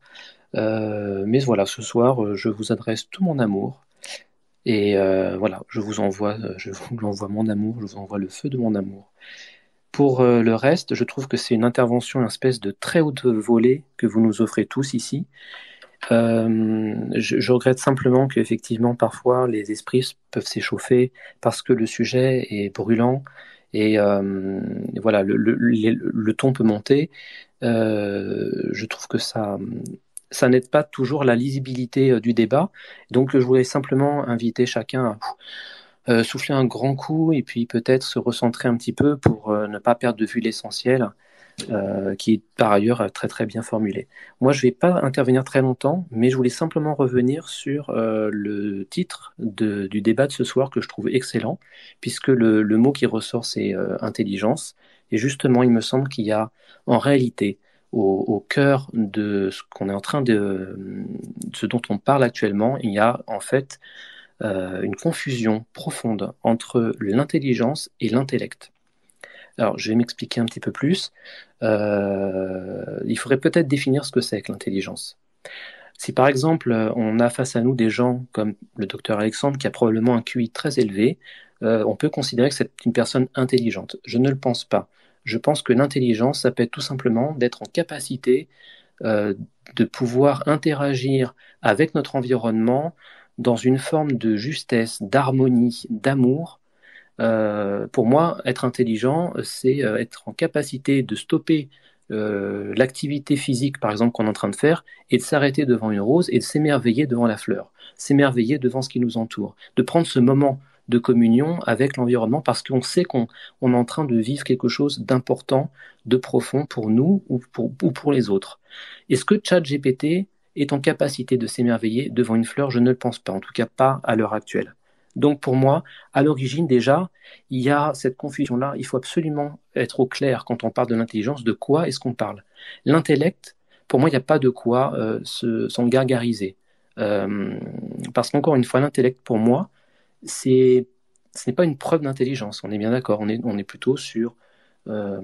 Euh, mais voilà, ce soir, euh, je vous adresse tout mon amour. Et euh, voilà, je vous envoie, je vous envoie mon amour, je vous envoie le feu de mon amour. Pour le reste, je trouve que c'est une intervention, une espèce de très haute volée que vous nous offrez tous ici. Je, regrette simplement qu'effectivement, parfois, les esprits peuvent s'échauffer parce que le sujet est brûlant et voilà, le, ton peut monter. Je trouve que ça, ça n'aide pas toujours la lisibilité euh, du débat. Donc je voulais simplement inviter chacun à euh, souffler un grand coup et puis peut-être se recentrer un petit peu pour euh, ne pas perdre de vue l'essentiel, qui est par ailleurs très très bien formulé. Moi je ne vais pas intervenir très longtemps, mais je voulais simplement revenir sur le titre du débat de ce soir que je trouve excellent, puisque le, le mot qui ressort c'est intelligence. Et justement, il me semble qu'il y a en réalité au, cœur de ce qu'on est en train de, ce dont on parle actuellement, il y a en fait euh, une confusion profonde entre l'intelligence et l'intellect. Alors, je vais m'expliquer un petit peu plus. Euh, il faudrait peut-être définir ce que c'est que l'intelligence. Si par exemple on a face à nous des gens comme le docteur Alexandre qui a probablement un QI très élevé, euh, on peut considérer que c'est une personne intelligente. Je ne le pense pas. Je pense que l'intelligence, ça peut être tout simplement d'être en capacité euh, de pouvoir interagir avec notre environnement dans une forme de justesse, d'harmonie, d'amour. Euh, pour moi, être intelligent, c'est euh, être en capacité de stopper l'activité physique, par exemple, qu'on est en train de faire, et de s'arrêter devant une rose et de s'émerveiller devant la fleur, s'émerveiller devant ce qui nous entoure, de prendre ce moment de communion avec l'environnement parce qu'on sait qu'on est en train de vivre quelque chose d'important, de profond pour nous ou pour, ou pour les autres. Est-ce que ChatGPT est en capacité de s'émerveiller devant une fleur? Je ne le pense pas, en tout cas pas à l'heure actuelle. Donc pour moi, à l'origine déjà, il y a cette confusion-là. Il faut absolument être au clair quand on parle de l'intelligence, de quoi est-ce qu'on parle. L'intellect, pour moi, il n'y a pas de quoi euh, s'en gargariser. Euh, parce qu'encore une fois, l'intellect, pour moi, c'est ce n'est pas une preuve d'intelligence. On est bien d'accord. On est, on est plutôt sur, euh,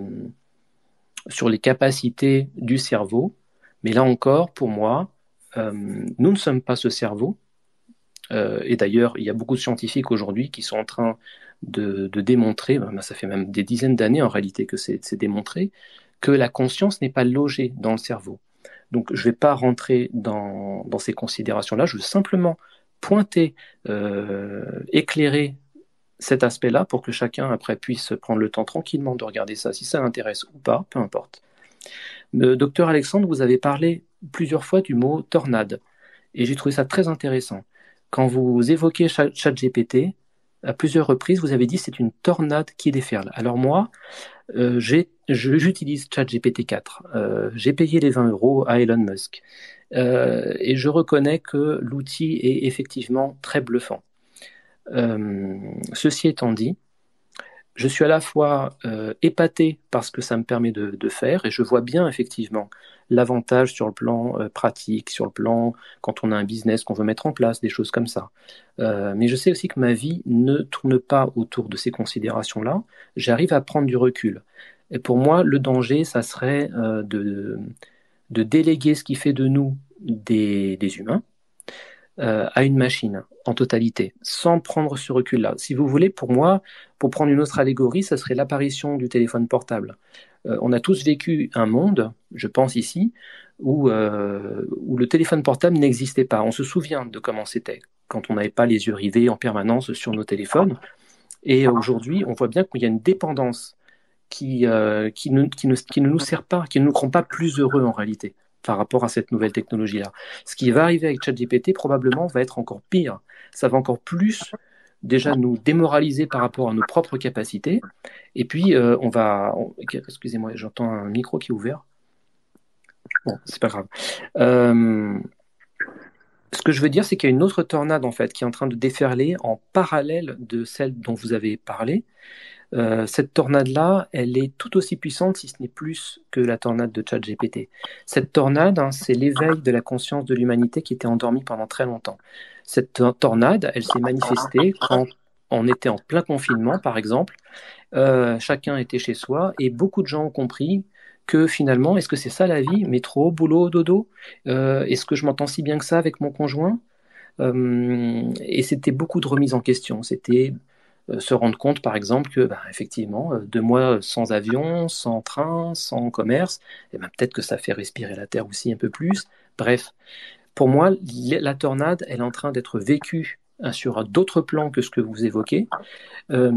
sur les capacités du cerveau. Mais là encore, pour moi, euh, nous ne sommes pas ce cerveau. Euh, et d'ailleurs, il y a beaucoup de scientifiques aujourd'hui qui sont en train de, démontrer, ben, ça fait même des dizaines d'années en réalité que c'est démontré, que la conscience n'est pas logée dans le cerveau. Donc je ne vais pas rentrer dans ces considérations-là, je veux simplement pointer, euh, éclairer cet aspect-là pour que chacun après puisse prendre le temps tranquillement de regarder ça, si ça l'intéresse ou pas, peu importe. Le docteur Alexandre, vous avez parlé plusieurs fois du mot tornade et j'ai trouvé ça très intéressant. Quand vous évoquez ChatGPT, à plusieurs reprises, vous avez dit c'est une tornade qui déferle. Alors moi, euh, j'utilise ChatGPT 4. Euh, j'ai payé les 20 euros à Elon Musk. Euh, et je reconnais que l'outil est effectivement très bluffant. Ceci étant dit, je suis à la fois euh, épaté par ce que ça me permet de, faire, et je vois bien effectivement l'avantage sur le plan pratique, sur le plan quand on a un business qu'on veut mettre en place, des choses comme ça. mais je sais aussi que ma vie ne tourne pas autour de ces considérations-là. J'arrive à prendre du recul. Et pour moi, le danger, ça serait de déléguer ce qui fait de nous des, humains euh, à une machine en totalité, sans prendre ce recul-là. Si vous voulez, pour moi, pour prendre une autre allégorie, ça serait l'apparition du téléphone portable. Euh, on a tous vécu un monde, je pense ici, où, euh, où le téléphone portable n'existait pas. On se souvient de comment c'était quand on n'avait pas les yeux rivés en permanence sur nos téléphones. Et aujourd'hui, on voit bien qu'il y a une dépendance qui, qui, ne, qui, ne, qui, ne, nous sert pas, qui ne nous rend pas plus heureux en réalité par rapport à cette nouvelle technologie-là. Ce qui va arriver avec ChatGPT probablement va être encore pire. Ça va encore plus déjà nous démoraliser par rapport à nos propres capacités. Et puis, euh, on va... Excusez-moi, j'entends un micro qui est ouvert. Bon, c'est pas grave. Euh, ce que je veux dire, c'est qu'il y a une autre tornade en fait qui est en train de déferler en parallèle de celle dont vous avez parlé. Euh, cette tornade-là, elle est tout aussi puissante, si ce n'est plus que la tornade de ChatGPT. Cette tornade, hein, c'est l'éveil de la conscience de l'humanité qui était endormie pendant très longtemps. Cette tornade, elle s'est manifestée quand on était en plein confinement, par exemple. Euh, chacun était chez soi et beaucoup de gens ont compris que finalement, est-ce que c'est ça la vie? Métro, boulot, dodo? Euh, Est-ce que je m'entends si bien que ça avec mon conjoint? Et c'était beaucoup de remises en question. C'était se rendre compte, par exemple, que bah, effectivement, euh, deux mois sans avion, sans train, sans commerce, et eh ben, peut-être que ça fait respirer la Terre aussi un peu plus. Bref, pour moi, la tornade, elle est en train d'être vécue hein, sur d'autres plans que ce que vous évoquez. Euh,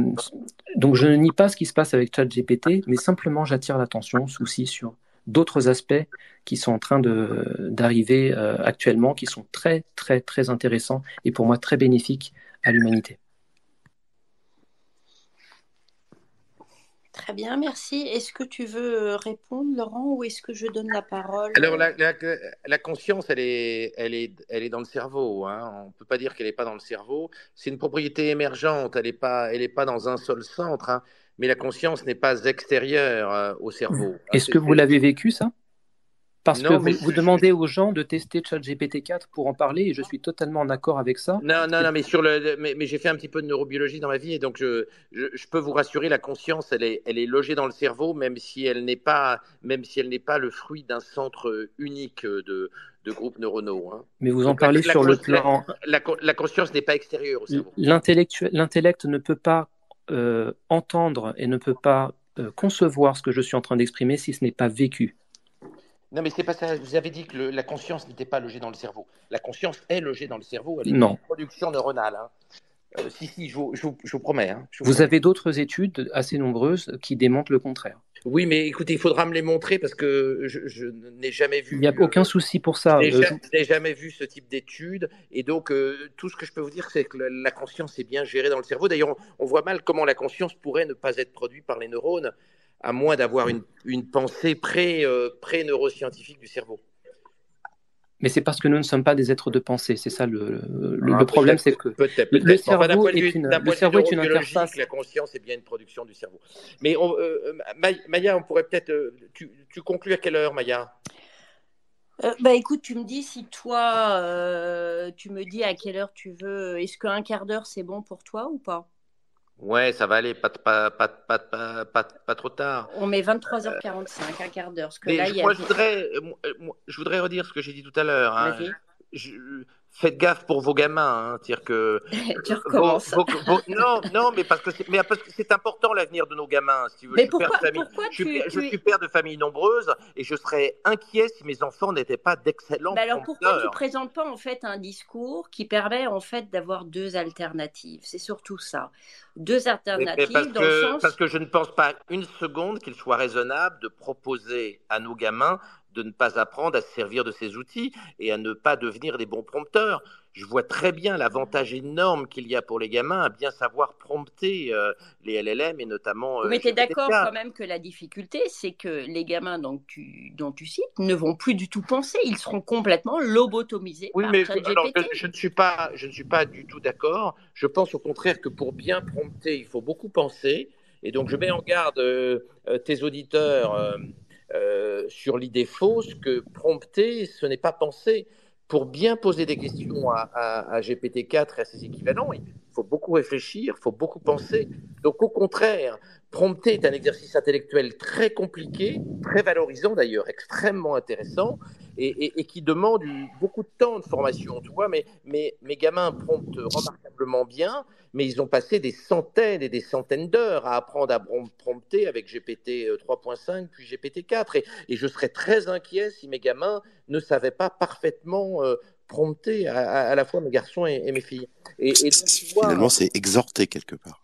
donc je ne nie pas ce qui se passe avec ChatGPT, mais simplement j'attire l'attention aussi sur d'autres aspects qui sont en train d'arriver actuellement, qui sont très très très intéressants et pour moi très bénéfiques à l'humanité. Très bien, merci. Est-ce que tu veux euh, répondre, Laurent, ou est-ce que je donne la parole Alors, la, la, conscience, elle est, elle, est, elle est dans le cerveau. Hein. On ne peut pas dire qu'elle n'est pas dans le cerveau. C'est une propriété émergente. Elle n'est pas, elle pas dans un seul centre. Hein. Mais la conscience n'est pas extérieure euh, au cerveau. Est-ce que vous l'avez vécu, ça? Parce que vous, demandez aux gens de tester ChatGPT 4 pour en parler et je suis totalement en accord avec ça. Non, non, non, mais sur le, mais, j'ai fait un petit peu de neurobiologie dans ma vie et donc je, je, peux vous rassurer, la conscience, elle est, elle est logée dans le cerveau, même si elle n'est pas, même si elle n'est pas le fruit d'un centre unique de, de groupes neuronaux. Hein. Mais vous en parlez sur le plan. La, la conscience n'est pas extérieure au cerveau. L'intellect ne peut pas euh, entendre et ne peut pas euh, concevoir ce que je suis en train d'exprimer si ce n'est pas vécu. Non, mais c'est pas ça. Vous avez dit que la conscience n'était pas logée dans le cerveau. La conscience est logée dans le cerveau. Elle est non. une production neuronale. Hein. Euh, si, si, je vous, je vous, promets. Hein, vous, avez d'autres études assez nombreuses qui démontrent le contraire. Oui, mais écoutez, il faudra me les montrer parce que je, n'ai jamais vu. Il n'y a aucun souci pour ça. Je n'ai euh, jamais, vu ce type d'études. Et donc, euh, tout ce que je peux vous dire, c'est que la, conscience est bien gérée dans le cerveau. D'ailleurs, on, on, voit mal comment la conscience pourrait ne pas être produite par les neurones à moins d'avoir une, une, pensée euh, pré-neuroscientifique du cerveau. Mais c'est parce que nous ne sommes pas des êtres de pensée. C'est ça le, le, ah, problème, c'est que le cerveau est une, le cerveau est une interface. La conscience est bien une production du cerveau. Mais on, euh, Maya, on pourrait peut-être. Euh, tu, tu, conclus à quelle heure, Maya? Bah écoute, tu me dis si toi, tu me dis à quelle heure tu veux. Est-ce qu'un quart d'heure c'est bon pour toi ou pas? Ouais, ça va aller, pas, pas, pas, pas, pas, pas, trop tard. On met 23h45, un quart d'heure. moi, je, voudrais, je voudrais redire ce que j'ai dit tout à l'heure. Faites gaffe pour vos gamins. Hein, dire que tu recommences. non, non, mais parce que c'est, mais parce que c'est important l'avenir de nos gamins. Si mais je pourquoi, suis père de famille, je, suis père de famille nombreuse et je serais inquiet si mes enfants n'étaient pas d'excellents. Mais alors pourquoi tu présentes pas en fait un discours qui permet en fait d'avoir deux alternatives? C'est surtout ça, deux alternatives dans que, le sens. Parce que je ne pense pas une seconde qu'il soit raisonnable de proposer à nos gamins de ne pas apprendre à se servir de ces outils et à ne pas devenir des bons prompteurs. Je vois très bien l'avantage énorme qu'il y a pour les gamins à bien savoir prompter euh, les LLM et notamment. Euh, Mais tu es d'accord quand même que la difficulté, c'est que les gamins dont tu, dont tu cites ne vont plus du tout penser. Ils seront complètement lobotomisés. Oui, mais je, ne suis pas, je ne suis pas du tout d'accord. Je pense au contraire que pour bien prompter, il faut beaucoup penser. Et donc, je mets en garde euh, tes auditeurs euh, sur l'idée fausse que prompter, ce n'est pas penser. Pour bien poser des questions à, à, GPT-4 et à ses équivalents, il faut beaucoup réfléchir, il faut beaucoup penser. Donc au contraire, prompter est un exercice intellectuel très compliqué, très valorisant d'ailleurs, extrêmement intéressant, et, qui demande beaucoup de temps de formation. Tu vois, mais, mais mes gamins promptent remarquablement bien, mais ils ont passé des centaines et des centaines d'heures à apprendre à prompter avec GPT 3.5 puis GPT 4. Et, je serais très inquiet si mes gamins ne savaient pas parfaitement euh, prompter à, la fois mes garçons et, mes filles. Et, Finalement, c'est exhorter quelque part.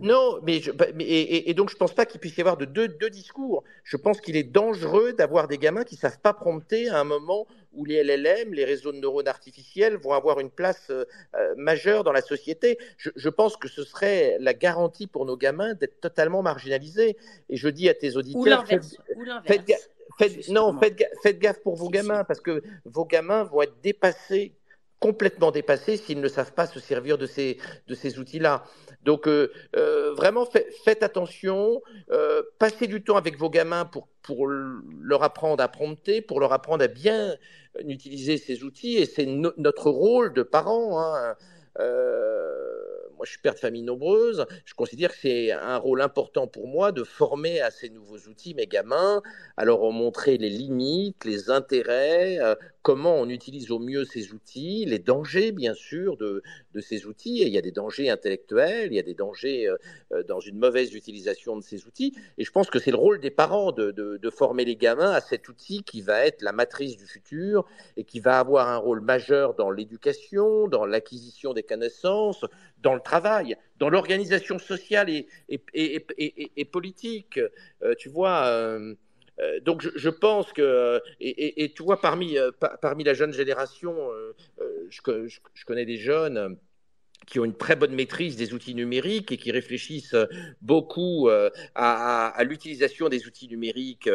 Non, mais, bah, et, donc je pense pas qu'il puisse y avoir de deux, discours. Je pense qu'il est dangereux d'avoir des gamins qui savent pas prompter à un moment où les LLM, les réseaux de neurones artificiels, vont avoir une place euh, euh, majeure dans la société. Je, pense que ce serait la garantie pour nos gamins d'être totalement marginalisés. Et je dis à tes auditeurs, ou non, faites, gaffe pour vos gamins, parce que vos gamins vont être dépassés complètement dépassés s'ils ne savent pas se servir de ces, de ces outils-là. Donc euh, euh, vraiment, faites attention, euh, passez du temps avec vos gamins pour, pour leur apprendre à prompter, pour leur apprendre à bien utiliser ces outils, et c'est notre rôle de parents. Hein. Je suis père de famille nombreuse. Je considère que c'est un rôle important pour moi de former à ces nouveaux outils mes gamins, à leur montrer les limites, les intérêts, comment on utilise au mieux ces outils, les dangers bien sûr de, ces outils. il y a des dangers intellectuels, il y a des dangers euh, euh, dans une mauvaise utilisation de ces outils. Et je pense que c'est le rôle des parents de, former les gamins à cet outil qui va être la matrice du futur et qui va avoir un rôle majeur dans l'éducation, dans l'acquisition des connaissances, dans le travail, dans l'organisation sociale et, et, politique. Euh, tu vois. Donc je, pense que, et, et, tu vois, parmi, euh, parmi la jeune génération, euh, je, je, connais des jeunes qui ont une très bonne maîtrise des outils numériques et qui réfléchissent beaucoup à, l'utilisation des outils numériques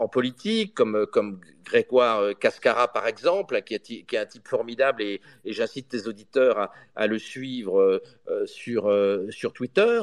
en politique, comme, comme Grégoire Cascara par exemple, qui est, qui est un type formidable et, j'incite tes auditeurs à, le suivre sur, sur Twitter.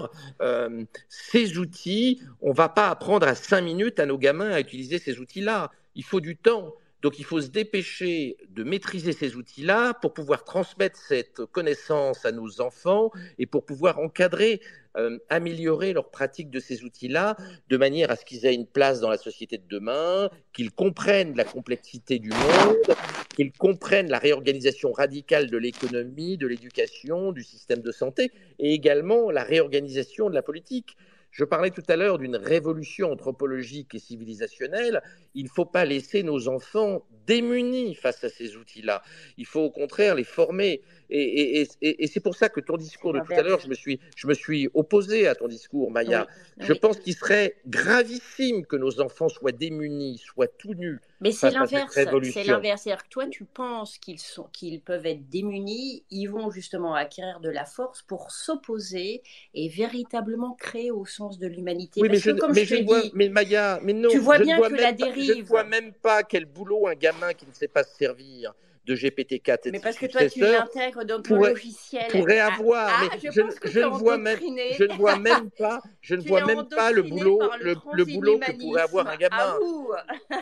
ces outils, on ne va pas apprendre à cinq minutes à nos gamins à utiliser ces outils-là. Il faut du temps. Donc il faut se dépêcher de maîtriser ces outils-là pour pouvoir transmettre cette connaissance à nos enfants et pour pouvoir encadrer, euh, améliorer leur pratique de ces outils-là de manière à ce qu'ils aient une place dans la société de demain, qu'ils comprennent la complexité du monde, qu'ils comprennent la réorganisation radicale de l'économie, de l'éducation, du système de santé et également la réorganisation de la politique. Je parlais tout à l'heure d'une révolution anthropologique et civilisationnelle. Il ne faut pas laisser nos enfants démunis face à ces outils-là. Il faut au contraire les former. Et, c'est pour ça que ton discours de tout à l'heure, je, me suis, je me suis opposé à ton discours, Maya. Je pense qu'il serait gravissime que nos enfants soient démunis, soient tout nus. Mais c'est l'inverse. C'est l'inverse. C'est-à-dire que toi, tu penses qu'ils sont, qu'ils peuvent être démunis, ils vont justement acquérir de la force pour s'opposer et véritablement créer au sens de l'humanité. Oui, mais je, comme je, vois, mais Maya, mais non, tu vois bien que la dérive. je ne vois même pas quel boulot un gamin qui ne sait pas se servir de GPT-4 et Mais parce que toi, tu l'intègres dans ton logiciel. Pourrait ah, avoir, ah, mais je, ne vois même, je ne vois même pas, je ne vois même pas le boulot, le, le, boulot que pourrait avoir un gamin.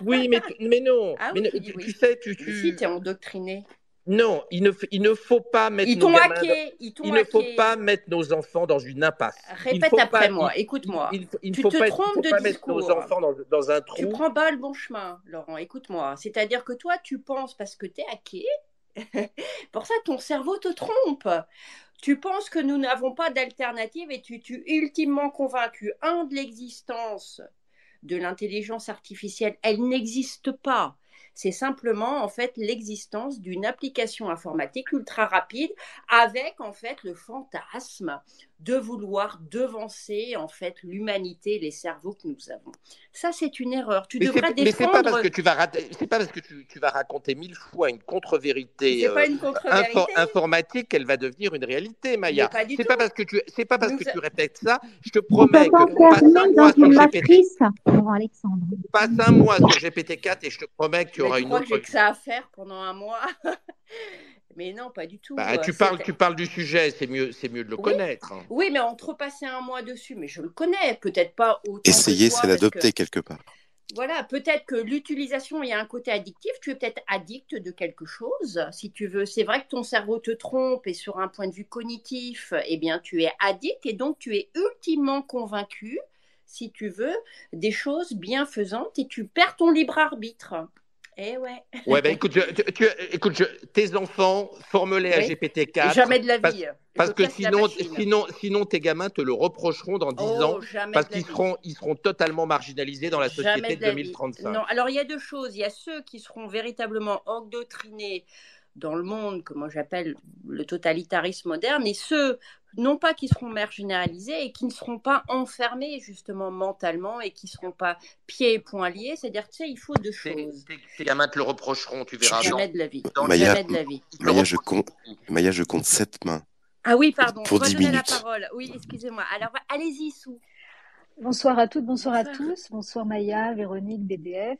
oui, mais, mais non. Ah mais tu, sais, tu, tu... Si, es endoctriné. Non, il ne, il ne faut pas mettre ils nos gamins hacké, ils il ne faut pas mettre nos enfants dans une impasse. Répète après moi, écoute-moi. Il, il, tu faut te pas, trompes de pas mettre nos enfants dans, dans, un trou. Tu prends pas le bon chemin, Laurent, écoute-moi. C'est-à-dire que toi, tu penses parce que tu es hacké, pour ça ton cerveau te trompe. Tu penses que nous n'avons pas d'alternative et tu es ultimement convaincu, un, de l'existence de l'intelligence artificielle. Elle n'existe pas. C'est simplement en fait l'existence d'une application informatique ultra rapide avec en fait le fantasme de vouloir devancer en fait l'humanité, les cerveaux que nous avons. Ça, c'est une erreur. Tu devrais défendre. Mais c'est pas parce que tu vas c'est pas parce que tu, vas raconter mille fois une contre-vérité euh, informatique qu'elle va devenir une réalité, Maya. C'est pas, parce que tu c'est pas parce que tu répètes ça. Je te promets que passe un mois sur GPT. Alexandre. Passe un mois sur GPT-4 et je te promets que tu auras une autre. Je crois que j'ai que ça à faire pendant un mois? Mais non, pas du tout. Bah, tu, parles, tu parles du sujet, c'est mieux, c'est mieux de le connaître. Oui, mais entre passer un mois dessus, mais je le connais, peut-être pas autant. Essayer, c'est l'adopter quelque part. Voilà, peut-être que l'utilisation, il y a un côté addictif. Tu es peut-être addict de quelque chose, si tu veux. C'est vrai que ton cerveau te trompe et sur un point de vue cognitif, eh bien, tu es addict et donc tu es ultimement convaincu, si tu veux, des choses bienfaisantes et tu perds ton libre arbitre. Eh ouais. Ouais, ben écoute, tu, écoute tes enfants, forme-les à GPT-4. Jamais de la vie. Parce, que sinon, sinon, sinon, tes gamins te le reprocheront dans 10 ans. Parce qu'ils seront, ils seront totalement marginalisés dans la société de, 2035. Non, alors il y a deux choses. Il y a ceux qui seront véritablement endoctrinés dans le monde que moi j'appelle le totalitarisme moderne, et ceux non pas qui seront marginalisés et qui ne seront pas enfermés justement mentalement et qui ne seront pas pieds et poings liés. C'est-à-dire, tu sais, il faut deux choses. Tes gamins te le reprocheront, tu verras. Jamais de la vie. Maya, jamais de la vie. Maya, je compte, Maya, je compte sept mains. Ah oui, pardon. Pour dix minutes. la parole. Oui, excusez-moi. Alors, allez-y, Sou. Bonsoir à toutes, bonsoir à tous. Bonsoir Maya, Véronique, BDF.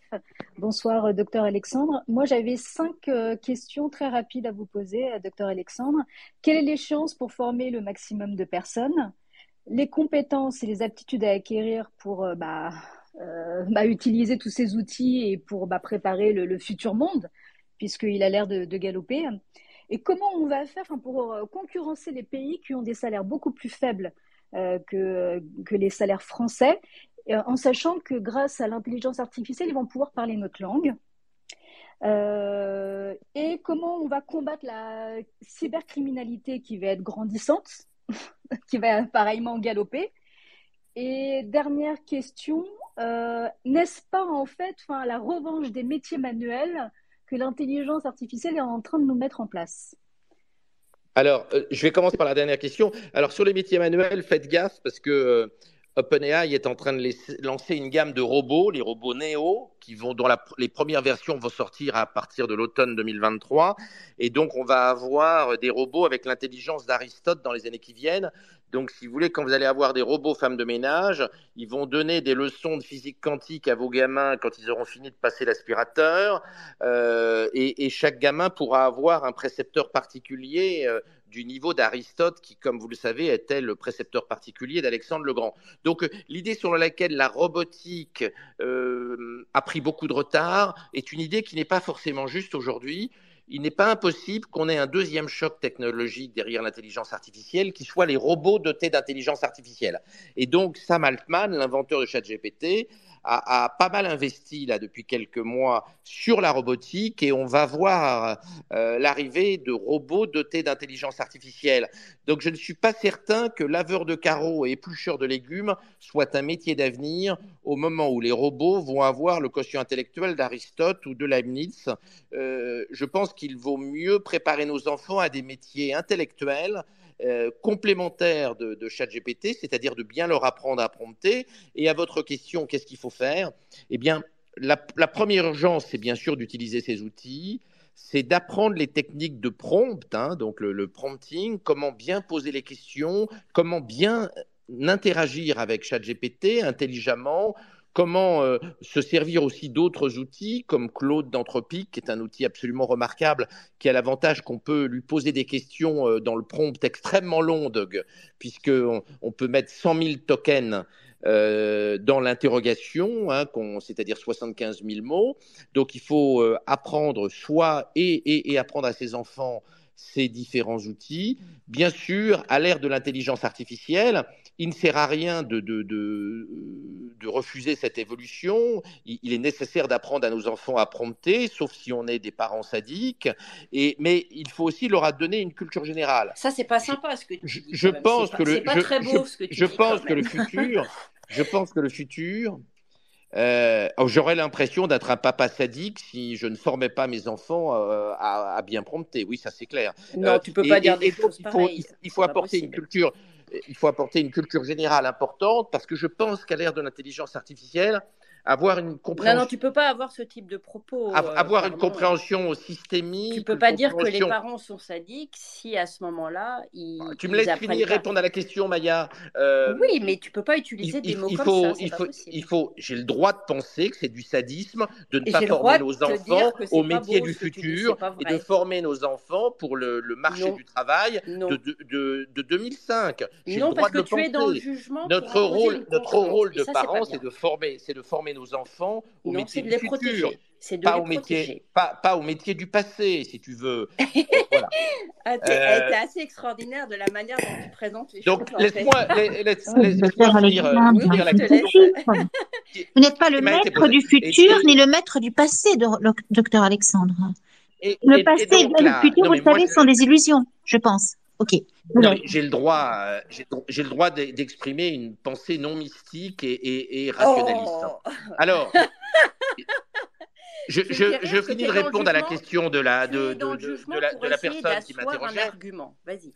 Bonsoir euh, docteur Alexandre. Moi, j'avais cinq euh, questions très rapides à vous poser, euh, docteur Alexandre. Quelle est l'échéance pour former le maximum de personnes? Les compétences et les aptitudes à acquérir pour bah, bah, utiliser tous ces outils et pour bah, préparer le, futur monde, puisqu'il a l'air de, de, galoper. Et comment on va faire pour concurrencer les pays qui ont des salaires beaucoup plus faibles? euh, que, que les salaires français, euh, en sachant que grâce à l'intelligence artificielle, ils vont pouvoir parler notre langue. Euh, et comment on va combattre la cybercriminalité qui va être grandissante, qui va pareillement galoper. Et dernière question, n'est-ce pas en fait la revanche des métiers manuels que l'intelligence artificielle est en train de nous mettre en place? Alors, euh, je vais commencer par la dernière question. Alors, sur les métiers manuels, faites gaffe parce que euh, OpenAI est en train de lancer une gamme de robots, les robots Neo, qui vont, dont les premières versions vont sortir à partir de l'automne 2023. Et donc, on va avoir des robots avec l'intelligence d'Aristote dans les années qui viennent. Donc, si vous voulez, quand vous allez avoir des robots femmes de ménage, ils vont donner des leçons de physique quantique à vos gamins quand ils auront fini de passer l'aspirateur. Euh, et, chaque gamin pourra avoir un précepteur particulier euh, du niveau d'Aristote, qui, comme vous le savez, était le précepteur particulier d'Alexandre le Grand. Donc, l'idée sur laquelle la robotique euh, a pris beaucoup de retard est une idée qui n'est pas forcément juste aujourd'hui il n'est pas impossible qu'on ait un deuxième choc technologique derrière l'intelligence artificielle qui soit les robots dotés d'intelligence artificielle. Et donc Sam Altman, l'inventeur de ChatGPT, a, pas mal investi là depuis quelques mois sur la robotique et on va voir euh, l'arrivée de robots dotés d'intelligence artificielle. Donc je ne suis pas certain que laveur de carreaux et éplucheur de légumes soit un métier d'avenir au moment où les robots vont avoir le quotient intellectuel d'Aristote ou de Leibniz. Euh, je pense qu'il vaut mieux préparer nos enfants à des métiers intellectuels euh, complémentaire de, ChatGPT, c'est-à-dire de bien leur apprendre à prompter. Et à votre question, qu'est-ce qu'il faut faire? Eh bien, la, première urgence, c'est bien sûr d'utiliser ces outils c'est d'apprendre les techniques de prompt, hein, donc le, prompting, comment bien poser les questions, comment bien interagir avec ChatGPT intelligemment, Comment euh, se servir aussi d'autres outils comme Claude d'Anthropique, qui est un outil absolument remarquable, qui a l'avantage qu'on peut lui poser des questions euh, dans le prompt extrêmement long, puisqu'on on peut mettre 100 000 tokens euh, dans l'interrogation, hein, c'est-à-dire 75 000 mots. Donc il faut apprendre soit et, et, apprendre à ses enfants ces différents outils. Bien sûr, à l'ère de l'intelligence artificielle, il ne sert à rien de, de, de, de refuser cette évolution. Il, est nécessaire d'apprendre à nos enfants à prompter, sauf si on est des parents sadiques. Et, mais il faut aussi leur donner une culture générale. Ça, c'est pas sympa ce que tu je, dis. Je pense que le. Pas très beau ce que tu je pense que le futur. Je pense que le futur. Euh, oh, J'aurais l'impression d'être un papa sadique si je ne formais pas mes enfants euh, à, à, bien prompter. Oui, ça c'est clair. Non, euh, tu peux pas dire des choses il faut, il faut apporter une culture il faut apporter une culture générale importante parce que je pense qu'à l'ère de l'intelligence artificielle, avoir une compréhension. Non, non, tu peux pas avoir ce type de propos. Euh, avoir une compréhension systémique. Tu peux pas dire que les parents sont sadiques si à ce moment-là ils. Ah, tu me laisses finir répondre à la question, Maya. Euh, oui, mais tu peux pas utiliser des mots comme faut, ça. Il faut, il faut. J'ai le droit de penser que c'est du sadisme de ne pas former nos enfants au métier du futur et de former nos enfants pour le, marché du travail de, de, 2005. Non, parce que tu es dans le jugement. Notre rôle, notre rôle de parents, c'est de former, c'est de former nos enfants au métier du futur. C'est de pas au métier, pas, pas, au métier du passé, si tu veux. voilà. ah, es, euh... assez extraordinaire de la manière dont tu présentes les Donc, choses. laisse-moi laisse, laisse, dire, euh, dire la question. Vous n'êtes pas le maître du futur ni le maître du passé, docteur Alexandre. Et, le passé et, donc, et le futur, non, vous savez, je... sont des illusions, je pense. Ok. J'ai le droit, euh, j'ai le droit d'exprimer une pensée non mystique et, et, et rationaliste. Oh. Alors, je, je, finis de répondre à la question de la, de, de, de, la, personne qui m'interrogeait. argument. Vas-y.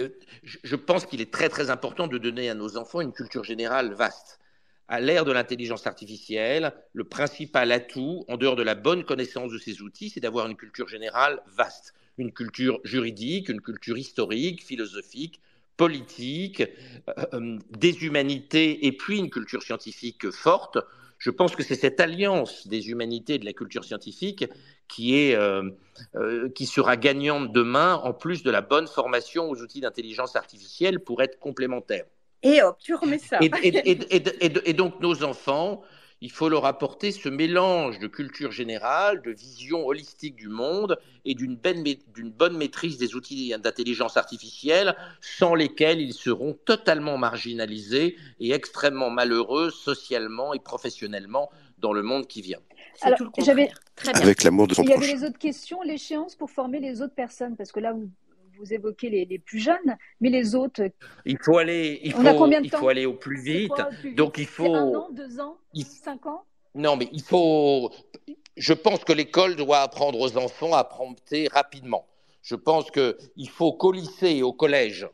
Euh, je pense qu'il est très très important de donner à nos enfants une culture générale vaste. À l'ère de l'intelligence artificielle, le principal atout, en dehors de la bonne connaissance de ces outils, c'est d'avoir une culture générale vaste. Une culture juridique, une culture historique, philosophique, politique, euh, euh, des humanités et puis une culture scientifique forte je pense que c'est cette alliance des humanités et de la culture scientifique qui, est, euh, euh, qui sera gagnante demain, en plus de la bonne formation aux outils d'intelligence artificielle pour être complémentaires. Et hop, tu remets ça. et donc nos enfants il faut leur apporter ce mélange de culture générale, de vision holistique du monde et d'une bonne maîtrise des outils d'intelligence artificielle sans lesquels ils seront totalement marginalisés et extrêmement malheureux socialement et professionnellement dans le monde qui vient. Alors, j'avais avec l'amour de son Il y avait les autres questions, l'échéance pour former les autres personnes, parce que là, vous, vous évoquez les, plus jeunes, mais les autres. Il faut aller, il faut, il faut aller au plus vite. Donc il faut. Un an, deux ans, cinq ans. Non, mais il faut. Je pense que l'école doit apprendre aux enfants à prompter rapidement. Je pense qu'il faut qu'au lycée et au collège,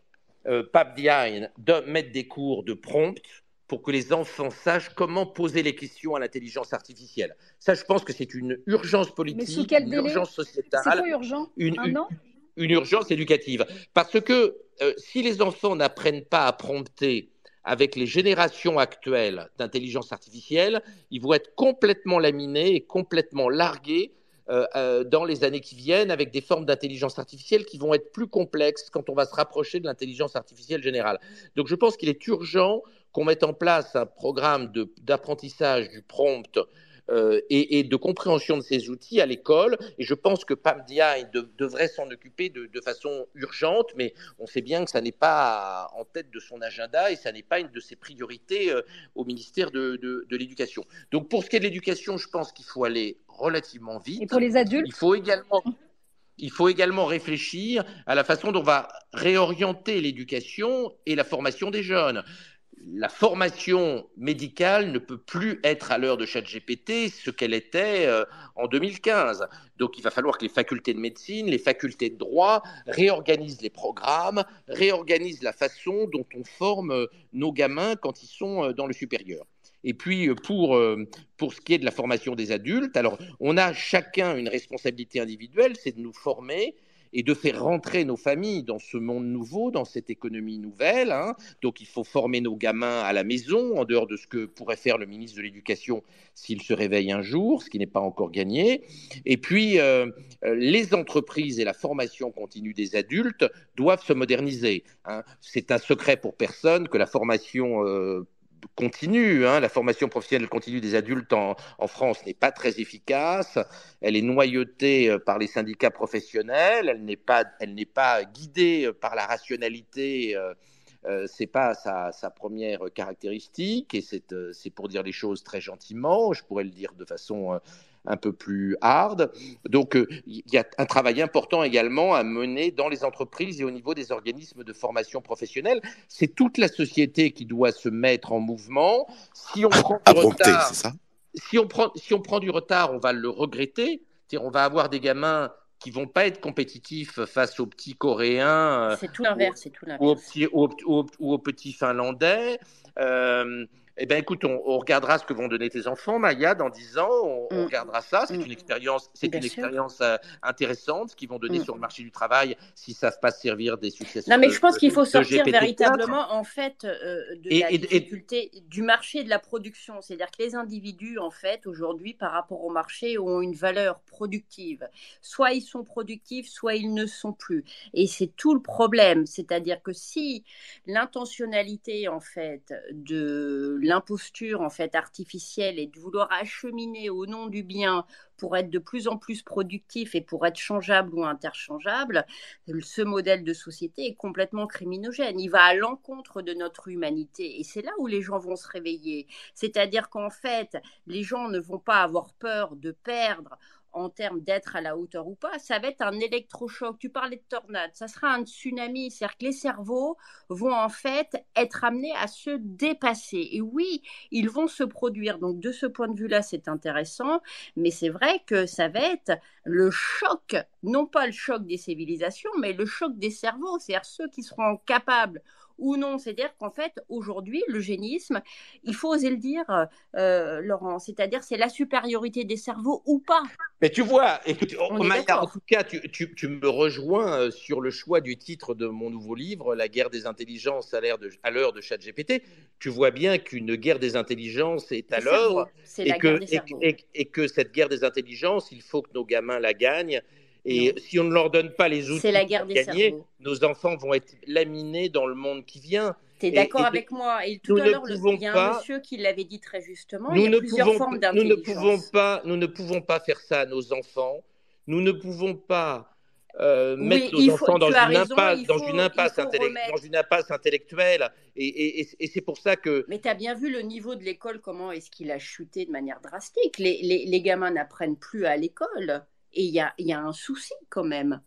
euh, Pape de mettre des cours de prompt pour que les enfants sachent comment poser les questions à l'intelligence artificielle. Ça, je pense que c'est une urgence politique, une urgence sociétale. C'est urgent Un an une urgence éducative. Parce que euh, si les enfants n'apprennent pas à prompter avec les générations actuelles d'intelligence artificielle, ils vont être complètement laminés et complètement largués euh, euh, dans les années qui viennent avec des formes d'intelligence artificielle qui vont être plus complexes quand on va se rapprocher de l'intelligence artificielle générale. Donc je pense qu'il est urgent qu'on mette en place un programme d'apprentissage du prompt euh, et, de compréhension de ces outils à l'école. Et je pense que PAMDIA devrait s'en occuper de, façon urgente, mais on sait bien que ça n'est pas en tête de son agenda et ça n'est pas une de ses priorités euh, au ministère de, de l'Éducation. Donc pour ce qui est de l'éducation, je pense qu'il faut aller relativement vite. Et pour les adultes Il faut également il faut également réfléchir à la façon dont on va réorienter l'éducation et la formation des jeunes la formation médicale ne peut plus être à l'heure de ChatGPT ce qu'elle était euh, en 2015. Donc il va falloir que les facultés de médecine, les facultés de droit réorganisent les programmes, réorganisent la façon dont on forme euh, nos gamins quand ils sont euh, dans le supérieur. Et puis pour, pour ce qui est de la formation des adultes, alors on a chacun une responsabilité individuelle, c'est de nous former, et de faire rentrer nos familles dans ce monde nouveau, dans cette économie nouvelle. Hein. Donc il faut former nos gamins à la maison, en dehors de ce que pourrait faire le ministre de l'Éducation s'il se réveille un jour, ce qui n'est pas encore gagné. Et puis euh, euh, les entreprises et la formation continue des adultes doivent se moderniser. Hein. C'est un secret pour personne que la formation euh, continue. Hein. La formation professionnelle continue des adultes en, France n'est pas très efficace. Elle est noyautée euh, par les syndicats professionnels. Elle n'est pas, pas guidée euh, par la rationalité. Euh, c'est pas sa, première caractéristique et c'est pour dire les choses très gentiment. Je pourrais le dire de façon un peu plus hard. Donc, euh, il y a un travail important également à mener dans les entreprises et au niveau des organismes de formation professionnelle. C'est toute la société qui doit se mettre en mouvement. Si on prend du retard, si on prend, si on prend du retard, on va le regretter. On va avoir des gamins qui vont pas être compétitifs face aux petits Coréens. C'est tout l'inverse, c'est tout l'inverse. Ou, aux petits Finlandais. Euh, eh bien, écoute, on, regardera ce que vont donner tes enfants, Maya, dans 10 ans. On, mm. regardera ça. C'est mm. une expérience, c'est une expérience euh, intéressante qu'ils vont donner mm. sur le marché du travail s'ils savent pas servir des succès. Non, mais je pense qu'il faut sortir véritablement, en fait, euh, de la difficulté du marché de la production. C'est-à-dire que les individus, en fait, aujourd'hui, par rapport au marché, ont une valeur productive. Soit ils sont productifs, soit ils ne sont plus. Et c'est tout le problème. C'est-à-dire que si l'intentionnalité, en fait, de l'imposture en fait artificielle et de vouloir acheminer au nom du bien pour être de plus en plus productif et pour être changeable ou interchangeable, ce modèle de société est complètement criminogène. Il va à l'encontre de notre humanité et c'est là où les gens vont se réveiller. C'est-à-dire qu'en fait, les gens ne vont pas avoir peur de perdre en termes d'être à la hauteur ou pas, ça va être un électrochoc. Tu parlais de tornade, ça sera un tsunami. C'est-à-dire que les cerveaux vont en fait être amenés à se dépasser. Et oui, ils vont se produire. Donc de ce point de vue-là, c'est intéressant. Mais c'est vrai que ça va être le choc, non pas le choc des civilisations, mais le choc des cerveaux, c'est-à-dire ceux qui seront capables ou non. C'est-à-dire qu'en fait, aujourd'hui, l'eugénisme, il faut oser le dire, euh, Laurent, c'est-à-dire c'est la supériorité des cerveaux ou pas. Mais tu vois, écoute, en tout cas, tu, tu, me rejoins euh, sur le choix du titre de mon nouveau livre, La guerre des intelligences à l'heure de, à l'heure de ChatGPT. Tu vois bien qu'une guerre des intelligences est à l'œuvre et, que, et, et que cette guerre des intelligences, il faut que nos gamins la gagnent et si on ne leur donne pas les outils la guerre pour gagner, nos enfants vont être laminés dans le monde qui vient. Tu es d'accord avec moi Et tout à l'heure, il y a un monsieur qui l'avait dit très justement. Nous il y a plusieurs pouvons, formes nous ne pouvons pas, Nous ne pouvons pas faire ça à nos enfants. Nous ne pouvons pas euh, mettre nos enfants dans, une impasse, dans, une impasse dans une impasse intellectuelle. Et, et, et, c'est pour ça que. Mais tu as bien vu le niveau de l'école, comment est-ce qu'il a chuté de manière drastique. Les, les, les gamins n'apprennent plus à l'école. Et il y a, y a, un souci quand même.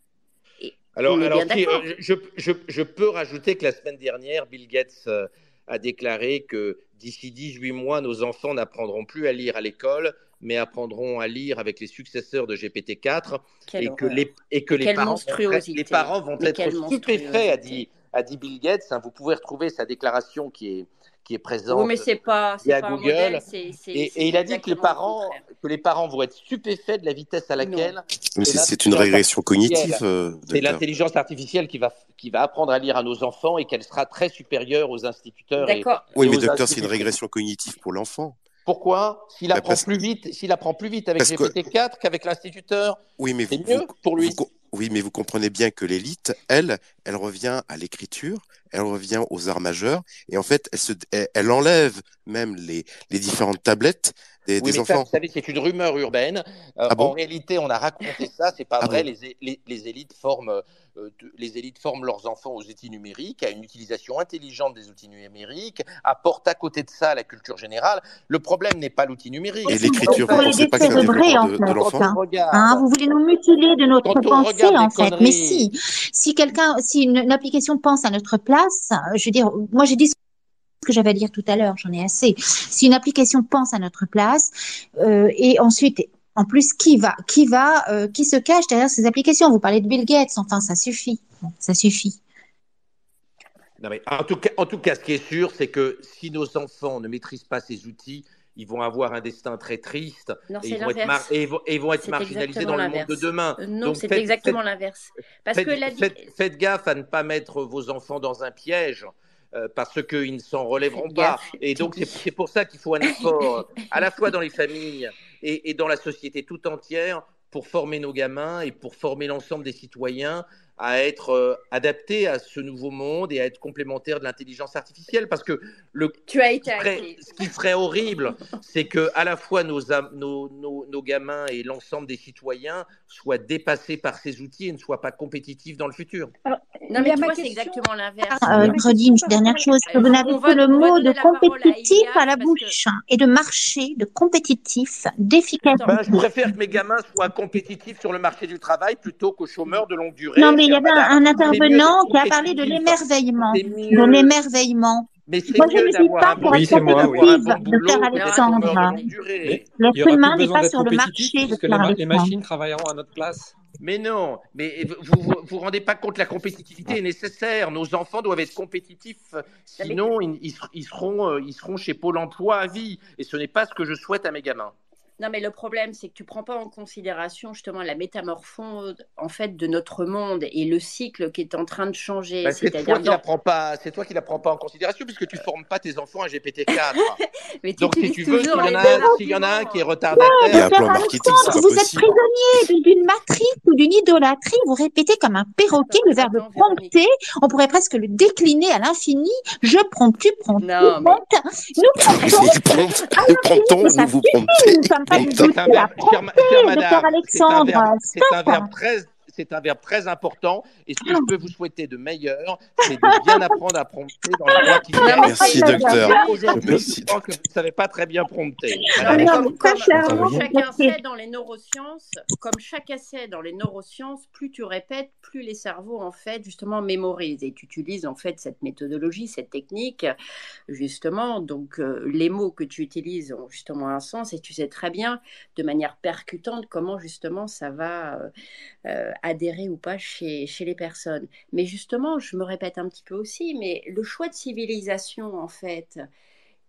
alors, alors euh, je, je, je, peux rajouter que la semaine dernière, Bill Gates euh, a déclaré que d'ici 18 mois, nos enfants n'apprendront plus à lire à l'école, mais apprendront à lire avec les successeurs de GPT-4 et que, les, et que les, parents vont, les parents vont être stupéfaits, a dit, a dit Bill Gates. Hein, vous pouvez retrouver sa déclaration qui est, qui est présente oui, mais c'est pas, à Google. et, il a dit que les parents, que les parents vont être stupéfaits de la vitesse à laquelle. Mais c'est une régression cognitive. Euh, c'est l'intelligence artificielle qui va, qui va apprendre à lire à nos enfants et qu'elle sera très supérieure aux instituteurs. oui, mais docteur, c'est une régression cognitive pour l'enfant. Pourquoi? S'il bah, apprend plus vite, s'il apprend plus vite avec GPT-4 qu'avec l'instituteur, oui, mais c'est mieux pour lui. oui, mais vous comprenez bien que l'élite, elle, elle revient à l'écriture, elle revient aux arts majeurs, et en fait, elle, enlève même les, les différentes tablettes des, oui, des enfants. Ça, vous savez, c'est une rumeur urbaine. Euh, ah en réalité, on a raconté ça, c'est pas ah vrai. les, les, les, élites forment euh, les élites forment leurs enfants aux outils numériques, à une utilisation intelligente des outils numériques, apportent à côté de ça la culture générale. Le problème n'est pas l'outil numérique. Et l'écriture, vous pensez pas que c'est fait, l'enfant hein, Vous voulez nous mutiler de notre pensée, en fait. Mais si, si quelqu'un, si une, application pense à notre place, je veux dire, moi j'ai dit ce que j'avais à dire tout à l'heure, j'en ai assez. Si une application pense à notre place euh, et ensuite en plus, qui va, qui va, euh, qui se cache derrière ces applications? Vous parlez de Bill Gates, enfin, ça suffit, ça suffit. en, tout cas, en tout cas, ce qui est sûr, c'est que si nos enfants ne maîtrisent pas ces outils, ils vont avoir un destin très triste et, ils vont être et, ils vont être marginalisés dans le monde de demain. Non, c'est exactement l'inverse. Parce faites, que faites, gaffe à ne pas mettre vos enfants dans un piège. Euh, parce qu'ils ne s'en relèveront pas. Et donc, c'est pour ça qu'il faut un effort, à la fois dans les familles et, et dans la société tout entière, pour former nos gamins et pour former l'ensemble des citoyens à être euh, adapté à ce nouveau monde et à être complémentaire de l'intelligence artificielle parce que le tu as été ce qui serait horrible c'est que à la fois nos, nos, nos, nos gamins et l'ensemble des citoyens soient dépassés par ces outils et ne soient pas compétitifs dans le futur. non mais tu vois c'est exactement l'inverse. Euh, redis une dernière chose vous n'avez que le mot de compétitif à, la bouche et de marché de compétitif d'efficacité. Ben, je préfère que mes gamins soient compétitifs sur le marché du travail plutôt qu'aux chômeurs de longue durée il y avait un, intervenant qui a parlé de l'émerveillement, de l'émerveillement. Mais moi, je ne suis pas pour être compétitive, bon docteur Alexandre. L'être humain n'est pas sur le marché, de les, les machines travailleront à notre place. Mais non, mais vous vous, vous rendez pas compte, la compétitivité est nécessaire. Nos enfants doivent être compétitifs, sinon ils, ils, seront, euh, ils seront chez Pôle Emploi à vie. Et ce n'est pas ce que je souhaite à mes gamins. Non, mais le problème, c'est que tu prends pas en considération justement la métamorphose en fait de notre monde et le cycle qui est en train de changer. Bah, c'est toi. C'est toi qui la prends pas en considération puisque tu formes pas tes enfants à GPT-4. mais Donc si tu veux, s'il y, y, en a un qui est retardataire, il y a un plan marketing, vous êtes prisonnier d'une matrice ou d'une idolâtrie. Vous répétez comme un perroquet le verbe prompter. On pourrait presque le décliner à l'infini. Je prompte, tu promptes, tu promptes. Nous promptons. Nous vous vous promptez sommes pas du tout Alexandre. C'est un verbe très c'est un verbe très important. Et ce que je peux vous souhaiter de meilleur, c'est de bien apprendre à prompter dans la loi qui Merci, docteur. Aujourd'hui, je crois que vous ne savez pas très bien prompter. comme, chacun sait dans les neurosciences, comme chacun sait dans les neurosciences, plus tu répètes, plus les cerveaux en fait justement mémorisent. Et tu utilises en fait cette méthodologie, cette technique, justement. Donc euh, les mots que tu utilises ont justement un sens et tu sais très bien de manière percutante comment justement ça va euh, euh, adhérer ou pas chez, chez les personnes. Mais justement, je me répète un petit peu aussi, mais le choix de civilisation, en fait,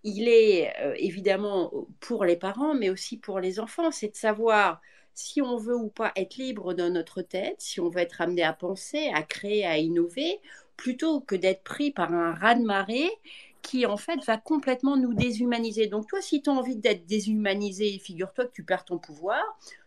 il est euh, évidemment pour les parents, mais aussi pour les enfants. C'est de savoir si on veut ou pas être libre dans notre tête, si on veut être amené à penser, à créer, à innover, plutôt que d'être pris par un raz-de-marée qui en fait va complètement nous déshumaniser. Donc toi, si tu as envie d'être déshumanisé, figure-toi que tu perds ton pouvoir,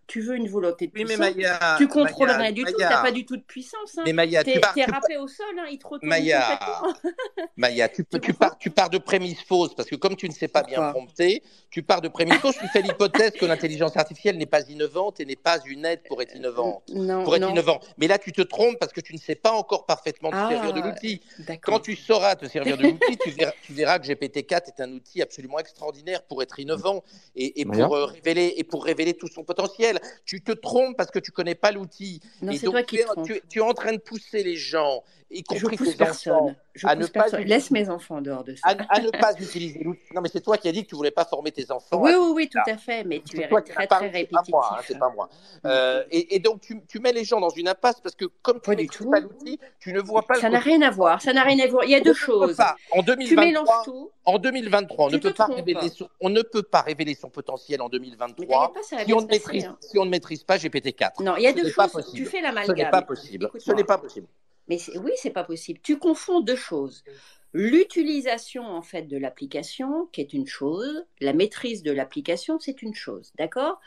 tu veux une volonté de oui, puissance, Maya, tu contrôles rien du tout, tu n'as pas du tout de puissance. Hein. Mais Maya, tu es râpé au sol, hein, il te retourne Maya, Maya, tu, tu, pars, tu pars de prémices fausses, parce que comme tu ne sais pas bien prompter, tu pars de prémices fausses, tu fais l'hypothèse que l'intelligence artificielle n'est pas innovante et n'est pas une aide pour être innovante. Non, pour être non. innovant. Mais là, tu te trompes parce que tu ne sais pas encore parfaitement te servir de ah, l'outil. Quand tu sauras te servir de l'outil, tu, verras, tu verras que GPT-4 est un outil absolument extraordinaire pour être innovant et, et pour, euh, révéler, et pour révéler tout son potentiel. Tu te trompes parce que tu connais pas l'outil. Et donc, tu, es, tu, es en train de pousser les gens, y compris tes enfants, à ne pas laisse mes enfants dehors de ça. À, ne pas utiliser l'outil. Non, mais c'est toi qui as dit que tu voulais pas former tes enfants. Oui, oui, oui, tout à fait. Mais tu es très, très répétitif. Hein, c'est pas moi. Euh, et, et, donc, tu, tu, mets les gens dans une impasse parce que comme tu ne pas l'outil, tu ne vois pas. Ça n'a rien à voir. Ça n'a rien à voir. Il y a deux choses. En 2023, En 2023, on ne peut pas révéler son, on ne peut pas révéler son potentiel en 2023 si on ne maîtrise, hein. si on ne maîtrise pas GPT-4. Non, il y a deux choses. Tu fais l'amalgame. Ce n'est pas possible. Ce n'est pas possible. Mais oui, c'est pas possible. Tu confonds deux choses. L'utilisation en fait de l'application, qui est une chose, la maîtrise de l'application, c'est une chose, d'accord?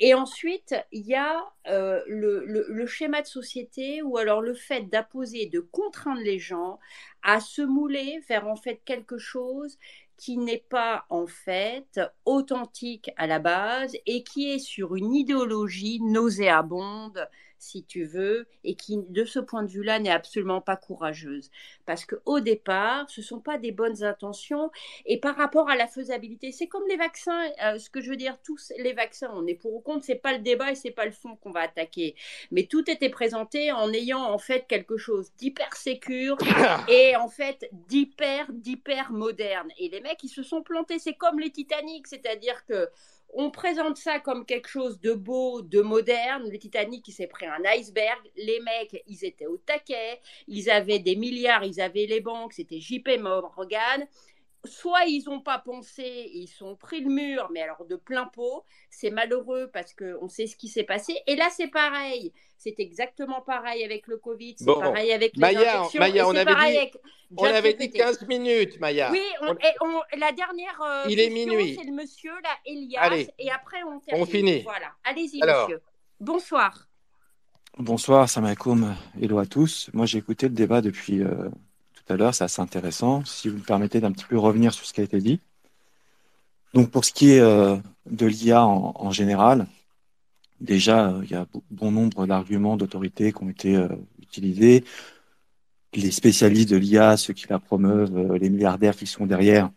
Et ensuite, il y a euh, le, schéma de société ou alors le fait d'apposer, de contraindre les gens à se mouler vers en fait quelque chose qui n'est pas en fait authentique à la base et qui est sur une idéologie nauséabonde, si tu veux, et qui, de ce point de vue-là, n'est absolument pas courageuse. Parce qu'au départ, ce ne sont pas des bonnes intentions. Et par rapport à la faisabilité, c'est comme les vaccins. Euh, ce que je veux dire, tous les vaccins, on est pour ou contre, c'est pas le débat et c'est pas le fond qu'on va attaquer. Mais tout était présenté en ayant en fait quelque chose d'hyper sécure et en fait d'hyper, d'hyper moderne. Et les mecs, ils se sont plantés. C'est comme les Titanic, c'est-à-dire que on présente ça comme quelque chose de beau, de moderne. Le Titanic, il s'est pris un iceberg. Les mecs, ils étaient au taquet. Ils avaient des milliards, ils avaient les banques. C'était JP Morgan soit ils n'ont pas pensé, ils sont pris le mur, mais alors de plein pot. C'est malheureux parce qu'on sait ce qui s'est passé. Et là, c'est pareil. C'est exactement pareil avec le Covid, c'est pareil avec les Maya, infections. Maya, on avait, dit, on avait dit 15 minutes, Maya. Oui, on, la dernière euh, Il est minuit. c'est le monsieur, là, Elias. et après, on termine. On finit. Voilà. Allez-y, monsieur. Bonsoir. Bonsoir, Samakoum. Hello à tous. Moi, j'ai écouté le débat depuis... Euh, tout à l'heure, c'est assez intéressant. Si vous me permettez d'un petit peu revenir sur ce qui a été dit. Donc pour ce qui est euh, de l'IA en, général, déjà, euh, il y a bon nombre d'arguments d'autorité qui ont été euh, utilisés. Les spécialistes de l'IA, ceux qui la promeuvent, les milliardaires qui sont derrière,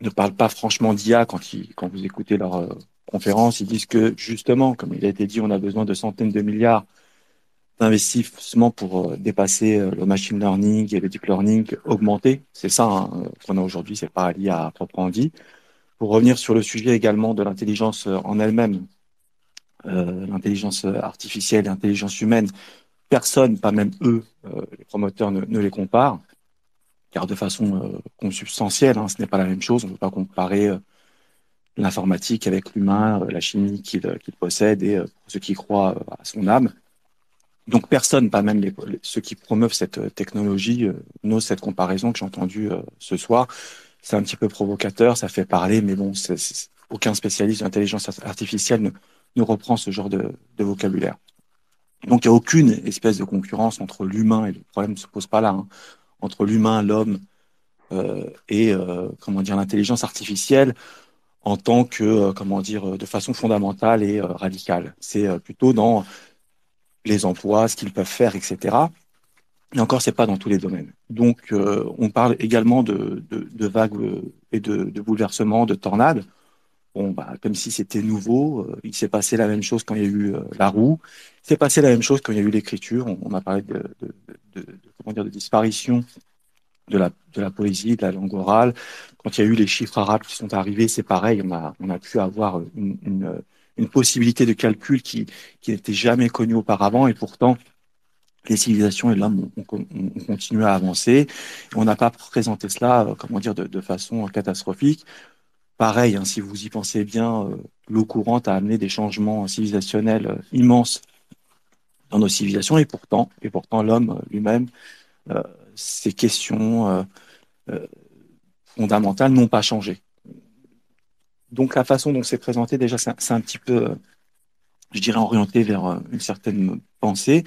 ne parlent pas franchement d'IA quand, quand vous écoutez leur conférence. Ils disent que justement, comme il a été dit, on a besoin de centaines de milliards d'investissement pour euh, dépasser euh, le machine learning et le deep learning augmenté. C'est ça hein, euh, qu'on a aujourd'hui, c'est pas lié à proprement dit. Pour revenir sur le sujet également de l'intelligence en elle-même, euh, l'intelligence artificielle, l'intelligence humaine, personne, pas même eux, les promoteurs ne, ne, les comparent, car de façon euh, consubstantielle, hein, ce n'est pas la même chose. On ne peut pas comparer l'informatique avec l'humain, la chimie qu'il possède et ceux qui croient à son âme. Donc personne, pas même ceux qui promeuvent cette euh, technologie, euh, n'ose cette comparaison que j'ai entendue euh, ce soir. C'est un petit peu provocateur, ça fait parler, mais bon, aucun spécialiste de l'intelligence artificielle ne, reprend ce genre de, vocabulaire. Donc il n'y a aucune espèce de concurrence entre l'humain et le problème ne se pose pas là, hein, entre l'humain, l'homme et comment dire l'intelligence artificielle en tant que comment dire de façon fondamentale et radicale. C'est plutôt dans les emplois, ce qu'ils peuvent faire, etc. Et encore, c'est pas dans tous les domaines. Donc, euh, on parle également de, de, de vagues et de, de, bouleversements, de tornades. Bon, bah, comme si c'était nouveau. Euh, il s'est passé la même chose quand il y a eu euh, la roue. Il s'est passé la même chose quand il y a eu l'écriture. On, on, a parlé de, comment dire, de disparition de la, de la poésie, de la langue orale. Quand il y a eu les chiffres arabes qui sont arrivés, c'est pareil. On a, on a pu avoir une, une, une possibilité de calcul qui, qui n'était jamais connue auparavant. Et pourtant, les civilisations et l'homme ont, continué à avancer. On n'a pas présenté cela, euh, comment dire, de, façon catastrophique. Pareil, hein, si vous y pensez bien, euh, l'eau courante a amené des changements civilisationnels euh, immenses dans nos civilisations, et pourtant, et pourtant, l'homme lui-même, ces questions fondamentales n'ont pas changé. Donc, la façon dont c'est présenté, déjà, c'est un petit peu je dirais, orienté vers euh, une certaine pensée,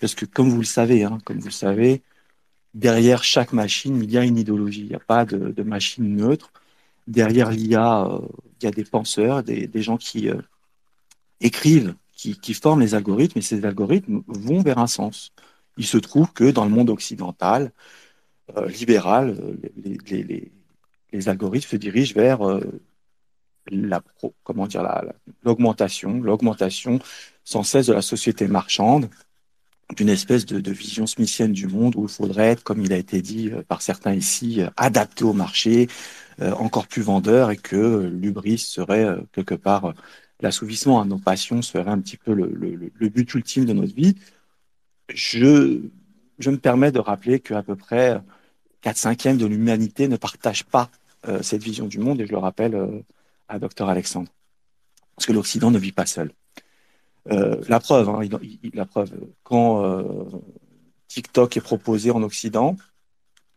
parce que comme vous le savez, hein, comme vous le savez, derrière chaque machine, il y a une idéologie. Il n'y a pas de, machine neutre. Derrière l'IA, euh, il y a des penseurs, des, gens qui euh, écrivent, qui, forment les algorithmes, et ces algorithmes vont vers un sens. Il se trouve que dans le monde occidental, euh, libéral, les, algorithmes se dirigent vers la comment dire l'augmentation, l'augmentation sans cesse de la société marchande, d'une espèce de, vision smithienne du monde où il faudrait être, comme il a été dit euh, par certains ici, euh, adapté au marché, euh, encore plus vendeur, et que l'ubris serait quelque part l'assouvissement à nos passions serait un petit peu le, but ultime de notre vie. Je, je me permets de rappeler qu'à peu près 4 cinquièmes de l'humanité ne partage pas cette vision du monde, et je le rappelle à docteur Alexandre. Parce que l'Occident ne vit pas seul. Euh, la preuve, hein, la preuve, quand euh, TikTok est proposé en Occident,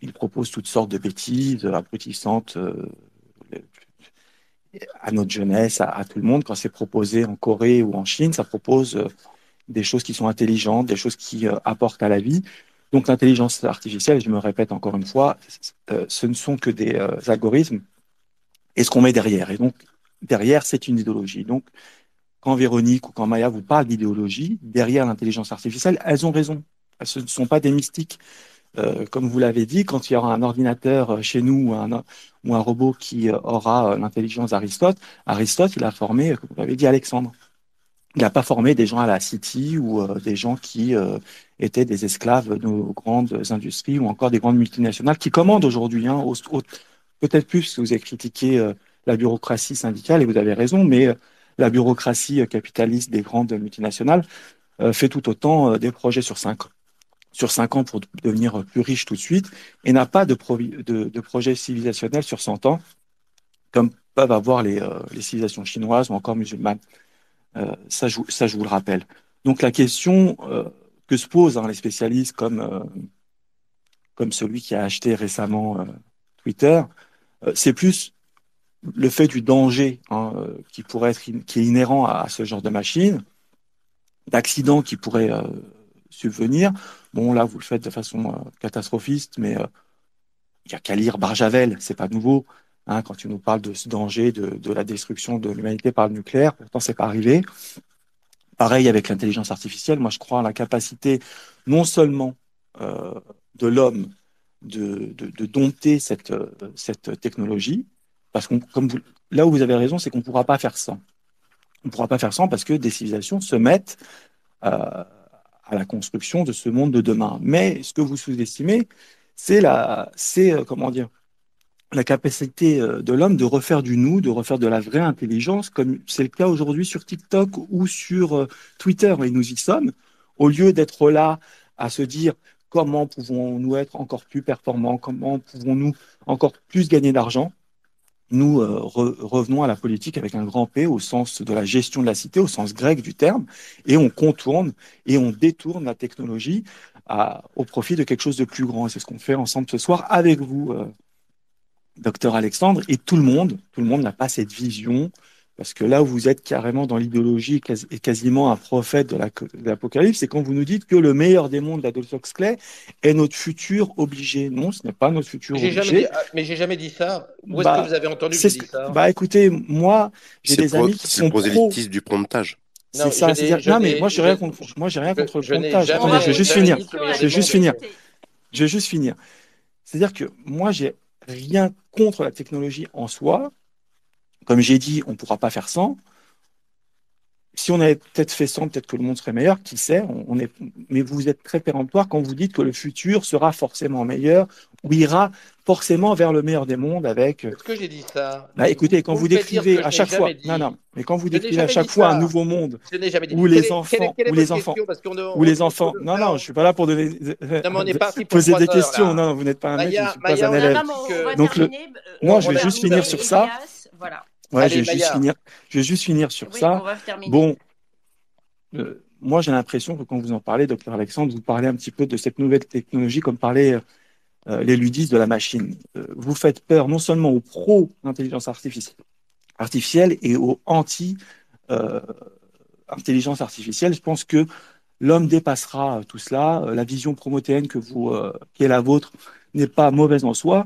il propose toutes sortes de bêtises abrutissantes euh, à notre jeunesse, à, tout le monde. Quand c'est proposé en Corée ou en Chine, ça propose des choses qui sont intelligentes, des choses qui apportent à la vie. Donc l'intelligence artificielle, je me répète encore une fois, ce ne sont que des algorithmes et ce qu'on met derrière. Et donc, derrière, c'est une idéologie. Donc, quand Véronique ou quand Maya vous parlent d'idéologie, derrière l'intelligence artificielle, elles ont raison. Elles ne sont pas des mystiques. Euh, comme vous l'avez dit, quand il y aura un ordinateur euh, chez nous ou un, ou un robot qui euh, aura l'intelligence d'Aristote, Aristote, il a formé, comme vous l'avez dit, Alexandre. Il n'a pas formé des gens à la City ou des gens qui étaient des esclaves de nos grandes industries ou encore des grandes multinationales qui commandent aujourd'hui hein, aux, peut-être plus vous avez critiqué euh, la bureaucratie syndicale, et vous avez raison, mais euh, la bureaucratie euh, capitaliste des grandes multinationales fait tout autant des projets sur cinq, sur cinq ans pour devenir plus riche tout de suite, et n'a pas de, de, projet civilisationnel sur 100 ans, comme peuvent avoir les, civilisations chinoises ou encore musulmanes. ça, je, vous le rappelle. Donc la question que se posent hein, les spécialistes comme, comme celui qui a acheté récemment Twitter, c'est plus le fait du danger hein, euh, qui pourrait être qui est inhérent à, ce genre de machine, d'accidents qui pourraient euh, subvenir. Bon, là, vous le faites de façon euh, catastrophiste, mais il euh, y a qu'à lire Barjavel, c'est pas nouveau. Hein, quand tu nous parles de ce danger, de, de la destruction de l'humanité par le nucléaire, pourtant c'est pas arrivé. Pareil avec l'intelligence artificielle, moi je crois en la capacité non seulement euh, de l'homme de, de, dompter cette, cette technologie, parce que comme là où vous avez raison, c'est qu'on ne pourra pas faire sans. On ne pourra pas faire sans parce que des civilisations se mettent euh, à la construction de ce monde de demain. Mais ce que vous sous-estimez, c'est la, c'est euh, comment dire, la capacité euh, de l'homme de refaire du nous, de refaire de la vraie intelligence, comme c'est le cas aujourd'hui sur TikTok ou sur euh, Twitter, et nous y sommes, au lieu d'être là à se dire comment pouvons-nous être encore plus performants, comment pouvons-nous encore plus gagner d'argent. Nous euh, re revenons à la politique avec un grand P au sens de la gestion de la cité, au sens grec du terme, et on contourne et on détourne la technologie au profit de quelque chose de plus grand. C'est ce qu'on fait ensemble ce soir avec vous, euh, docteur Alexandre, et tout le monde. Tout le monde n'a pas cette vision parce que là où vous êtes carrément dans l'idéologie et quasiment un prophète de l'Apocalypse, c'est quand vous nous dites que le meilleur des mondes d'Adolf Huxley est notre futur obligé. Non, ce n'est pas notre futur obligé. Jamais dit, ah, mais j'ai jamais dit ça. Où bah, est-ce que vous avez entendu que j'ai dit ça Bah écoutez, moi, j'ai des amis qui sont prosélytisme du promptage. C'est ça. non, mais moi, j'ai rien contre, moi, j'ai rien contre le comptage. Attendez, je vais juste finir. Je vais juste finir. Je vais juste finir. C'est-à-dire que moi, j'ai rien contre la technologie en soi. Comme j'ai dit, on ne pourra pas faire sans si on avait peut-être fait ça, peut-être que le monde serait meilleur, qui sait. On, est, mais vous êtes très péremptoire quand vous dites que le futur sera forcément meilleur ou ira forcément vers le meilleur des mondes avec. Est-ce que j'ai dit ça? Bah, Écoutez, quand vous, décrivez à chaque fois, non, non, mais quand vous décrivez à chaque fois un nouveau monde où les enfants, où les enfants, où les enfants, non, non, je suis pas là pour donner, poser des questions. Non, vous n'êtes pas un mec, je suis pas un élève. Donc, moi, je vais juste finir sur ça. Voilà. Ouais, je, vais juste finir, je vais juste finir sur ça. Bon, euh, moi j'ai l'impression que quand vous en parlez, docteur Alexandre, vous parlez un petit peu de cette nouvelle technologie comme parlaient euh, les ludistes de la machine. Euh, vous faites peur non seulement aux pros d'intelligence artificielle, artificielle et aux anti intelligence artificielle. Je pense que l'homme dépassera tout cela. La vision promotéenne que vous, qui est la vôtre, n'est pas mauvaise en soi.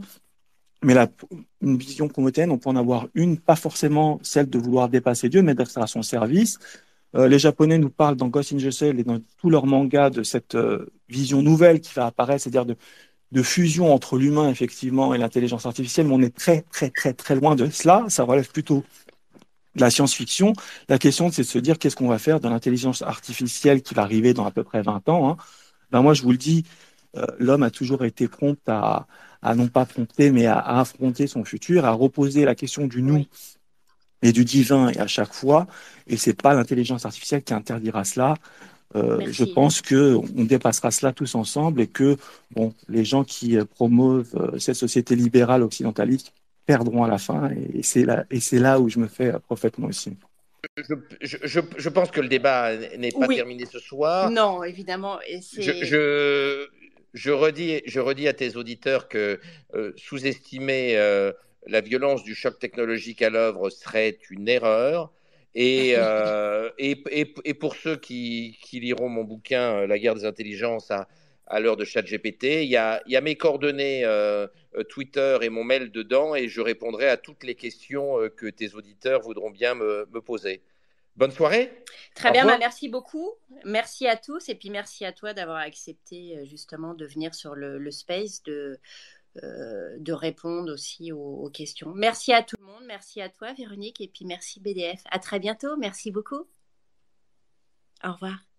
Mais la, une vision promotéenne, on peut en avoir une, pas forcément celle de vouloir dépasser Dieu, mais d'être à son service. Euh, les Japonais nous parlent dans Ghost in the Shell et dans tous leurs mangas de cette euh, vision nouvelle qui va apparaître, c'est-à-dire de, de, fusion entre l'humain, effectivement, et l'intelligence artificielle, mais on est très, très, très, très loin de cela. Ça relève plutôt de la science-fiction. La question, c'est de se dire qu'est-ce qu'on va faire de l'intelligence artificielle qui va arriver dans à peu près 20 ans. Hein? Ben moi, je vous le dis, euh, l'homme a toujours été prompt à, à non pas affronter, mais à, affronter son futur, à reposer la question du nous et du divin et à chaque fois. Et c'est pas l'intelligence artificielle qui interdira cela. Euh, je pense que on dépassera cela tous ensemble et que bon, les gens qui euh, promeuvent euh, cette société libérale occidentaliste perdront à la fin. Et, c'est là, et c'est là où je me fais prophète moi aussi. Je, je, je, pense que le débat n'est pas terminé ce soir. Non, évidemment. Et je, je redis, je redis à tes auditeurs que euh, sous-estimer euh, la violence du choc technologique à l'œuvre serait une erreur. Et, euh, et, et, pour ceux qui, qui, liront mon bouquin La guerre des intelligences à, à l'heure de ChatGPT, il y a, y a mes coordonnées Twitter et mon mail dedans et je répondrai à toutes les questions que tes auditeurs voudront bien me, me poser. Bonne soirée. Très bien, bah, merci beaucoup. Merci à tous et puis merci à toi d'avoir accepté euh, justement de venir sur le, space, de, euh, de répondre aussi aux, questions. Merci à tout le monde, merci à toi Véronique et puis merci BDF. À très bientôt, merci beaucoup. Au revoir.